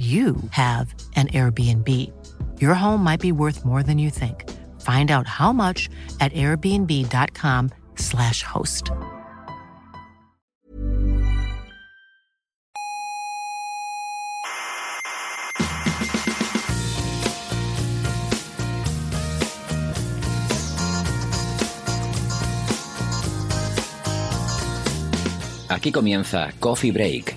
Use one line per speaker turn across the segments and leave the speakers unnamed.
you have an Airbnb. Your home might be worth more than you think. Find out how much at airbnb.com/slash host.
Aquí comienza Coffee Break,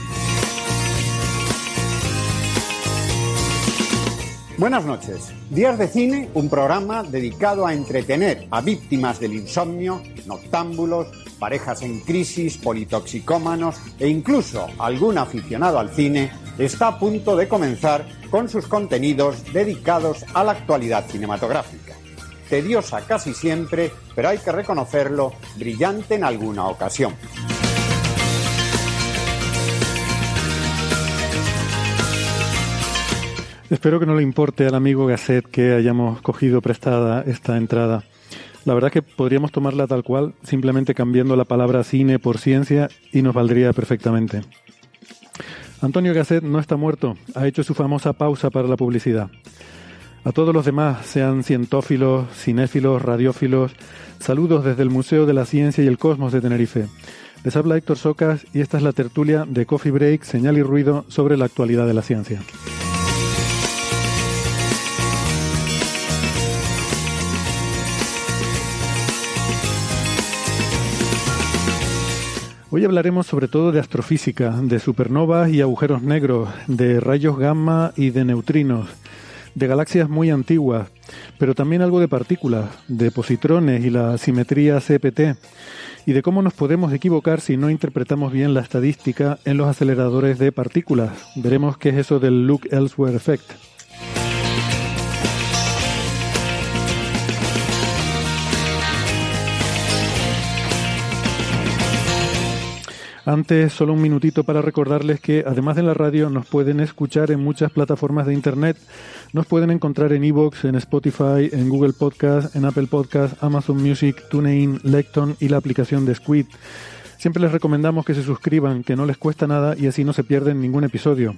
Buenas noches. Días de Cine, un programa dedicado a entretener a víctimas del insomnio, noctámbulos, parejas en crisis, politoxicómanos e incluso algún aficionado al cine está a punto de comenzar con sus contenidos dedicados a la actualidad cinematográfica. Tediosa casi siempre, pero hay que reconocerlo, brillante en alguna ocasión.
Espero que no le importe al amigo Gasset que hayamos cogido prestada esta entrada. La verdad es que podríamos tomarla tal cual, simplemente cambiando la palabra cine por ciencia y nos valdría perfectamente. Antonio Gasset no está muerto, ha hecho su famosa pausa para la publicidad. A todos los demás, sean cientófilos, cinéfilos, radiófilos, saludos desde el Museo de la Ciencia y el Cosmos de Tenerife. Les habla Héctor Socas y esta es la tertulia de Coffee Break, señal y ruido sobre la actualidad de la ciencia. Hoy hablaremos sobre todo de astrofísica, de supernovas y agujeros negros, de rayos gamma y de neutrinos, de galaxias muy antiguas, pero también algo de partículas, de positrones y la simetría CPT, y de cómo nos podemos equivocar si no interpretamos bien la estadística en los aceleradores de partículas. Veremos qué es eso del Look Elsewhere Effect. Antes, solo un minutito para recordarles que además de la radio nos pueden escuchar en muchas plataformas de Internet. Nos pueden encontrar en Evox, en Spotify, en Google Podcast, en Apple Podcast, Amazon Music, TuneIn, Lecton y la aplicación de Squid. Siempre les recomendamos que se suscriban, que no les cuesta nada y así no se pierden ningún episodio.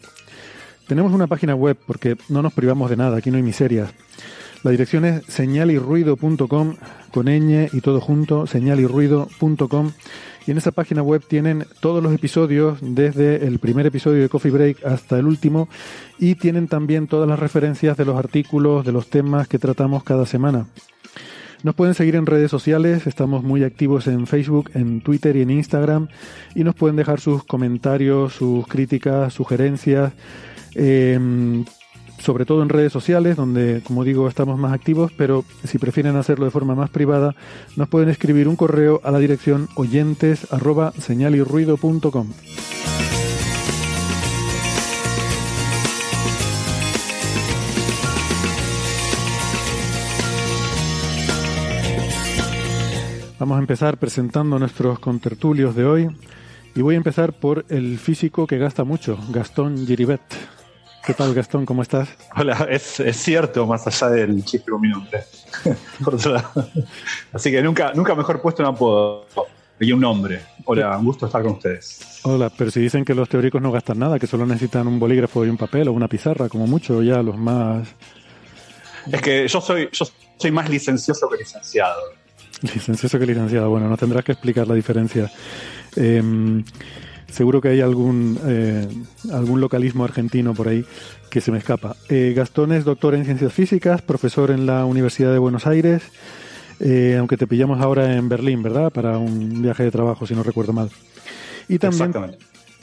Tenemos una página web porque no nos privamos de nada, aquí no hay miserias. La dirección es señalirruido.com con ñ y todo junto, señalirruido.com y en esa página web tienen todos los episodios, desde el primer episodio de Coffee Break hasta el último, y tienen también todas las referencias de los artículos, de los temas que tratamos cada semana. Nos pueden seguir en redes sociales, estamos muy activos en Facebook, en Twitter y en Instagram, y nos pueden dejar sus comentarios, sus críticas, sugerencias. Eh, sobre todo en redes sociales, donde, como digo, estamos más activos, pero si prefieren hacerlo de forma más privada, nos pueden escribir un correo a la dirección oyentes. Vamos a empezar presentando nuestros contertulios de hoy y voy a empezar por el físico que gasta mucho, Gastón Giribet. ¿Qué tal, Gastón? ¿Cómo estás?
Hola, es, es cierto, más allá del chiste con mi nombre. Por otro lado. Así que nunca, nunca mejor puesto un apodo y un nombre. Hola, un gusto estar con ustedes.
Hola, pero si dicen que los teóricos no gastan nada, que solo necesitan un bolígrafo y un papel o una pizarra, como mucho, ya los más...
Es que yo soy, yo soy más licencioso que licenciado.
Licencioso que licenciado, bueno, no tendrás que explicar la diferencia. Eh, Seguro que hay algún, eh, algún localismo argentino por ahí que se me escapa. Eh, Gastón es doctor en ciencias físicas, profesor en la Universidad de Buenos Aires, eh, aunque te pillamos ahora en Berlín, ¿verdad? Para un viaje de trabajo, si no recuerdo mal. Y también,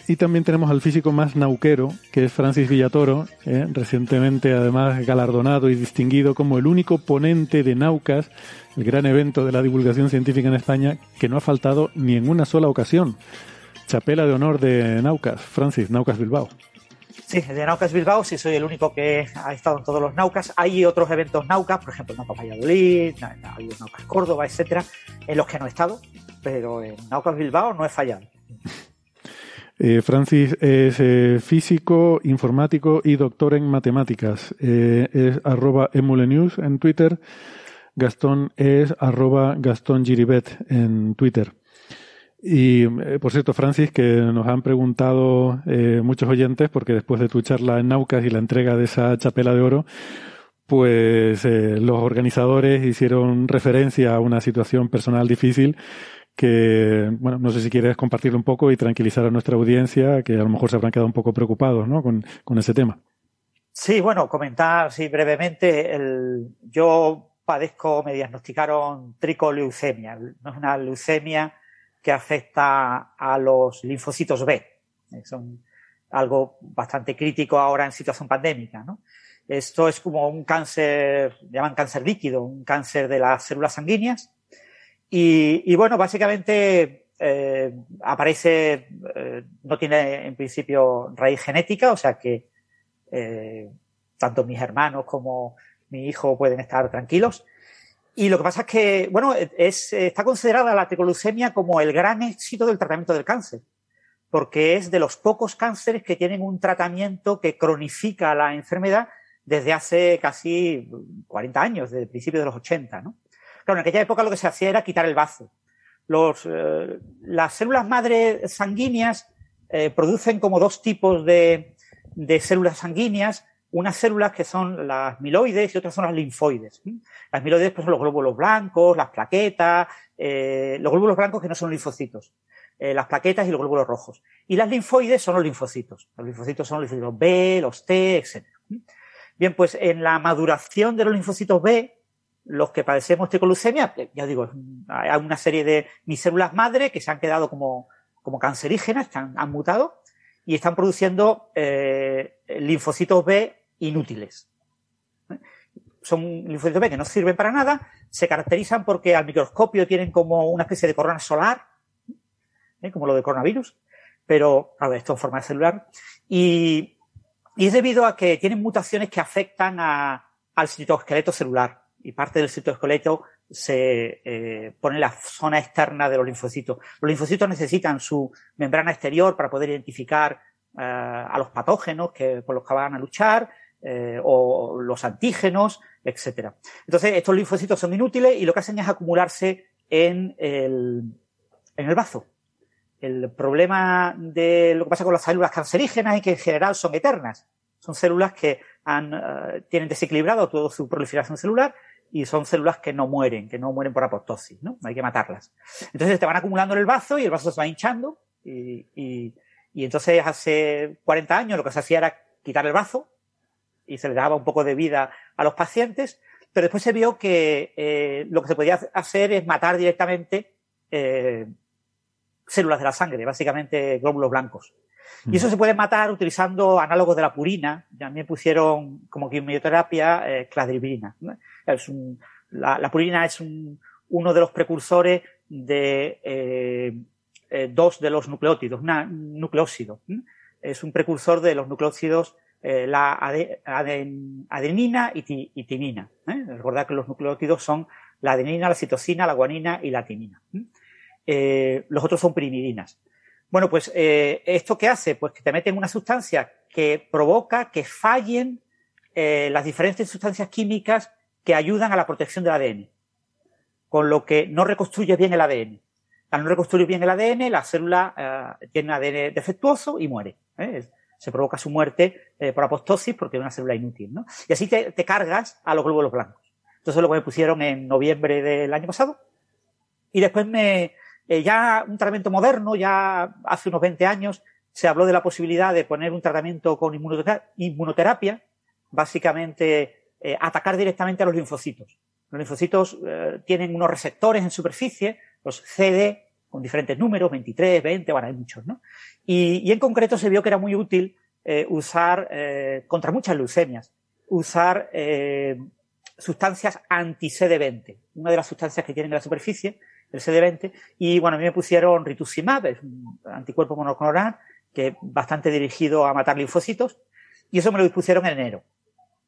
y también tenemos al físico más nauquero, que es Francis Villatoro, ¿eh? recientemente además galardonado y distinguido como el único ponente de Naucas, el gran evento de la divulgación científica en España, que no ha faltado ni en una sola ocasión. Chapela de honor de Naucas, Francis, Naucas Bilbao.
Sí, de Naucas Bilbao sí soy el único que ha estado en todos los Naucas. Hay otros eventos Naucas, por ejemplo, Naucas Valladolid, hay Naucas Córdoba, etcétera, en los que no he estado, pero en Naucas Bilbao no he fallado.
Eh, Francis es eh, físico, informático y doctor en matemáticas. Eh, es arroba emulenews en Twitter. Gastón es arroba Gastón Giribet en Twitter. Y eh, por cierto, Francis, que nos han preguntado eh, muchos oyentes, porque después de tu charla en Naucas y la entrega de esa chapela de oro, pues eh, los organizadores hicieron referencia a una situación personal difícil que, bueno, no sé si quieres compartirlo un poco y tranquilizar a nuestra audiencia, que a lo mejor se habrán quedado un poco preocupados ¿no? con, con ese tema.
Sí, bueno, comentar sí, brevemente. El, yo padezco, me diagnosticaron tricoleucemia. No es una leucemia que afecta a los linfocitos B. Son algo bastante crítico ahora en situación pandémica. ¿no? Esto es como un cáncer, llaman cáncer líquido, un cáncer de las células sanguíneas. Y, y bueno, básicamente eh, aparece, eh, no tiene en principio raíz genética, o sea que eh, tanto mis hermanos como mi hijo pueden estar tranquilos. Y lo que pasa es que, bueno, es, está considerada la tricolucemia como el gran éxito del tratamiento del cáncer, porque es de los pocos cánceres que tienen un tratamiento que cronifica la enfermedad desde hace casi 40 años, desde el principio de los 80, ¿no? Claro, en aquella época lo que se hacía era quitar el bazo. Eh, las células madre sanguíneas eh, producen como dos tipos de células sanguíneas unas células que son las miloides y otras son las linfoides. Las miloides pues, son los glóbulos blancos, las plaquetas, eh, los glóbulos blancos que no son linfocitos, eh, las plaquetas y los glóbulos rojos. Y las linfoides son los linfocitos. Los linfocitos son los linfocitos B, los T, etc. Bien, pues en la maduración de los linfocitos B, los que padecemos tricolucemia, eh, ya digo, hay una serie de mis células madre que se han quedado como, como cancerígenas, han, han mutado y están produciendo linfocitos B inútiles. Son linfocitos B que no sirven para nada, se caracterizan porque al microscopio tienen como una especie de corona solar, ¿eh? como lo de coronavirus, pero, ver, esto en forma celular, y, y, es debido a que tienen mutaciones que afectan a, al citoesqueleto celular, y parte del citoesqueleto se eh, pone en la zona externa de los linfocitos. Los linfocitos necesitan su membrana exterior para poder identificar eh, a los patógenos que, con los que van a luchar, eh, o los antígenos, etcétera. Entonces, estos linfocitos son inútiles y lo que hacen es acumularse en el, en el bazo. El problema de lo que pasa con las células cancerígenas es que en general son eternas. Son células que han, uh, tienen desequilibrado toda su proliferación celular y son células que no mueren, que no mueren por apoptosis, ¿no? Hay que matarlas. Entonces te van acumulando en el bazo y el bazo se va hinchando y, y, y entonces hace 40 años lo que se hacía era quitar el bazo y se le daba un poco de vida a los pacientes, pero después se vio que eh, lo que se podía hacer es matar directamente eh, células de la sangre, básicamente glóbulos blancos. Y eso se puede matar utilizando análogos de la purina. También pusieron como quimioterapia eh, cladribina. Es un, la, la, purina es un, uno de los precursores de eh, eh, dos de los nucleótidos, una, un nucleósido. Es un precursor de los nucleósidos eh, la adenina y, timina. ¿eh? Recordad que los nucleótidos son la adenina, la citosina, la guanina y la timina. Eh, los otros son primidinas. Bueno, pues ¿esto qué hace? Pues que te meten una sustancia que provoca que fallen las diferentes sustancias químicas que ayudan a la protección del ADN. Con lo que no reconstruye bien el ADN. Al no reconstruir bien el ADN, la célula tiene un ADN defectuoso y muere se provoca su muerte eh, por apoptosis porque es una célula inútil, ¿no? Y así te, cargas a los glóbulos blancos. Entonces lo que me pusieron en noviembre del año pasado. Y después me, eh, ya un tratamiento moderno, ya hace unos 20 años, se habló de la posibilidad de poner un tratamiento con inmunoterapia, básicamente eh, atacar directamente a los linfocitos. Los linfocitos tienen unos receptores en superficie, los CD, con diferentes números, 23, 20, bueno, hay muchos, ¿no? Y, en concreto se vio que era muy útil eh, usar, eh, contra muchas leucemias, usar sustancias anti-CD20. Una de las sustancias que tienen en la superficie, el CD20, y bueno, a mí me pusieron rituximab, es un anticuerpo monoclonal, que es bastante dirigido a matar linfocitos, y eso me lo dispusieron en enero.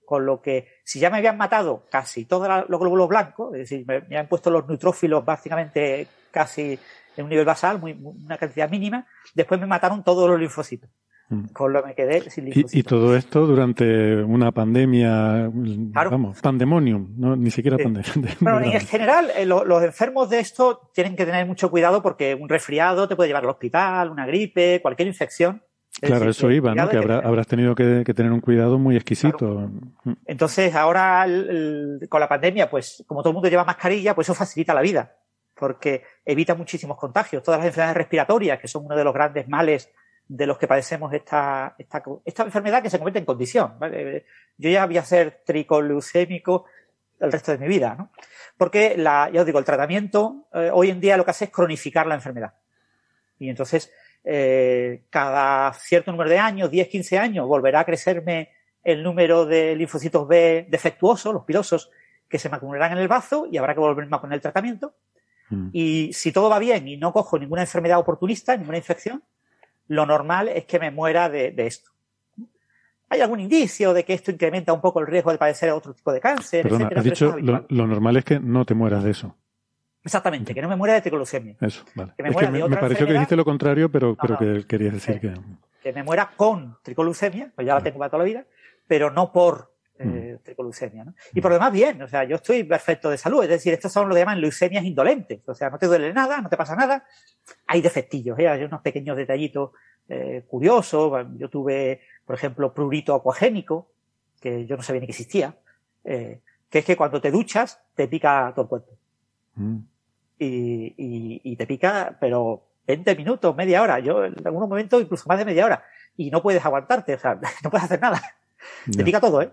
Con lo que, si ya me habían matado casi todos los glóbulos blancos, es decir, me, habían puesto los neutrófilos básicamente casi en un nivel basal, muy, una cantidad mínima, después me mataron todos los linfocitos. Mm. Con lo que me quedé sin linfocitos.
Y, todo esto durante una pandemia, vamos, pandemonium, no, ni siquiera pandemia.
Bueno, en general, eh, los enfermos de esto tienen que tener mucho cuidado porque un resfriado te puede llevar al hospital, una gripe, cualquier infección
Claro, eso iba, ¿no? Que, habrás tenido que, tener un cuidado muy exquisito.
Mm. Entonces, ahora con la pandemia, pues como todo el mundo lleva mascarilla, pues eso facilita la vida, porque evita muchísimos contagios. Todas las enfermedades respiratorias, que son uno de los grandes males de los que padecemos esta, esta, enfermedad que se convierte en condición. Yo ya voy a ser tricoleucémico el resto de mi vida, ¿no? Porque, ya os digo, el tratamiento eh, hoy en día lo que hace es cronificar la enfermedad. Y entonces, eh, cada cierto número de años, 10, 15 años, volverá a crecerme el número de linfocitos B defectuosos, los pilosos, que se me acumularán en el bazo y habrá que volverme a poner el tratamiento. Mm. Y si todo va bien y no cojo ninguna enfermedad oportunista, ninguna infección, lo normal es que me muera de, esto. ¿Hay algún indicio de que esto incrementa un poco el riesgo de padecer otro tipo de cáncer?
Perdona, has dicho, lo, normal es que no te mueras de eso.
Exactamente, que no me muera de triclosemias.
Eso, vale. Que me, es me, pareció que dijiste lo contrario, pero, pero que querías decir que...
Que me muera con tricolucemia, pues ya la tengo para toda la vida, pero no por eh, tricolucemia. ¿no? Y por lo demás, bien, o sea, yo estoy perfecto de salud, es decir, estos son lo que llaman leucemias indolentes, o sea, no te duele nada, no te pasa nada. Hay defectillos, ¿eh? hay unos pequeños detallitos eh, curiosos. Yo tuve, por ejemplo, prurito acuagénico, que yo no sabía ni que existía, eh, que es que cuando te duchas te pica todo el cuerpo. Mm y, te pica, pero 20 minutos, media hora. Yo en algunos momentos incluso más de media hora. Y no puedes aguantarte, o sea, no puedes hacer nada. Te pica todo, ¿eh?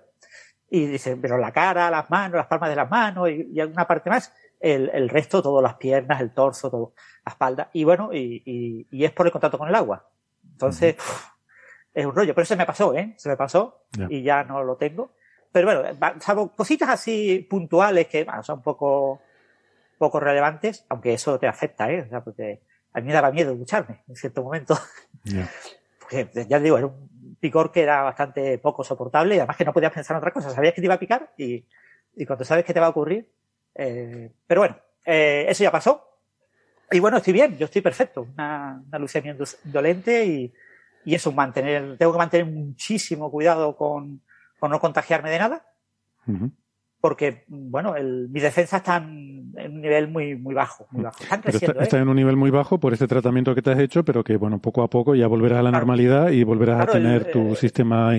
Y dice, pero la cara, las manos, las palmas de las manos y, alguna parte más, el, el, resto, todo, las piernas, el torso, todo, la espalda. Y bueno, y, y es por el contacto con el agua. Entonces, es un rollo. Pero se me pasó, ¿eh? Se me pasó y ya no lo tengo. Pero bueno, salvo cositas así puntuales que bueno, son un poco poco relevantes, aunque eso te afecta, ¿eh? O sea, porque a mí me daba miedo ducharme en cierto momento. Porque ya digo, era un picor que era bastante poco soportable y además que no podías pensar en otra cosa. Sabías que te iba a picar y, y cuando sabes que te va a ocurrir. Eh, pero bueno, eh, eso ya pasó. Y bueno, estoy bien, yo estoy perfecto. Una, una leucemia indolente y, y eso, mantener, tengo que mantener muchísimo cuidado con, con no contagiarme de nada porque, bueno, el, mis defensas están en un nivel muy, muy bajo, muy bajo. Están creciendo.
Está, ¿eh? en un nivel muy bajo por este tratamiento que te has hecho, pero que, bueno, poco a poco ya volverás a la normalidad y volverás a tener tu, eh, sistema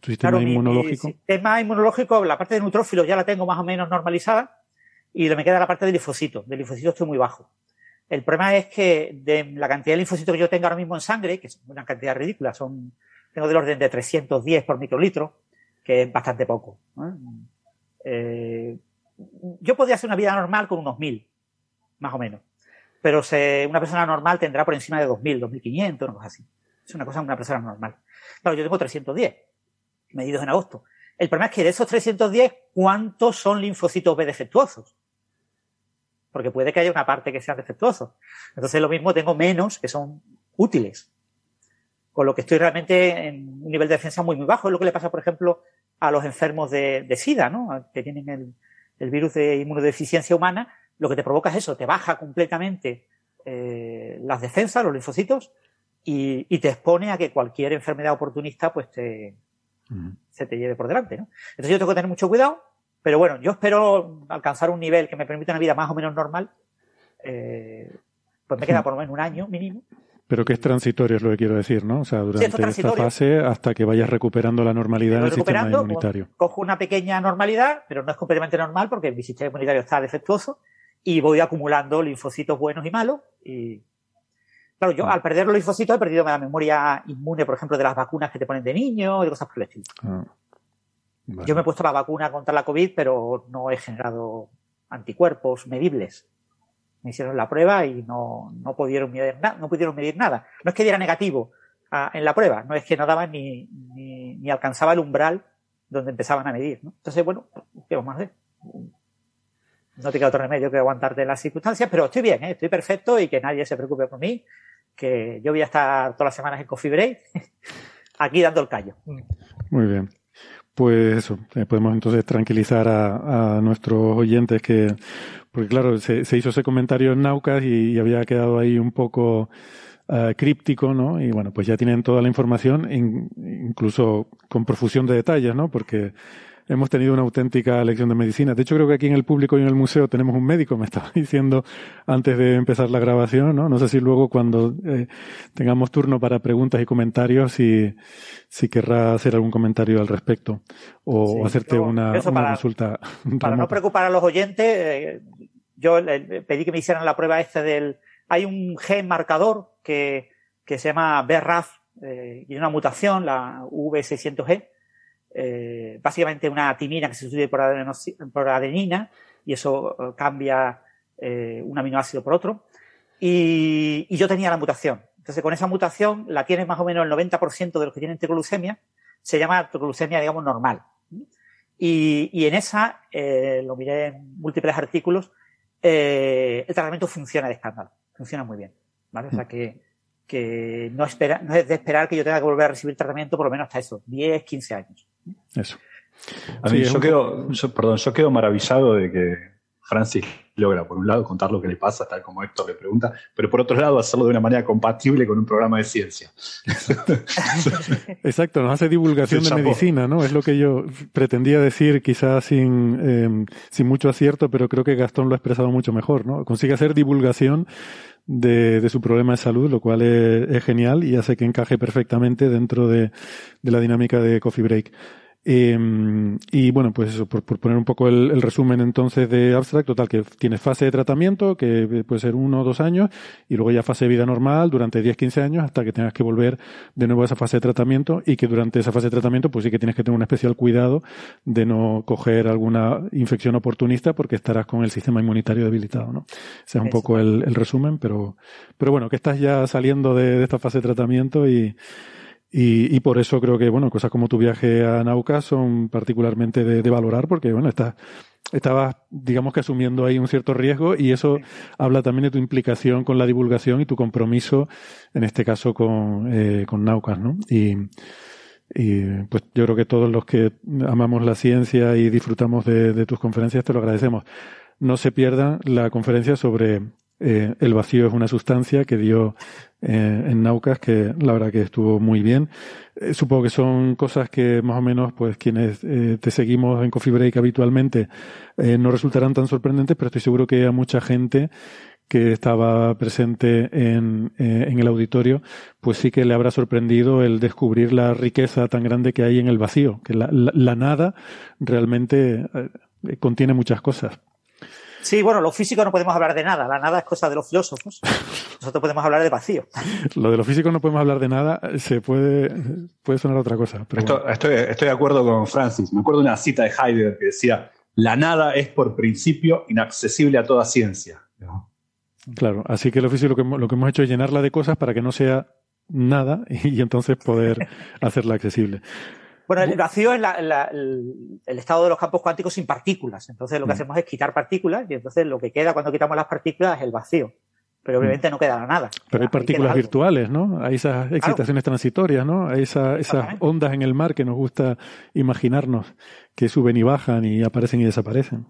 tu sistema inmunológico.
Mi sistema inmunológico, la parte de neutrófilos ya la tengo más o menos normalizada y me queda la parte de linfocitos. De linfocitos estoy muy bajo. El problema es que de la cantidad de linfocitos que yo tengo ahora mismo en sangre, que es una cantidad ridícula, son, tengo del orden de 310 por microlitro, que es bastante poco. Eh, yo podría hacer una vida normal con unos mil, más o menos. Pero una persona normal tendrá por encima de 2.000, 2.500, una cosa así. Es una cosa una persona normal. Claro, yo tengo 310 medidos en agosto. El problema es que de esos 310, ¿cuántos son linfocitos B defectuosos? Porque puede que haya una parte que sea defectuoso. Entonces, lo mismo tengo menos que son útiles. Con lo que estoy realmente en un nivel de defensa muy, muy bajo. Es lo que le pasa, por ejemplo, a los enfermos de, SIDA, ¿no? Que tienen el, virus de inmunodeficiencia humana, lo que te provoca es eso, te baja completamente eh, las defensas, los linfocitos, y, te expone a que cualquier enfermedad oportunista pues te, se te lleve por delante, ¿no? Entonces yo tengo que tener mucho cuidado, pero bueno, yo espero alcanzar un nivel que me permita una vida más o menos normal, eh, pues me queda por lo menos un año mínimo,
pero que es transitorio, es lo que quiero decir, ¿no? O sea, durante esta fase hasta que vayas recuperando la normalidad del sistema inmunitario.
Cojo una pequeña normalidad, pero no es completamente normal porque mi sistema inmunitario está defectuoso y voy acumulando linfocitos buenos y malos. Y claro, yo ah. al perder los linfocitos he perdido la memoria inmune, por ejemplo, de las vacunas que te ponen de niño y cosas por el estilo. Ah. Yo me he puesto la vacuna contra la COVID, pero no he generado anticuerpos medibles. Me hicieron la prueba y no, no, pudieron, medir no pudieron medir nada. No es que diera negativo en la prueba, no es que no daban ni, ni, alcanzaba el umbral donde empezaban a medir. Entonces, bueno, ¿qué vamos a hacer? No te queda otro remedio que aguantarte las circunstancias, pero estoy bien, ¿eh? estoy perfecto y que nadie se preocupe por mí, que yo voy a estar todas las semanas en Coffee Break, aquí dando el callo.
Muy bien. Pues eso, eh, podemos entonces tranquilizar a, nuestros oyentes que, porque claro, se, hizo ese comentario en Naucas y, había quedado ahí un poco uh, críptico, ¿no? Y bueno, pues ya tienen toda la información, incluso con profusión de detalles, ¿no? Porque hemos tenido una auténtica lección de medicina. De hecho, creo que aquí en el público y en el museo tenemos un médico, me estaba diciendo antes de empezar la grabación, ¿no? No sé si luego cuando eh, tengamos turno para preguntas y comentarios, si, si querrá hacer algún comentario al respecto o hacerte una, consulta.
Para no preocupar a los oyentes, eh, yo pedí que me hicieran la prueba esta del... Hay un gen marcador que, que se llama BRAF eh, y una mutación, la V600G, eh, básicamente una timina que se sustituye por, adenina y eso eh, cambia eh, un aminoácido por otro. Y, yo tenía la mutación. Entonces, con esa mutación la tiene más o menos el 90% de los que tienen triglucemia. Se llama triglucemia, digamos, normal. Y, en esa, lo miré en múltiples artículos, el tratamiento funciona de escándalo. Funciona muy bien. ¿vale? O sea que, que no, espera, no es de esperar que yo tenga que volver a recibir tratamiento por lo menos hasta eso, 10, 15 años.
Eso.
A mí yo, quedo, perdón, yo quedo maravillado de que Francis logra, por un lado, contar lo que le pasa, tal como Héctor le pregunta, pero por otro lado, hacerlo de una manera compatible con un programa de ciencia.
Exacto, nos hace divulgación de medicina, ¿no? Es lo que yo pretendía decir, quizás sin, em, sin mucho acierto, pero creo que Gastón lo ha expresado mucho mejor, ¿no? Consigue hacer divulgación de, su problema de salud, lo cual es, genial y hace que encaje perfectamente dentro de, de la dinámica de Coffee Break. Eh, y bueno, pues eso, por, poner un poco el, resumen entonces de Abstract, total, que tienes fase de tratamiento, que puede ser uno o dos años, y luego ya fase de vida normal durante 10, 15 años hasta que tengas que volver de nuevo a esa fase de tratamiento y que durante esa fase de tratamiento pues sí que tienes que tener un especial cuidado de no coger alguna infección oportunista porque estarás con el sistema inmunitario debilitado, ¿no? Ese es un poco el, resumen, pero, pero bueno, que estás ya saliendo de, de esta fase de tratamiento y, y, y, por eso creo que, bueno, cosas como tu viaje a Nauca son particularmente de, valorar porque, bueno, estás, estabas, digamos que asumiendo ahí un cierto riesgo y eso habla también de tu implicación con la divulgación y tu compromiso, en este caso con, eh, con Naucas, ¿no? Y, y pues yo creo que todos los que amamos la ciencia y disfrutamos de, de tus conferencias te lo agradecemos. No se pierdan la conferencia sobre eh, el vacío es una sustancia que dio eh, en Naucas que la verdad que estuvo muy bien. Eh, supongo que son cosas que más o menos pues quienes te seguimos en Coffee Break habitualmente no resultarán tan sorprendentes, pero estoy seguro que a mucha gente que estaba presente en, el auditorio, pues sí que le habrá sorprendido el descubrir la riqueza tan grande que hay en el vacío, que la nada realmente contiene muchas cosas.
Sí, bueno, lo físico no podemos hablar de nada, la nada es cosa de los filósofos. Nosotros podemos hablar de vacío.
Lo de lo físico no podemos hablar de nada, se puede, puede sonar otra cosa.
estoy, estoy de acuerdo con Francis. Me acuerdo de una cita de Heidegger que decía, la nada es por principio inaccesible a toda ciencia.
Claro, así que lo físico lo que, lo que hemos hecho es llenarla de cosas para que no sea nada y entonces poder hacerla accesible.
Bueno, el vacío es el, estado de los campos cuánticos sin partículas. Entonces lo que mm. hacemos es quitar partículas y entonces lo que queda cuando quitamos las partículas es el vacío. Pero mm. obviamente no queda nada.
Pero hay partículas virtuales, ¿no? Hay esas excitaciones transitorias, ¿no? Hay esas ondas en el mar que nos gusta imaginarnos que suben y bajan y aparecen y desaparecen.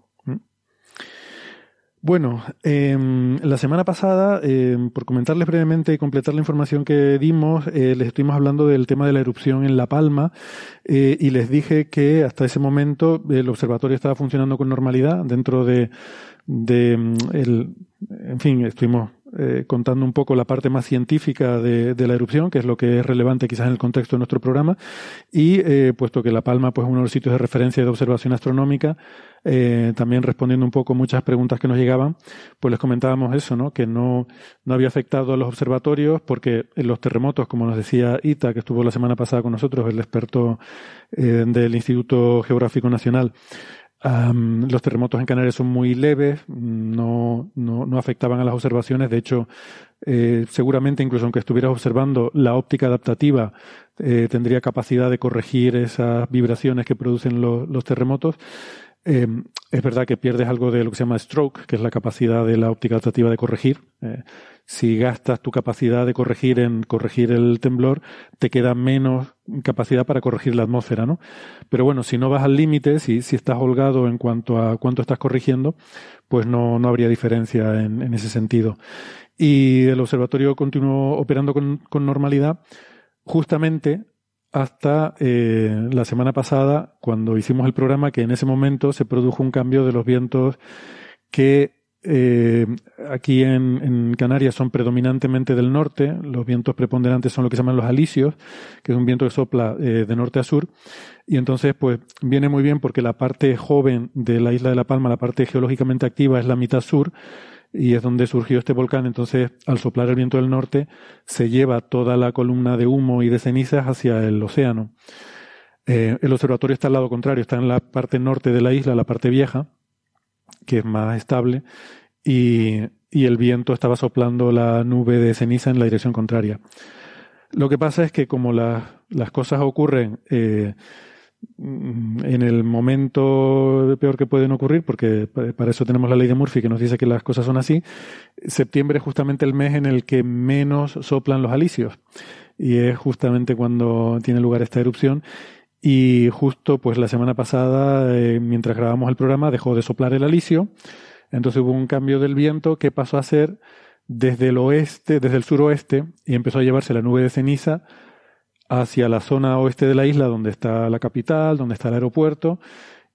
Bueno, em, la semana pasada, em, por comentarles brevemente y completar la información que dimos, eh, les estuvimos hablando del tema de la erupción en La Palma eh, y les dije que hasta ese momento el observatorio estaba funcionando con normalidad dentro de, de em, el, en fin, estuvimos eh, contando un poco la parte más científica de, la erupción, que es lo que es relevante quizás en el contexto de nuestro programa, y eh, puesto que La Palma pues, es uno de los sitios de referencia de observación astronómica, eh, también respondiendo un poco muchas preguntas que nos llegaban, pues les comentábamos eso, ¿no? que no, no había afectado a los observatorios porque en los terremotos, como nos decía Ita, que estuvo la semana pasada con nosotros, el experto del Instituto Geográfico Nacional, los terremotos en Canarias son muy leves, no, no, no afectaban a las observaciones. De hecho, eh, seguramente incluso aunque estuvieras observando la óptica adaptativa, eh, tendría capacidad de corregir esas vibraciones que producen los terremotos. Eh, es verdad que pierdes algo de lo que se llama stroke, que es la capacidad de la óptica adaptativa de corregir. Eh, si gastas tu capacidad de corregir en corregir el temblor, te queda menos capacidad para corregir la atmósfera, ¿no? Pero bueno, si no vas al límite, si, si estás holgado en cuanto a cuánto estás corrigiendo, pues no, no habría diferencia en, en ese sentido. Y el observatorio continuó operando con normalidad justamente hasta eh, la semana pasada, cuando hicimos el programa, que en ese momento se produjo un cambio de los vientos que eh, aquí en, Canarias son predominantemente del norte, los vientos preponderantes son lo que se llaman los alisios, que es un viento que sopla eh, de norte a sur, y entonces pues viene muy bien porque la parte joven de la isla de La Palma, la parte geológicamente activa es la mitad sur, y es donde surgió este volcán. Entonces, al soplar el viento del norte, se lleva toda la columna de humo y de cenizas hacia el océano. Eh, el observatorio está al lado contrario, está en la parte norte de la isla, la parte vieja, que es más estable, y, y el viento estaba soplando la nube de ceniza en la dirección contraria. Lo que pasa es que como las cosas ocurren eh, en el momento peor que pueden ocurrir, porque para eso tenemos la ley de Murphy que nos dice que las cosas son así, septiembre es justamente el mes en el que menos soplan los alisios. Y es justamente cuando tiene lugar esta erupción. Y justo pues la semana pasada, eh, mientras grabamos el programa, dejó de soplar el alisio. Entonces hubo un cambio del viento que pasó a ser desde el oeste, desde el suroeste, y empezó a llevarse la nube de ceniza hacia la zona oeste de la isla, donde está la capital, donde está el aeropuerto,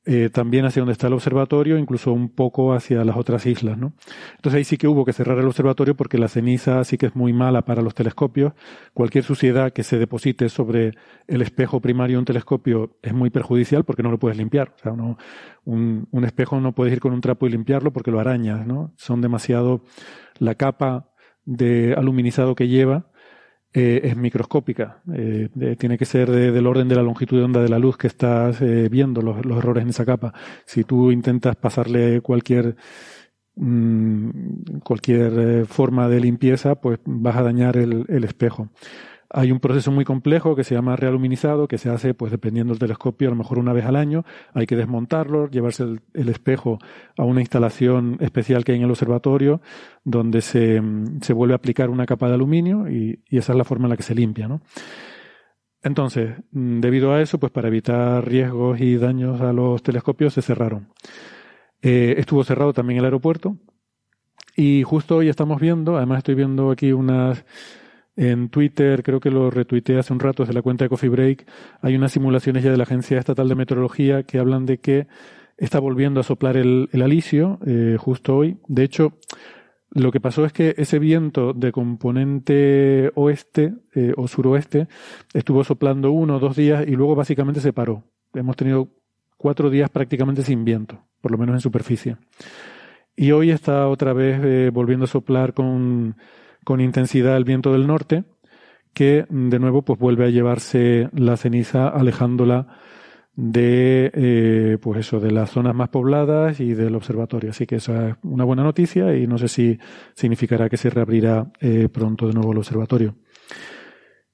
eh, también hacia donde está el observatorio, incluso un poco hacia las otras islas, ¿no? Entonces ahí sí que hubo que cerrar el observatorio porque la ceniza sí que es muy mala para los telescopios. Cualquier suciedad que se deposite sobre el espejo primario de un telescopio es muy perjudicial porque no lo puedes limpiar. O sea, un, un espejo no puedes ir con un trapo y limpiarlo porque lo arañas, ¿no? Son demasiado la capa de aluminizado que lleva eh, es microscópica. Eh, tiene que ser del orden de la longitud de onda de la luz que estás eh, viendo los, errores en esa capa. Si tú intentas pasarle cualquier mm, cualquier forma de limpieza, pues vas a dañar el espejo. Hay un proceso muy complejo que se llama realuminizado, que se hace, pues dependiendo del telescopio, a lo mejor una vez al año. Hay que desmontarlo, llevarse el, espejo a una instalación especial que hay en el observatorio, donde se, se vuelve a aplicar una capa de aluminio y, esa es la forma en la que se limpia, ¿no? Entonces, mm, debido a eso, pues para evitar riesgos y daños a los telescopios, se cerraron. Eh, estuvo cerrado también el aeropuerto. Y justo hoy estamos viendo, además estoy viendo aquí unas en Twitter, creo que lo retuiteé hace un rato desde la cuenta de Coffee Break, hay unas simulaciones ya de la Agencia Estatal de Meteorología que hablan de que está volviendo a soplar el, el alisio eh, justo hoy. De hecho, lo que pasó es que ese viento de componente oeste eh, o suroeste estuvo soplando uno o dos días y luego básicamente se paró. Hemos tenido cuatro días prácticamente sin viento, por lo menos en superficie. Y hoy está otra vez eh, volviendo a soplar con con intensidad el viento del norte, que de nuevo pues vuelve a llevarse la ceniza alejándola de eh, pues eso de las zonas más pobladas y del observatorio. Así que esa es una buena noticia y no sé si significará que se reabrirá eh, pronto de nuevo el observatorio.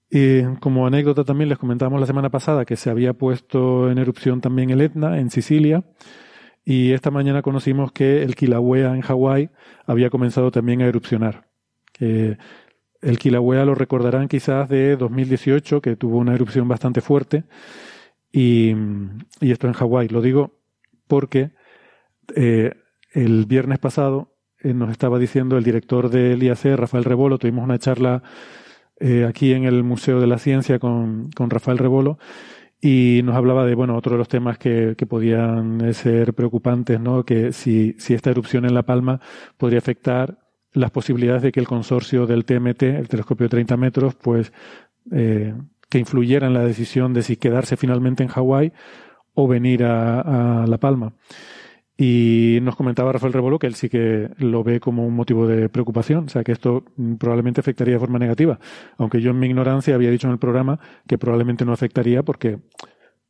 Y como anécdota también les comentábamos la semana pasada que se había puesto en erupción también el Etna en Sicilia y esta mañana conocimos que el Kilauea en Hawái había comenzado también a erupcionar el Kilauea lo recordarán quizás de 2018, que tuvo una erupción bastante fuerte, y, esto en Hawái. Lo digo porque eh, el viernes pasado eh, nos estaba diciendo el director del IAC, Rafael Rebolo, tuvimos una charla eh, aquí en el Museo de la Ciencia con, Rafael Rebolo, y nos hablaba de, bueno, otro de los temas que, podían ser preocupantes, ¿no? Que si esta erupción en La Palma podría afectar las posibilidades de que el consorcio del TMT, el telescopio de 30 metros, pues eh, que influyera en la decisión de si quedarse finalmente en Hawái o venir a, La Palma. Y nos comentaba Rafael Rebolo que él sí que lo ve como un motivo de preocupación, o sea que esto probablemente afectaría de forma negativa, aunque yo en mi ignorancia había dicho en el programa que probablemente no afectaría porque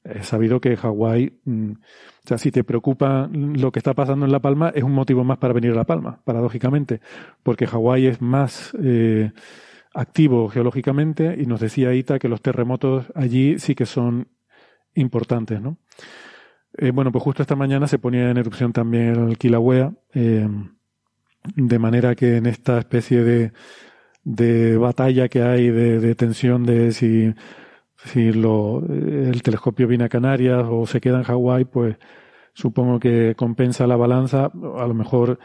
he sabido que Hawái, mm, o sea, si te preocupa lo que está pasando en La Palma, es un motivo más para venir a La Palma, paradójicamente, porque Hawái es más eh, activo geológicamente y nos decía Ita que los terremotos allí sí que son importantes, ¿no? Eh, bueno, pues justo esta mañana se ponía en erupción también el Kilauea, eh, de manera que en esta especie de, de batalla que hay de, de tensión de si si lo, el telescopio viene a Canarias o se queda en Hawái, pues supongo que compensa la balanza. A lo mejor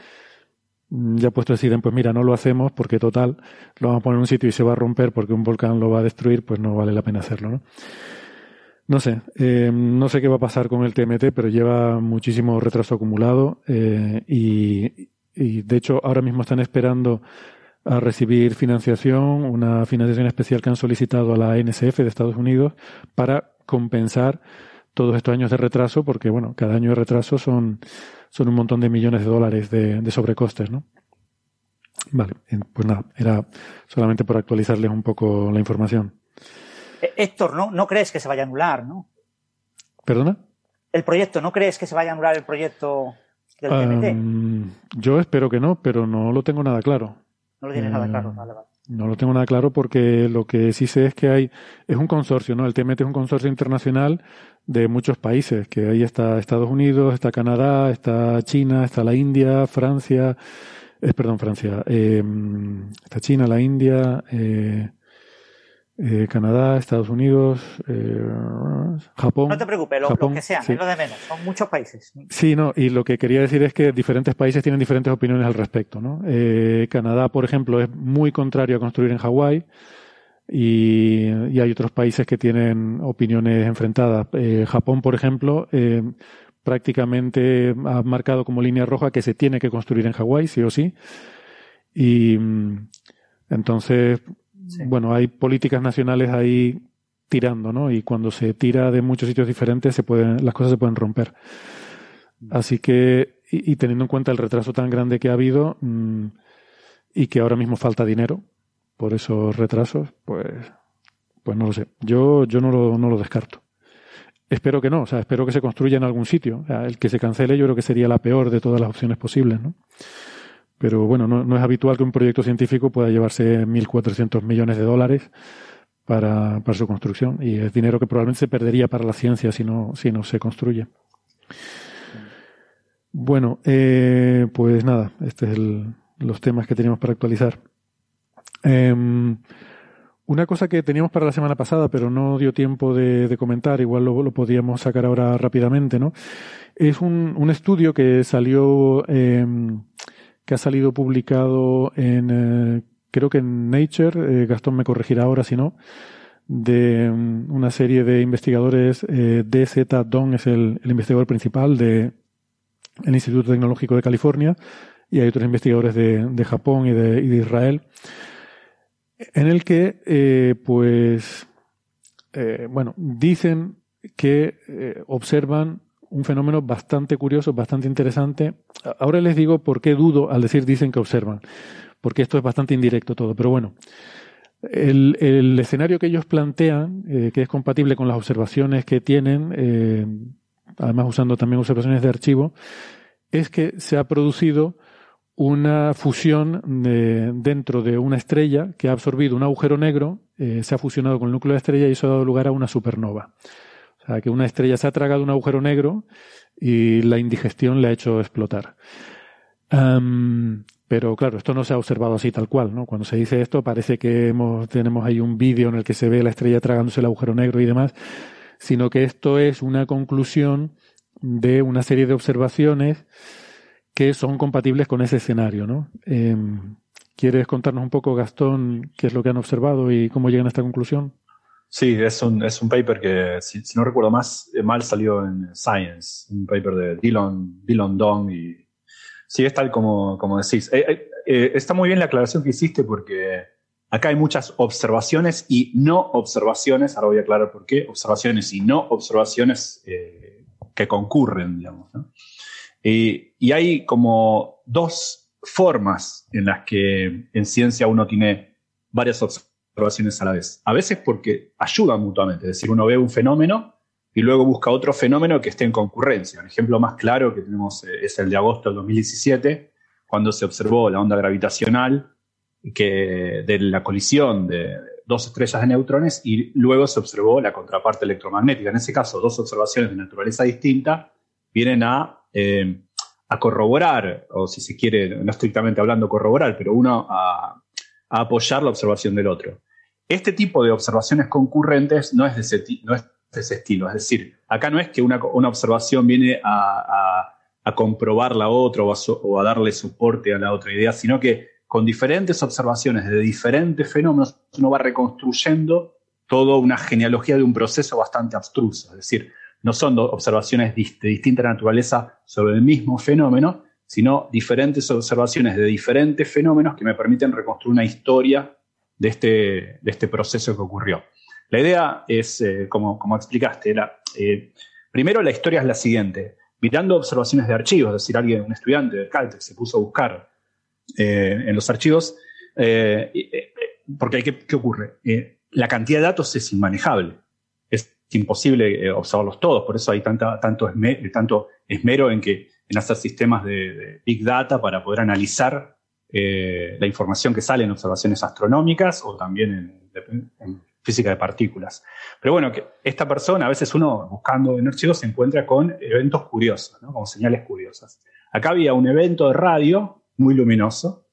ya puesto deciden, pues mira, no lo hacemos porque total, lo vamos a poner en un sitio y se va a romper porque un volcán lo va a destruir, pues no vale la pena hacerlo, ¿no? No sé, eh, no sé qué va a pasar con el TMT, pero lleva muchísimo retraso acumulado eh, y, y de hecho ahora mismo están esperando a recibir financiación, una financiación especial que han solicitado a la NSF de Estados Unidos para compensar todos estos años de retraso, porque bueno, cada año de retraso son, son un montón de millones de dólares de, de sobrecostes, ¿no? Vale, pues nada, era solamente por actualizarles un poco la información.
Eh, Héctor, ¿no, no crees que se vaya a anular, no?
¿Perdona?
El proyecto, ¿no crees que se vaya a anular el proyecto del TMT?
Um, yo espero que no, pero no lo tengo nada claro.
No lo tienes nada claro, vale, vale.
No lo tengo nada claro porque lo que sí sé es que hay, es un consorcio, ¿no? El TMT es un consorcio internacional de muchos países, que ahí está Estados Unidos, está Canadá, está China, está la India, Francia, eh, perdón, Francia, eh, está China, la India, eh, eh, Canadá, Estados Unidos, eh, Japón.
No te preocupes, lo,
Japón,
lo que sea,
sí.
es lo de menos. Son muchos países.
Sí, no, y lo que quería decir es que diferentes países tienen diferentes opiniones al respecto, ¿no? Eh, Canadá, por ejemplo, es muy contrario a construir en Hawái y, y hay otros países que tienen opiniones enfrentadas. Eh, Japón, por ejemplo, eh, prácticamente ha marcado como línea roja que se tiene que construir en Hawái, sí o sí. Y mm, entonces,
Sí.
bueno, hay políticas nacionales ahí tirando, ¿no? Y cuando se tira de muchos sitios diferentes, se pueden, las cosas se pueden romper. Así que, y, y teniendo en cuenta el retraso tan grande que ha habido mmm, y que ahora mismo falta dinero por esos retrasos, pues, pues no lo sé. Yo, yo no lo, no lo descarto. Espero que no, o sea, espero que se construya en algún sitio. O sea, el que se cancele yo creo que sería la peor de todas las opciones posibles, ¿no? Pero bueno, no, no es habitual que un proyecto científico pueda llevarse 1.400 millones de dólares para, para, su construcción y es dinero que probablemente se perdería para la ciencia si no, si no se construye. Bueno, eh, pues nada, este es el, los temas que teníamos para actualizar. Eh, una cosa que teníamos para la semana pasada, pero no dio tiempo de, comentar, igual lo, lo, podríamos sacar ahora rápidamente, ¿no? Es un, un estudio que salió, eh, que ha salido publicado en, eh, creo que en Nature, eh, Gastón me corregirá ahora si no, de um, una serie de investigadores, eh, DZ Don es el, investigador principal de el Instituto Tecnológico de California y hay otros investigadores de, de Japón y de, de, Israel, en el que, eh, pues, bueno, dicen que observan un fenómeno bastante curioso, bastante interesante. Ahora les digo por qué dudo al decir dicen que observan, porque esto es bastante indirecto todo, pero bueno. El, escenario que ellos plantean, eh, que es compatible con las observaciones que tienen, eh, además usando también observaciones de archivo, es que se ha producido una fusión de, dentro de una estrella que ha absorbido un agujero negro, eh, se ha fusionado con el núcleo de la estrella y eso ha dado lugar a una supernova. O sea, que una estrella se ha tragado un agujero negro y la indigestión le ha hecho explotar. Pero claro, esto no se ha observado así tal cual, ¿no? Cuando se dice esto parece que tenemos ahí un vídeo en el que se ve la estrella tragándose el agujero negro y demás, sino que esto es una conclusión de una serie de observaciones que son compatibles con ese escenario, ¿no? Eh, ¿Quieres contarnos un poco, Gastón, qué es lo que han observado y cómo llegan a esta conclusión?
Sí, es un, es un paper que, si, si no recuerdo más, mal salió en Science, un paper de Dylan, Dylan Dong y sí, es tal como, como decís. Eh, eh, eh, está muy bien la aclaración que hiciste porque acá hay muchas observaciones y no observaciones, ahora voy a aclarar por qué, observaciones y no observaciones eh, que concurren, digamos. y hay como dos formas en las que en ciencia uno tiene varias observaciones a la vez. A veces porque ayudan mutuamente, es decir, uno ve un fenómeno y luego busca otro fenómeno que esté en concurrencia. Un ejemplo más claro que tenemos eh, es el de agosto del 2017, cuando se observó la onda gravitacional que, de la colisión de dos estrellas de neutrones y luego se observó la contraparte electromagnética. En ese caso, dos observaciones de naturaleza distinta vienen a, eh, a corroborar, o si se quiere, no estrictamente hablando corroborar, pero uno a, apoyar la observación del otro. Este tipo de observaciones concurrentes no es de ese, es estilo. Es decir, acá no es que una, observación viene a, comprobar la otra o a, darle soporte a la otra idea, sino que con diferentes observaciones de diferentes fenómenos uno va reconstruyendo toda una genealogía de un proceso bastante abstruso. Es decir, no son observaciones de distinta naturaleza sobre el mismo fenómeno, sino diferentes observaciones de diferentes fenómenos que me permiten reconstruir una historia de este, de este proceso que ocurrió. La idea es, eh, como, explicaste, eh, primero la historia es la siguiente. Mirando observaciones de archivos, es decir, alguien, un estudiante de Caltech se puso a buscar eh, en los archivos, porque ¿qué, qué ocurre? la cantidad de datos es inmanejable. Es imposible observarlos todos, por eso hay tanta, tanto, esmero, en, que, en hacer sistemas de, Big Data para poder analizar la información que sale en observaciones astronómicas o también en física de partículas. Pero bueno, que esta persona, a veces uno buscando en archivos se encuentra con eventos curiosos, ¿no? como señales curiosas. Acá había un evento de radio muy luminoso,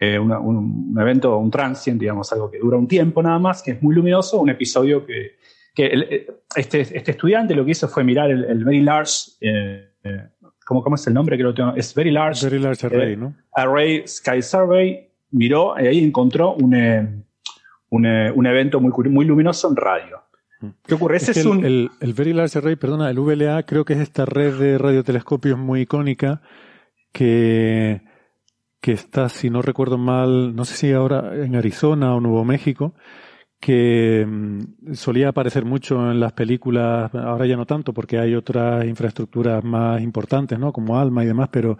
eh, un, evento, un transient, digamos, algo que dura un tiempo nada más, que es muy luminoso, un episodio que, que este, este, estudiante lo que hizo fue mirar el, Very Large, eh, eh, ¿cómo, es el nombre que lo tengo? Es Very Large,
Very large Array, ¿no?
Array Sky Survey, miró y ahí encontró un eh, un, evento muy, muy luminoso en radio.
¿Qué ocurre? Ese es, un... el, Very Large Array, perdona, el VLA creo que es esta red de radiotelescopios muy icónica que, que está, si no recuerdo mal, no sé si ahora en Arizona o Nuevo México, que mm, solía aparecer mucho en las películas, ahora ya no tanto porque hay otras infraestructuras más importantes, ¿no? Como Alma y demás, pero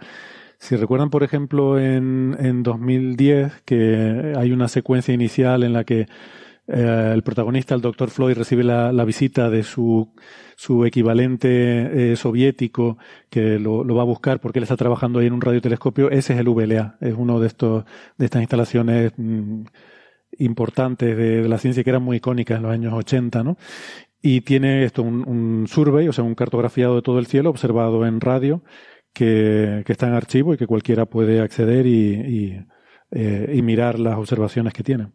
si recuerdan, por ejemplo, en, en 2010, que hay una secuencia inicial en la que eh, el protagonista, el doctor Floyd, recibe la, la visita de su, su equivalente eh, soviético que lo, va a buscar porque él está trabajando ahí en un radiotelescopio. Ese es el VLA, es uno de estos, de estas instalaciones mm, importantes de, la ciencia que eran muy icónicas en los años 80, ¿no? Y tiene esto, un, un survey, o sea, un cartografiado de todo el cielo observado en radio que, está en archivo y que cualquiera puede acceder y, eh, mirar las observaciones que tiene.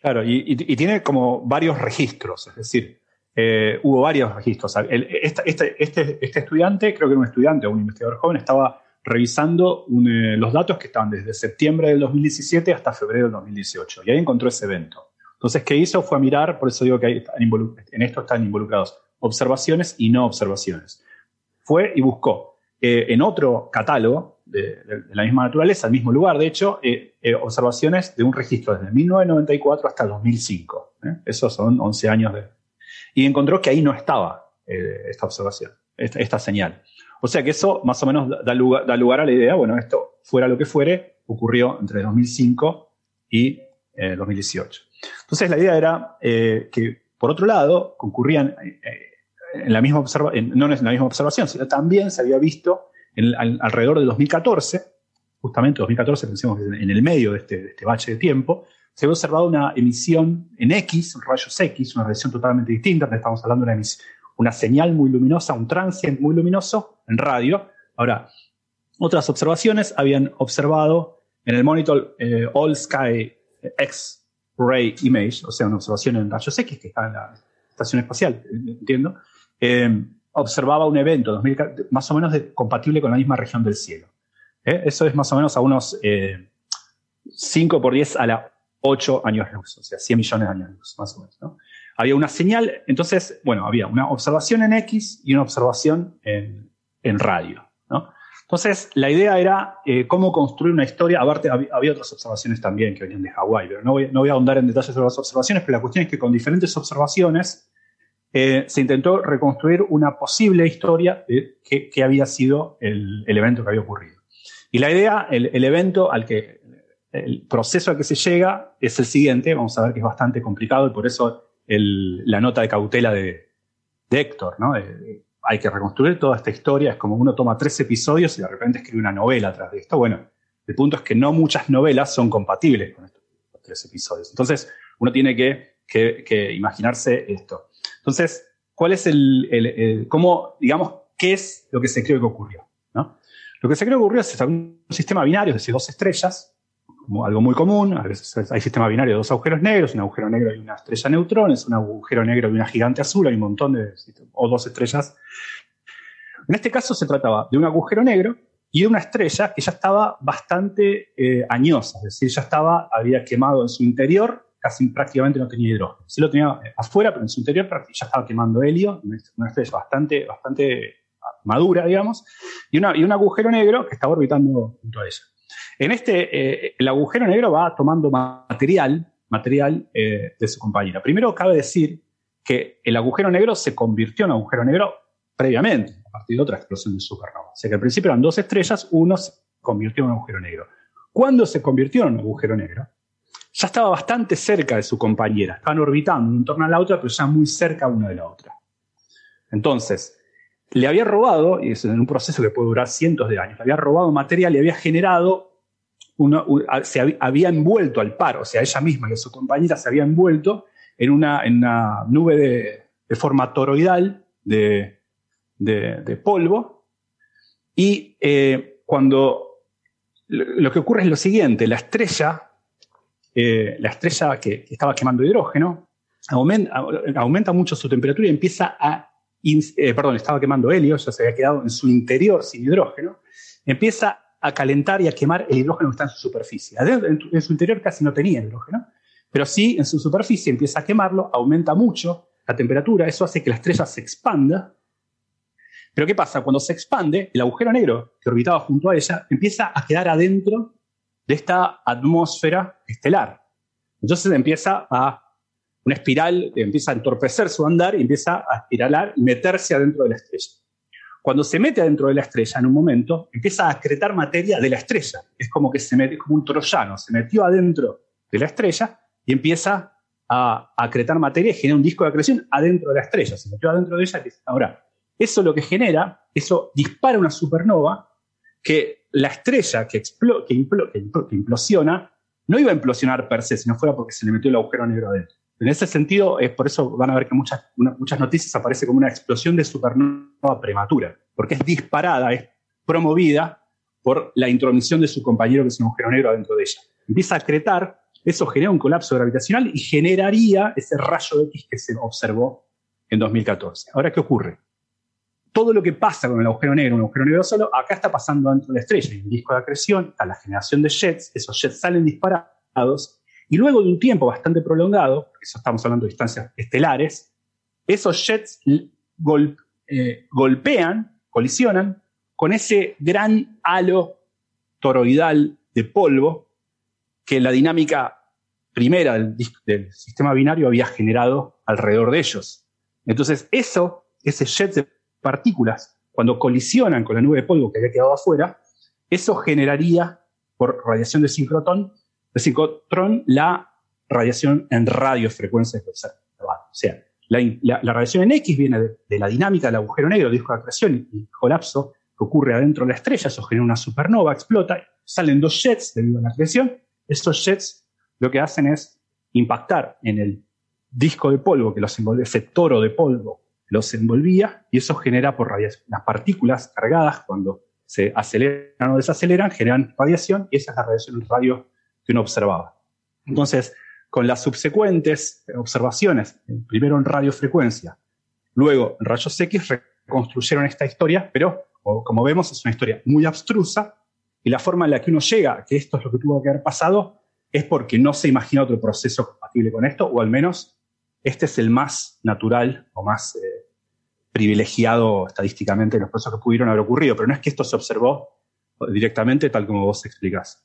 Claro, y, tiene como varios registros, es decir, eh, hubo varios registros. este, este, este, estudiante, creo que era un estudiante o un investigador joven, estaba revisando eh, los datos que estaban desde septiembre del 2017 hasta febrero del 2018, y ahí encontró ese evento. Entonces, ¿qué hizo? Fue a mirar, por eso digo que en esto están involucrados observaciones y no observaciones. Fue y buscó eh, en otro catálogo de, la misma naturaleza, el mismo lugar, de hecho, eh, observaciones de un registro desde 1994 hasta el 2005. Esos son 11 años de... Y encontró que ahí no estaba esta observación, esta, señal. O sea que eso más o menos da lugar, da lugar, a la idea, bueno, esto fuera lo que fuere, ocurrió entre 2005 y 2018. Entonces la idea era que, por otro lado, concurrían en la misma no en la misma observación, sino también se había visto en, alrededor de 2014, justamente 2014, pensemos que en el medio de este, este, bache de tiempo, se había observado una emisión en X, rayos X, una radiación totalmente distinta, estamos hablando de una, una señal muy luminosa, un transient muy luminoso en radio. Ahora, otras observaciones habían observado en el monitor eh, All Sky X-Ray Image, o sea, una observación en rayos X que está en la estación espacial, entiendo, eh, observaba un evento más o menos compatible con la misma región del cielo. ¿eh? Eso es más o menos a unos 5 eh, por 10 a la 8 años luz, o sea, 100 millones de años luz, más o menos. Había una señal, entonces, bueno, había una observación en X y una observación en, radio. Entonces, la idea era eh, cómo construir una historia. Aparte, había otras observaciones también que venían de Hawái, pero no voy, no a ahondar en detalles sobre las observaciones, pero la cuestión es que con diferentes observaciones eh, se intentó reconstruir una posible historia de qué, había sido el, evento que había ocurrido. Y la idea, el, evento al que, el proceso al que se llega es el siguiente, vamos a ver que es bastante complicado y por eso la nota de cautela de, Héctor, ¿no? Hay que reconstruir toda esta historia. Es como uno toma tres episodios y de repente escribe una novela atrás de esto. Bueno, el punto es que no muchas novelas son compatibles con estos tres episodios. Entonces, uno tiene que, imaginarse esto. Entonces, ¿cuál es el, cómo, digamos, qué es lo que se cree que ocurrió? Lo que se cree que ocurrió es un sistema binario, es decir, dos estrellas, algo muy común. A veces hay sistema binario de dos agujeros negros, un agujero negro y una estrella neutrones, un agujero negro y una gigante azul, hay un montón de, o dos estrellas. En este caso se trataba de un agujero negro y de una estrella que ya estaba bastante eh, añosa, es decir, ya estaba, había quemado en su interior, casi prácticamente no tenía hidrógeno. Sí lo tenía eh, afuera, pero en su interior ya estaba quemando helio, una estrella bastante, bastante madura, digamos, y, una, y un agujero negro que estaba orbitando junto a ella. En este, eh, el agujero negro va tomando material, material eh, de su compañera. Primero cabe decir que el agujero negro se convirtió en agujero negro previamente, a partir de otra explosión de supernova. O sea que al principio eran dos estrellas, uno se convirtió en agujero negro. Cuando se convirtió en agujero negro, ya estaba bastante cerca de su compañera. Estaban orbitando en torno a la otra, pero ya muy cerca una de la otra. Entonces, le había robado, y es en un proceso que puede durar cientos de años, le había robado material y había generado se había envuelto al par, o sea, ella misma y su compañera se había envuelto en una, nube de, forma toroidal de, polvo. Y eh, cuando lo que ocurre es lo siguiente, la estrella, eh, la estrella que, estaba quemando hidrógeno, aumenta, mucho su temperatura y empieza a, eh, perdón, estaba quemando helio, ya se había quedado en su interior sin hidrógeno, empieza a calentar y a quemar el hidrógeno que está en su superficie. En su interior casi no tenía hidrógeno, pero sí en su superficie empieza a quemarlo, aumenta mucho la temperatura, eso hace que la estrella se expanda. Pero ¿qué pasa? Cuando se expande, el agujero negro que orbitaba junto a ella empieza a quedar adentro de esta atmósfera estelar. Entonces empieza a una espiral, empieza a entorpecer su andar y empieza a espiralar y meterse adentro de la estrella. Cuando se mete adentro de la estrella en un momento, empieza a acretar materia de la estrella. Es como que se mete como un troyano, se metió adentro de la estrella y empieza a, acretar materia y genera un disco de acreción adentro de la estrella. Se metió adentro de ella. Ahora, eso lo que genera, eso dispara una supernova que la estrella que, que implosiona no iba a implosionar per se si no fuera porque se le metió el agujero negro adentro. En ese sentido, es por eso van a ver que muchas, muchas noticias aparece como una explosión de supernova prematura, porque es disparada, es promovida por la intromisión de su compañero que es un agujero negro adentro de ella. Empieza a acretar, eso genera un colapso gravitacional y generaría ese rayo X que se observó en 2014. Ahora, ¿qué ocurre? Todo lo que pasa con el agujero negro, un agujero negro solo, acá está pasando dentro de la estrella. Hay un disco de acreción, está la generación de jets, esos jets salen disparados y luego de un tiempo bastante prolongado, eso estamos hablando de distancias estelares, esos jets eh, golpean, colisionan con ese gran halo toroidal de polvo que la dinámica primera del, sistema binario había generado alrededor de ellos. Entonces, eso, ese jet de partículas, cuando colisionan con la nube de polvo que había quedado afuera, eso generaría, por radiación de sincrotrón, de psicotron la radiación en radiofrecuencia observada. O sea, la, radiación en X viene de, la dinámica del agujero negro, disco de acreción y colapso que ocurre adentro de la estrella, eso genera una supernova, explota, salen dos jets debido a la acreción. Estos jets lo que hacen es impactar en el disco de polvo que los envolve, ese toro de polvo los envolvía, y eso genera por radiación. Las partículas cargadas, cuando se aceleran o desaceleran, generan radiación, y esa es la radiación radio que uno observaba. Entonces, con las subsecuentes observaciones, primero en radiofrecuencia, luego en rayos X, reconstruyeron esta historia, pero como vemos es una historia muy abstrusa y la forma en la que uno llega a que esto es lo que tuvo que haber pasado es porque no se imagina otro proceso compatible con esto, o al menos este es el más natural o más eh, privilegiado estadísticamente de los procesos que pudieron haber ocurrido, pero no es que esto se observó directamente tal como vos explicás.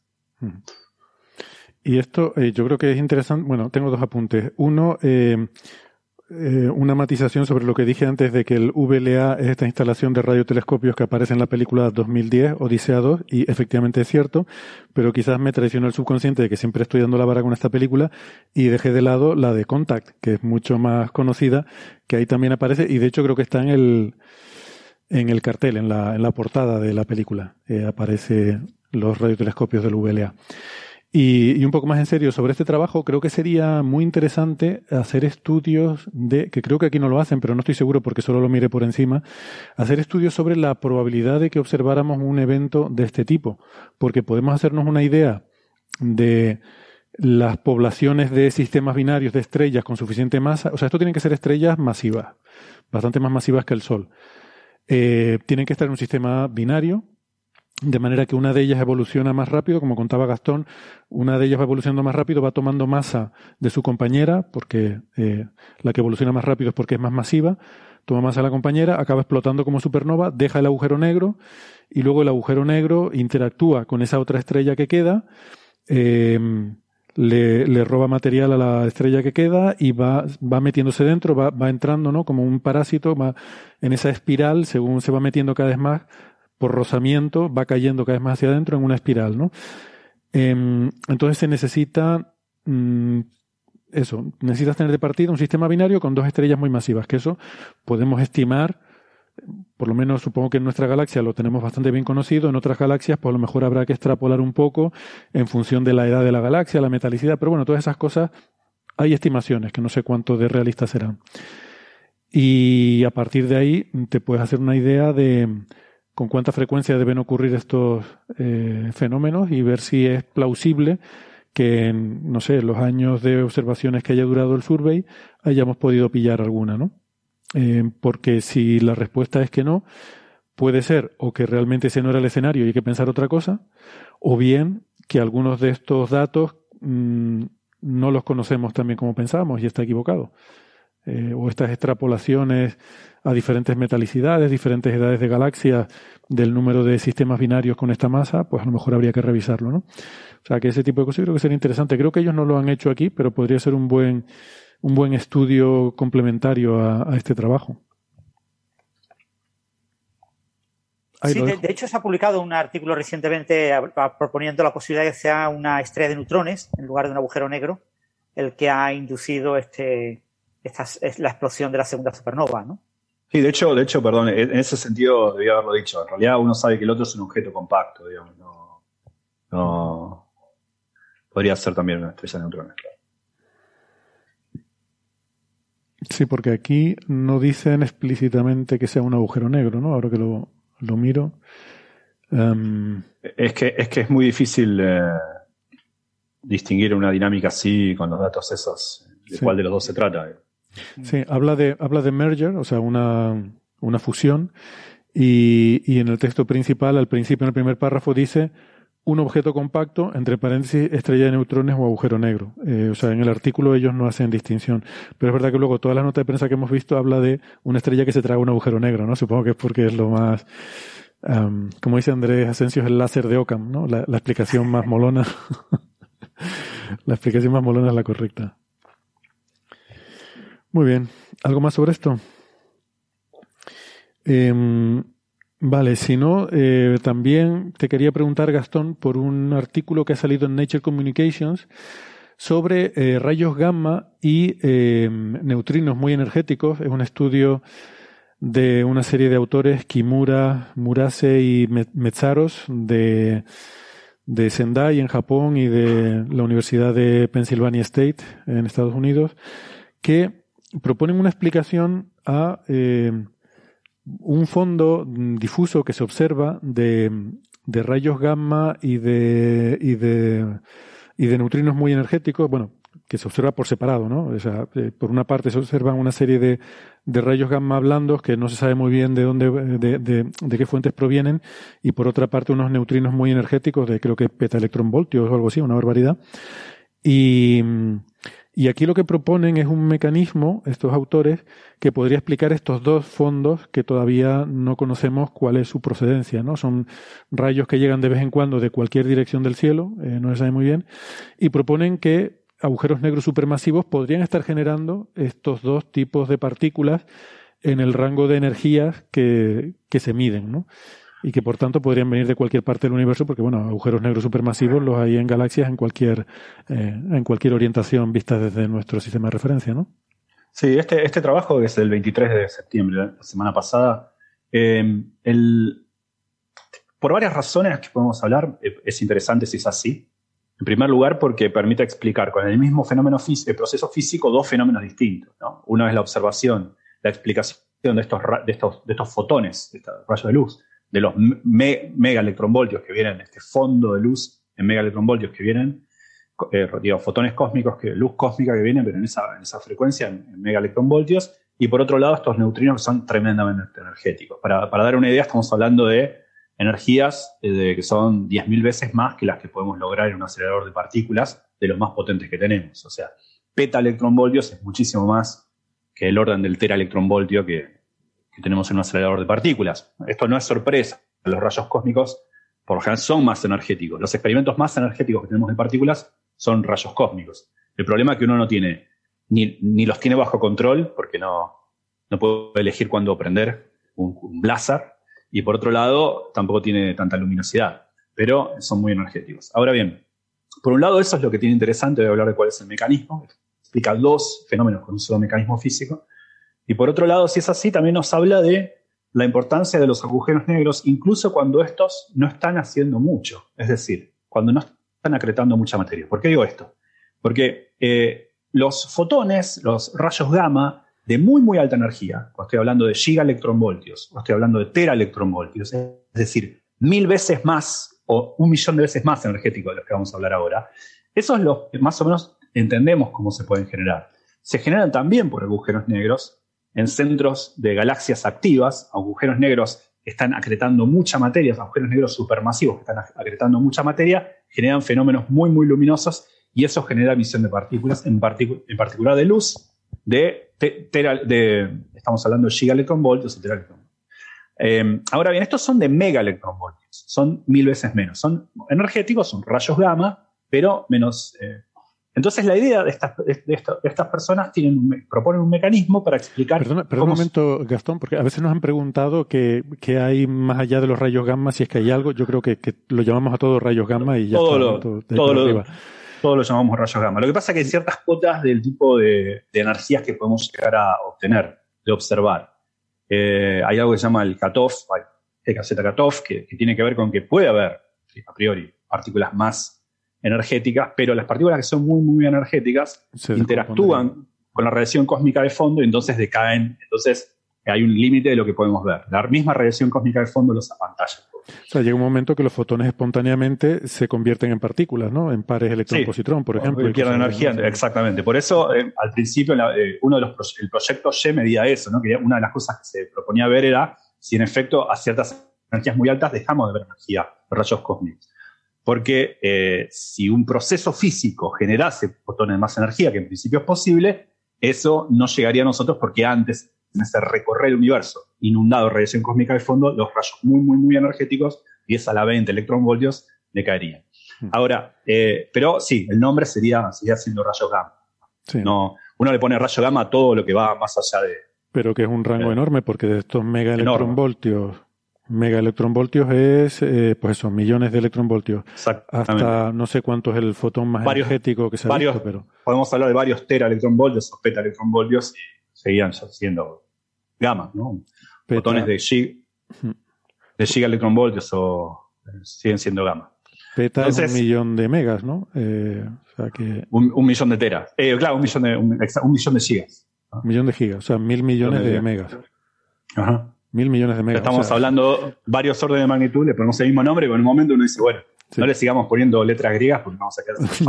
Y esto eh, yo creo que es interesante. Bueno, tengo dos apuntes. Uno, eh, eh, una matización sobre lo que dije antes de que el VLA es esta instalación de radiotelescopios que aparece en la película 2010, Odisea 2, y efectivamente es cierto, pero quizás me traicionó el subconsciente de que siempre estoy dando la vara con esta película y dejé de lado la de Contact, que es mucho más conocida, que ahí también aparece, y de hecho creo que está en el, en el cartel, en la, en la portada de la película, eh, aparece los radiotelescopios del VLA. Y, un poco más en serio sobre este trabajo, creo que sería muy interesante hacer estudios de, que creo que aquí no lo hacen, pero no estoy seguro porque solo lo mire por encima, hacer estudios sobre la probabilidad de que observáramos un evento de este tipo, porque podemos hacernos una idea de las poblaciones de sistemas binarios de estrellas con suficiente masa, o sea, esto tienen que ser estrellas masivas, bastante más masivas que el Sol. Eh, tienen que estar en un sistema binario, de manera que una de ellas evoluciona más rápido, como contaba Gastón, una de ellas va evolucionando más rápido, va tomando masa de su compañera, porque eh, la que evoluciona más rápido es porque es más masiva, toma masa de la compañera, acaba explotando como supernova, deja el agujero negro y luego el agujero negro interactúa con esa otra estrella que queda, eh, le, roba material a la estrella que queda y va, va metiéndose dentro, va, va entrando ¿no? como un parásito, en esa espiral, según se va metiendo cada vez más, por rozamiento va cayendo cada vez más hacia adentro en una espiral, ¿no? Em, entonces se necesita mm, eso, necesitas tener de partida un sistema binario con dos estrellas muy masivas, que eso podemos estimar, por lo menos supongo que en nuestra galaxia lo tenemos bastante bien conocido, en otras galaxias pues a lo mejor habrá que extrapolar un poco en función de la edad de la galaxia, la metalicidad, pero bueno, todas esas cosas hay estimaciones que no sé cuánto de realistas serán. Y a partir de ahí te puedes hacer una idea de, con cuánta frecuencia deben ocurrir estos eh, fenómenos y ver si es plausible que en, no sé, los años de observaciones que haya durado el survey hayamos podido pillar alguna, ¿no? Eh, porque si la respuesta es que no, puede ser o que realmente ese no era el escenario y hay que pensar otra cosa, o bien que algunos de estos datos mm, no los conocemos también como pensábamos y está equivocado. Eh, o estas extrapolaciones a diferentes metalicidades, diferentes edades de galaxias del número de sistemas binarios con esta masa, pues a lo mejor habría que revisarlo, ¿no? O sea, que ese tipo de cosas creo que sería interesante. Creo que ellos no lo han hecho aquí, pero podría ser un buen, un buen estudio complementario a, este trabajo.
sí, de, hecho se ha publicado un artículo recientemente proponiendo la posibilidad de que sea una estrella de neutrones en lugar de un agujero negro el que ha inducido este, esta, la explosión de la segunda supernova, ¿no?
Sí, de hecho, de hecho, perdón, en ese sentido debía haberlo dicho. En realidad uno sabe que el otro es un objeto compacto, digamos. No, podría ser también una estrella de neutrones,
Sí, porque aquí no dicen explícitamente que sea un agujero negro, ¿no? Ahora que lo, miro.
Em, es, que, es que es muy difícil eh, distinguir una dinámica así con los datos esos, de cuál de los dos se trata.
Sí, habla de, habla de merger, o sea, una, una fusión, y, y, en el texto principal, al principio, en el primer párrafo, dice un objeto compacto, entre paréntesis, estrella de neutrones o agujero negro. Eh, o sea, en el artículo ellos no hacen distinción. Pero es verdad que luego toda la nota de prensa que hemos visto habla de una estrella que se traga un agujero negro, ¿no? Supongo que es porque es lo más, como dice Andrés Asensio, es el láser de Ockham, ¿no? La, la explicación más molona. la explicación más molona es la correcta. Muy bien. ¿Algo más sobre esto? Em, vale, si no, eh, también te quería preguntar, Gastón, por un artículo que ha salido en Nature Communications sobre eh, rayos gamma y em, neutrinos muy energéticos. Es un estudio de una serie de autores, Kimura, Murase y Metzaros, de, de Sendai en Japón y de la Universidad de Pennsylvania State en Estados Unidos, que proponen una explicación a eh, un fondo difuso que se observa de, de rayos gamma y de, y de, y de neutrinos muy energéticos, bueno, que se observa por separado, ¿no? O sea, eh, por una parte se observan una serie de, de, rayos gamma blandos que no se sabe muy bien de dónde, de, de, de, qué fuentes provienen, y por otra parte unos neutrinos muy energéticos de creo que petaelectronvoltios o algo así, una barbaridad. Y, Y aquí lo que proponen es un mecanismo, estos autores, que podría explicar estos dos fondos que todavía no conocemos cuál es su procedencia, ¿no? Son rayos que llegan de vez en cuando de cualquier dirección del cielo, eh, no se sabe muy bien, y proponen que agujeros negros supermasivos podrían estar generando estos dos tipos de partículas en el rango de energías que, que se miden, ¿no? Y que por tanto podrían venir de cualquier parte del universo porque bueno agujeros negros supermasivos los hay en galaxias en cualquier eh, en cualquier orientación vista desde nuestro sistema de referencia no
sí este este trabajo es del 23 de septiembre la semana pasada. Eh, el, por varias razones que podemos hablar eh, es interesante si es así. En primer lugar porque permite explicar con el mismo fenómeno el proceso físico dos fenómenos distintos ¿no? uno es la observación la explicación de estos, de estos, de estos fotones, de estos rayos de luz, de los me, megaelectronvoltios que vienen, este fondo de luz en megaelectronvoltios que vienen, eh, fotones cósmicos, que, luz cósmica que viene, pero en esa, en esa frecuencia, en, en megaelectronvoltios, y por otro lado estos neutrinos que son tremendamente energéticos. Para, para dar una idea, estamos hablando de energías eh, de, que son 10.000 veces más que las que podemos lograr en un acelerador de partículas de los más potentes que tenemos. O sea, peta electronvoltios es muchísimo más que el orden del tera electronvoltio que, que tenemos en un acelerador de partículas. Esto no es sorpresa. Los rayos cósmicos, por lo general, son más energéticos. Los experimentos más energéticos que tenemos de partículas son rayos cósmicos. El problema es que uno no tiene, ni, ni los tiene bajo control, porque no, no puede elegir cuándo prender un, un y por otro lado, tampoco tiene tanta luminosidad, pero son muy energéticos. Ahora bien, por un lado, eso es lo que tiene interesante de hablar de cuál es el mecanismo. Explica dos fenómenos con un solo mecanismo físico. Y por otro lado, si es así, también nos habla de la importancia de los agujeros negros, incluso cuando estos no están haciendo mucho, es decir, cuando no están acretando mucha materia. ¿Por qué digo esto? Porque eh, los fotones, los rayos gamma de muy, muy alta energía, cuando estoy hablando de gigaelectronvoltios, o estoy hablando de teraelectronvoltios, es decir, mil veces más o un millón de veces más energéticos de los que vamos a hablar ahora, esos los más o menos entendemos cómo se pueden generar. Se generan también por agujeros negros en centros de galaxias activas, agujeros negros que están acretando mucha materia, agujeros negros supermasivos que están acretando mucha materia, generan fenómenos muy, muy luminosos y eso genera emisión de partículas, en, particular de luz, de, de, estamos hablando de gigaelectronvoltios o teraelectronvoltios. Eh, ahora bien, estos son de megaelectronvoltios, son mil veces menos. Son energéticos, son rayos gamma, pero menos, eh, entonces la idea de estas, de estas, personas tienen, proponen un mecanismo para explicar...
Perdona, un momento, Gastón, porque a veces nos han preguntado qué hay más allá de los rayos gamma, si es que hay algo. Yo creo que, lo llamamos a todos rayos gamma y ya
todo Lo, todo, lo, todo lo llamamos rayos gamma. Lo que pasa es que hay ciertas cuotas del tipo de, energías que podemos llegar a obtener, de observar. Eh, hay algo que se llama el cutoff, el cutoff, que, que tiene que ver con que puede haber, a priori, partículas más energéticas, pero las partículas que son muy, muy energéticas interactúan con la radiación cósmica de fondo y entonces decaen. Entonces hay un límite de lo que podemos ver. La misma radiación cósmica de fondo los apantalla.
O sea, llega un momento que los fotones espontáneamente se convierten en partículas, ¿no? En pares electrón-positrón, por ejemplo.
Pierden energía, exactamente. Por eso, eh, al principio, eh, uno de los el proyecto Y medía eso, ¿no? Que una de las cosas que se proponía ver era si en efecto a ciertas energías muy altas dejamos de ver energía, rayos cósmicos. Porque eh, si un proceso físico generase fotones de más energía, que en principio es posible, eso no llegaría a nosotros porque antes, en ese recorrer el universo inundado de radiación cósmica de fondo, los rayos muy, muy, muy energéticos, 10 a la 20 electronvoltios, le caerían. Hmm. Ahora, eh, pero sí, el nombre sería, sería siendo rayos gamma. No, uno le pone rayo gamma a todo lo que va más allá de...
Pero que es un rango eh, enorme porque de estos mega electronvoltios Megaelectronvoltios es, eh, pues eso, millones de electronvoltios. Hasta no sé cuánto es el fotón más energético que se ha visto, pero...
Podemos hablar de varios teraelectronvoltios o petaelectronvoltios y seguían siendo gamma, ¿no? Fotones de, gig, de gigaelectronvoltios o eh, siguen siendo gamma.
Peta es un millón de megas, ¿no? Eh, o sea que...
un, millón de teras. Eh, claro, un millón de, un, millón de gigas.
Un millón de gigas, o sea, mil millones de, de megas. Ajá. Mil millones de megas.
Estamos hablando varios órdenes de magnitud, le ponemos el mismo nombre, pero en un momento uno dice, bueno, no le sigamos poniendo letras griegas porque vamos a quedar sin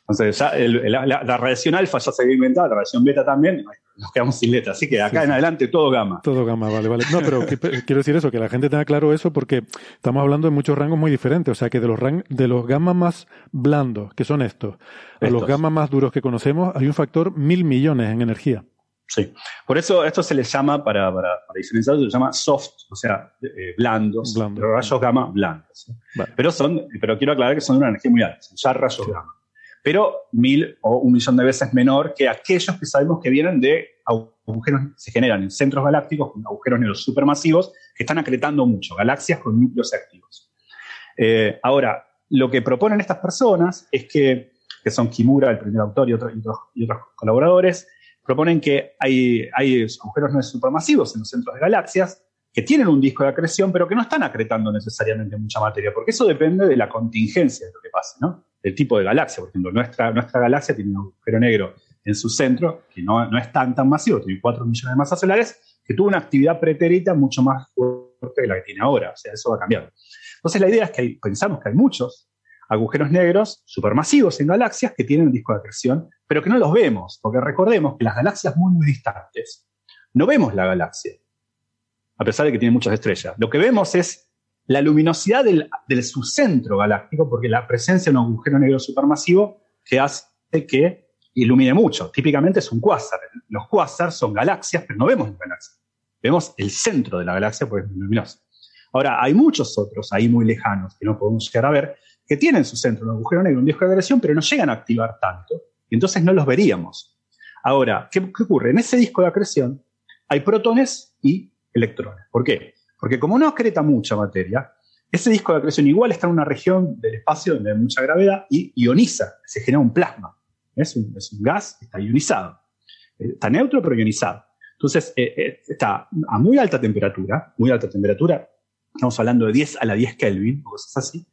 Entonces, ya la, radiación alfa ya se había inventado, la radiación beta también, nos quedamos sin letra. Así que acá en adelante todo gamma.
Todo gamma, vale, vale. No, pero quiero decir eso, que la gente tenga claro eso porque estamos hablando de muchos rangos muy diferentes. O sea, que de los, de los gamma más blandos, que son estos, a los gamma más duros que conocemos, hay un factor mil millones en energía.
Sí, por eso esto se le llama, para, para, para diferenciarlo, se le llama soft, o sea, eh, blandos, Blando. rayos gamma blandos. Pero, son, pero quiero aclarar que son de una energía muy alta, son ya rayos gamma. Pero mil o un millón de veces menor que aquellos que sabemos que vienen de agujeros, se generan en centros galácticos con agujeros negros supermasivos que están acretando mucho, galaxias con núcleos activos. Eh, ahora, lo que proponen estas personas es que, que son Kimura, el primer autor y, otros y otros colaboradores, proponen que hay, hay agujeros no supermasivos en los centros de galaxias que tienen un disco de acreción, pero que no están acretando necesariamente mucha materia, porque eso depende de la contingencia de lo que pase, ¿no? Del tipo de galaxia. Por ejemplo, nuestra, nuestra galaxia tiene un agujero negro en su centro, que no, no es tan, tan masivo, tiene 4 millones de masas solares, que tuvo una actividad pretérita mucho más fuerte que la que tiene ahora. O sea, eso va a cambiar. Entonces, la idea es que pensamos que hay muchos agujeros negros supermasivos en galaxias que tienen un disco de acreción, pero que no los vemos, porque recordemos que las galaxias muy, distantes, no vemos la galaxia, a pesar de que tiene muchas estrellas. Lo que vemos es la luminosidad del, del subcentro galáctico, porque la presencia de un agujero negro supermasivo que hace que ilumine mucho. Típicamente es un cuásar. Los cuásars son galaxias, pero no vemos la galaxia. Vemos el centro de la galaxia porque es muy luminoso. Ahora, hay muchos otros ahí muy lejanos que no podemos llegar a ver, que tienen su centro un agujero negro, un disco de acreción, pero no llegan a activar tanto, y entonces no los veríamos. Ahora, ¿qué, ocurre? En ese disco de acreción hay protones y electrones. ¿Por qué? Porque como no acreta mucha materia, ese disco de acreción igual está en una región del espacio donde hay mucha gravedad y ioniza, se genera un plasma. Es un, gas, está ionizado. Eh, está neutro, pero ionizado. Entonces, eh, eh, está a muy alta temperatura, muy alta temperatura, estamos hablando de 10 a la 10 Kelvin, cosas así,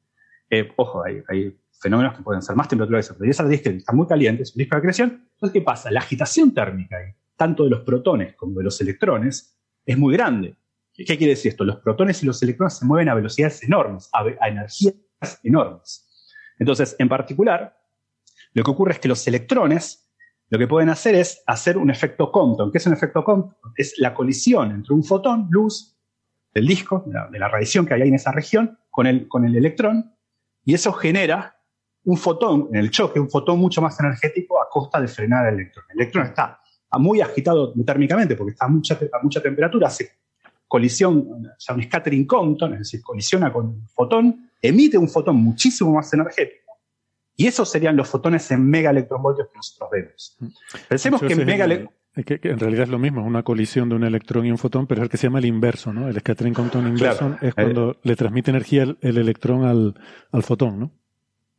ojo, hay, fenómenos que pueden ser más temperatura que 10 a la 10 Kelvin, están muy calientes, un disco de acreción. Entonces, ¿qué pasa? La agitación térmica, tanto de los protones como de los electrones, es muy grande. ¿Qué quiere decir esto? Los protones y los electrones se mueven a velocidades enormes, a, a energías enormes. Entonces, en particular, lo que ocurre es que los electrones lo que pueden hacer es hacer un efecto Compton. ¿Qué es un efecto Compton? Es la colisión entre un fotón, luz, del disco, de la, radiación que hay en esa región, con el, con el electrón, y eso genera un fotón en el choque, un fotón mucho más energético a costa de frenar el electrón. El electrón está muy agitado térmicamente porque está a mucha, a mucha temperatura, hace colisión, o sea, un scattering Compton, es decir, colisiona con un fotón, emite un fotón muchísimo más energético. Y esos serían los fotones en megaelectronvoltios que nosotros vemos. Pensemos que en mega
que, en realidad es lo mismo, una colisión de un electrón y un fotón, pero es el que se llama el inverso, ¿no? El scattering Compton inverso es cuando eh, le transmite energía el, electrón al, al, fotón, ¿no?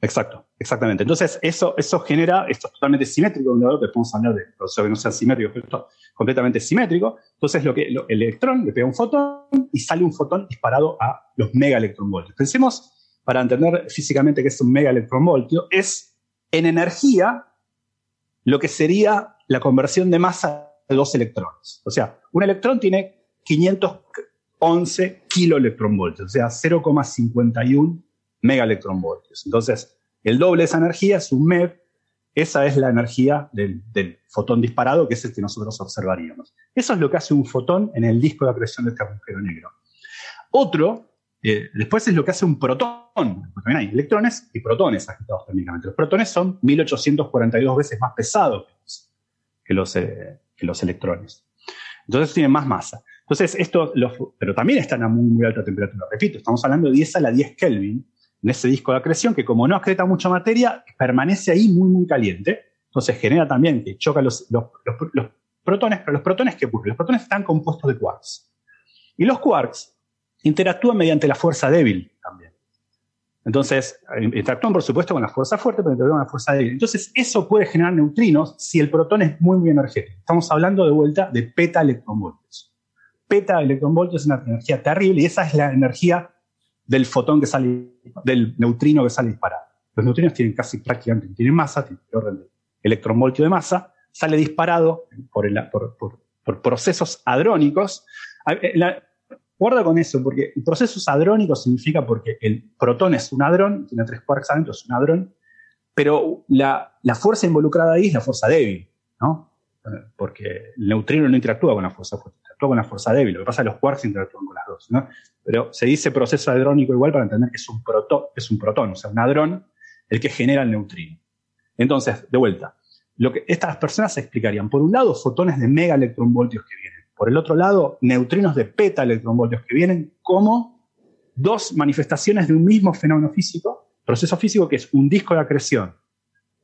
Exacto, exactamente. Entonces, eso, eso genera, esto es totalmente simétrico, un lado que podemos hablar de procesos que no sean simétricos, pero esto es completamente simétrico. Entonces, lo que, el electrón le pega un fotón y sale un fotón disparado a los megaelectronvoltios. Pensemos, para entender físicamente qué es un megaelectronvoltio, es en energía lo que sería la conversión de masa de dos electrones. O sea, un electrón tiene 511 kiloelectronvoltios, o sea, 0,51 megaelectronvoltios. Entonces, el doble de esa energía es un MeV, esa es la energía del, fotón disparado, que es el que nosotros observaríamos. Eso es lo que hace un fotón en el disco de acreción de este agujero negro. Otro, eh, después es lo que hace un protón. También hay electrones y protones agitados térmicamente. Los protones son 1842 veces más pesados que los, eh, electrones. Entonces tienen más masa. Entonces, esto, pero también están a muy, alta temperatura. Repito, estamos hablando de 10 a la 10 Kelvin en ese disco de acreción que como no acreta mucha materia, permanece ahí muy, muy caliente. Entonces genera también que choca los, los, protones, pero los protones, ¿qué ocurre? Los protones están compuestos de quarks. Y los quarks interactúan mediante la fuerza débil también. Entonces, interactúan por supuesto con la fuerza fuerte, pero interactúan con la fuerza débil. Entonces, eso puede generar neutrinos si el protón es muy, muy energético. Estamos hablando de vuelta de peta electronvoltios. Peta electronvoltios es una energía terrible y esa es la energía del fotón que sale, del neutrino que sale disparado. Los neutrinos tienen casi prácticamente, tienen masa, tienen el orden de electronvoltio de masa, sale disparado por, por, procesos hadrónicos. La, Guarda con eso, porque el proceso hadrónico significa porque el protón es un hadrón, tiene tres quarks adentro, es un hadrón, pero la, fuerza involucrada ahí es la fuerza débil, ¿no? porque el neutrino no interactúa con la fuerza fuerte, interactúa con la fuerza débil. Lo que pasa es que los quarks interactúan con las dos. ¿no? Pero se dice proceso hadrónico igual para entender que es un, proto, es un protón, o sea, un hadrón, el que genera el neutrino. Entonces, de vuelta, lo que estas personas explicarían, por un lado, fotones de mega electronvoltios que vienen, por el otro lado, neutrinos de peta electronvoltios que vienen como dos manifestaciones de un mismo fenómeno físico, proceso físico que es un disco de acreción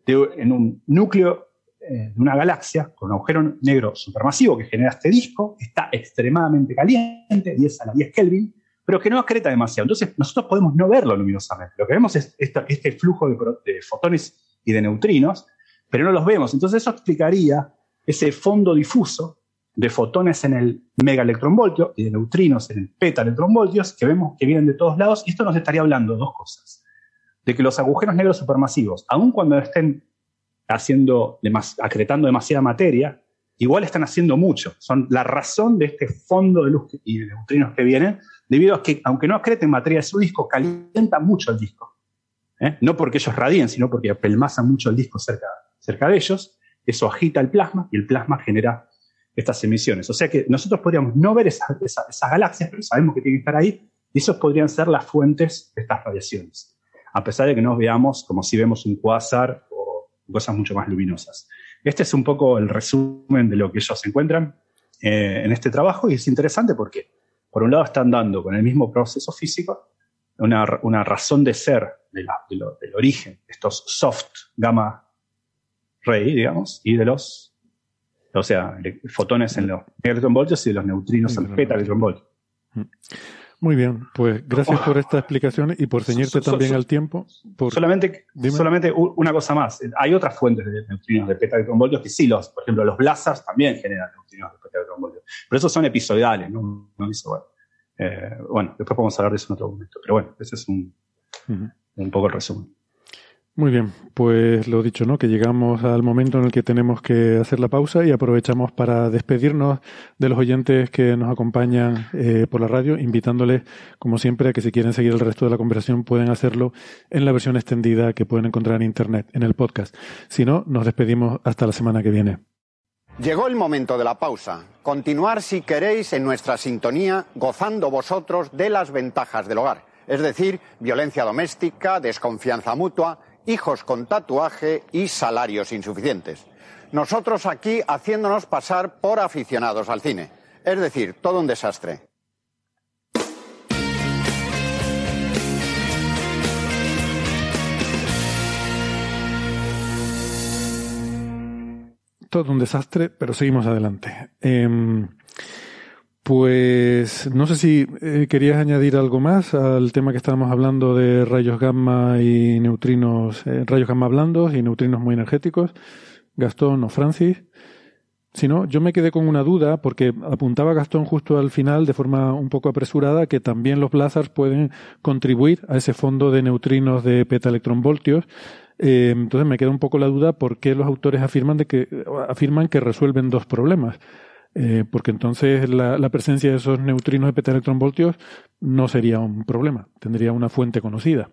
en un núcleo eh, de una galaxia con un agujero negro supermasivo que genera este disco, está extremadamente caliente, 10 a la 10 Kelvin, pero que no acreta demasiado. Entonces, nosotros podemos no verlo luminosamente. Lo que vemos es este flujo de, fotones y de neutrinos, pero no los vemos. Entonces, eso explicaría ese fondo difuso de fotones en el mega electronvoltio y de neutrinos en el peta electronvoltios que vemos que vienen de todos lados. Y esto nos estaría hablando de dos cosas. De que los agujeros negros supermasivos, aun cuando estén haciendo, acretando demasiada materia, igual están haciendo mucho. Son la razón de este fondo de luz y de neutrinos que vienen, debido a que, aunque no acreten materia de su disco, calienta mucho el disco. ¿eh? No porque ellos radien, sino porque apelmazan mucho el disco cerca, cerca de ellos. Eso agita el plasma y el plasma genera estas emisiones. O sea que nosotros podríamos no ver esas, esas galaxias, pero sabemos que tienen que estar ahí, y esos podrían ser las fuentes de estas radiaciones. A pesar de que no veamos como si vemos un cuásar o cosas mucho más luminosas. Este es un poco el resumen de lo que ellos encuentran eh, en este trabajo y es interesante porque, por un lado, están dando con el mismo proceso físico una, razón de ser del origen, estos soft gamma ray, digamos, y de los, o sea, fotones en los electronvoltios y los neutrinos en los beta electronvoltios.
Mm. Muy bien, pues gracias por esta explicación y por ceñirte también al tiempo.
Solamente, solamente una cosa más. Hay otras fuentes de neutrinos de peta electronvoltios que sí, los, por ejemplo, los blazars también generan neutrinos de peta electronvoltios. Pero esos son episodiales, ¿no? no bueno. Eh, bueno, después podemos hablar de eso en otro momento. Pero bueno, ese es un, un poco el resumen.
Muy bien, pues lo dicho, ¿no? Que llegamos al momento en el que tenemos que hacer la pausa y aprovechamos para despedirnos de los oyentes que nos acompañan eh, por la radio, invitándoles, como siempre, a que si quieren seguir el resto de la conversación pueden hacerlo en la versión extendida que pueden encontrar en Internet, en el podcast. Si no, nos despedimos hasta la semana que viene.
Llegó el momento de la pausa. Continuar si queréis en nuestra sintonía, gozando vosotros de las ventajas del hogar, es decir, violencia doméstica, desconfianza mutua, hijos con tatuaje y salarios insuficientes. Nosotros aquí haciéndonos pasar por aficionados al cine. Es decir, todo un desastre.
Todo un desastre, pero seguimos adelante. Em, pues no sé si eh, querías añadir algo más al tema que estábamos hablando de rayos gamma y neutrinos, eh, rayos gamma blandos y neutrinos muy energéticos. Gastón o Francis. Si no, yo me quedé con una duda porque apuntaba Gastón justo al final de forma un poco apresurada que también los blazars pueden contribuir a ese fondo de neutrinos de petaelectronvoltios. Eh, entonces me queda un poco la duda por qué los autores afirman de que afirman que resuelven dos problemas. Eh, porque entonces la, presencia de esos neutrinos de petaelectronvoltios no sería un problema, tendría una fuente conocida.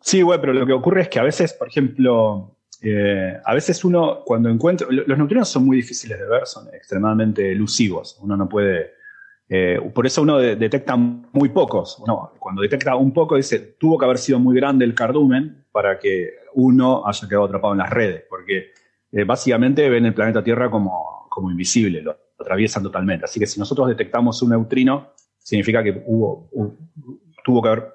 Sí, güey, pero lo que ocurre es que a veces, por ejemplo, eh, a veces uno cuando encuentra, los neutrinos son muy difíciles de ver, son extremadamente elusivos, uno no puede, eh, por eso uno detecta muy pocos, cuando detecta un poco dice, tuvo que haber sido muy grande el cardumen para que uno haya quedado atrapado en las redes, porque básicamente ven el planeta Tierra como, como invisible, lo atraviesan totalmente. Así que si nosotros detectamos un neutrino, significa que hubo, tuvo, que haber,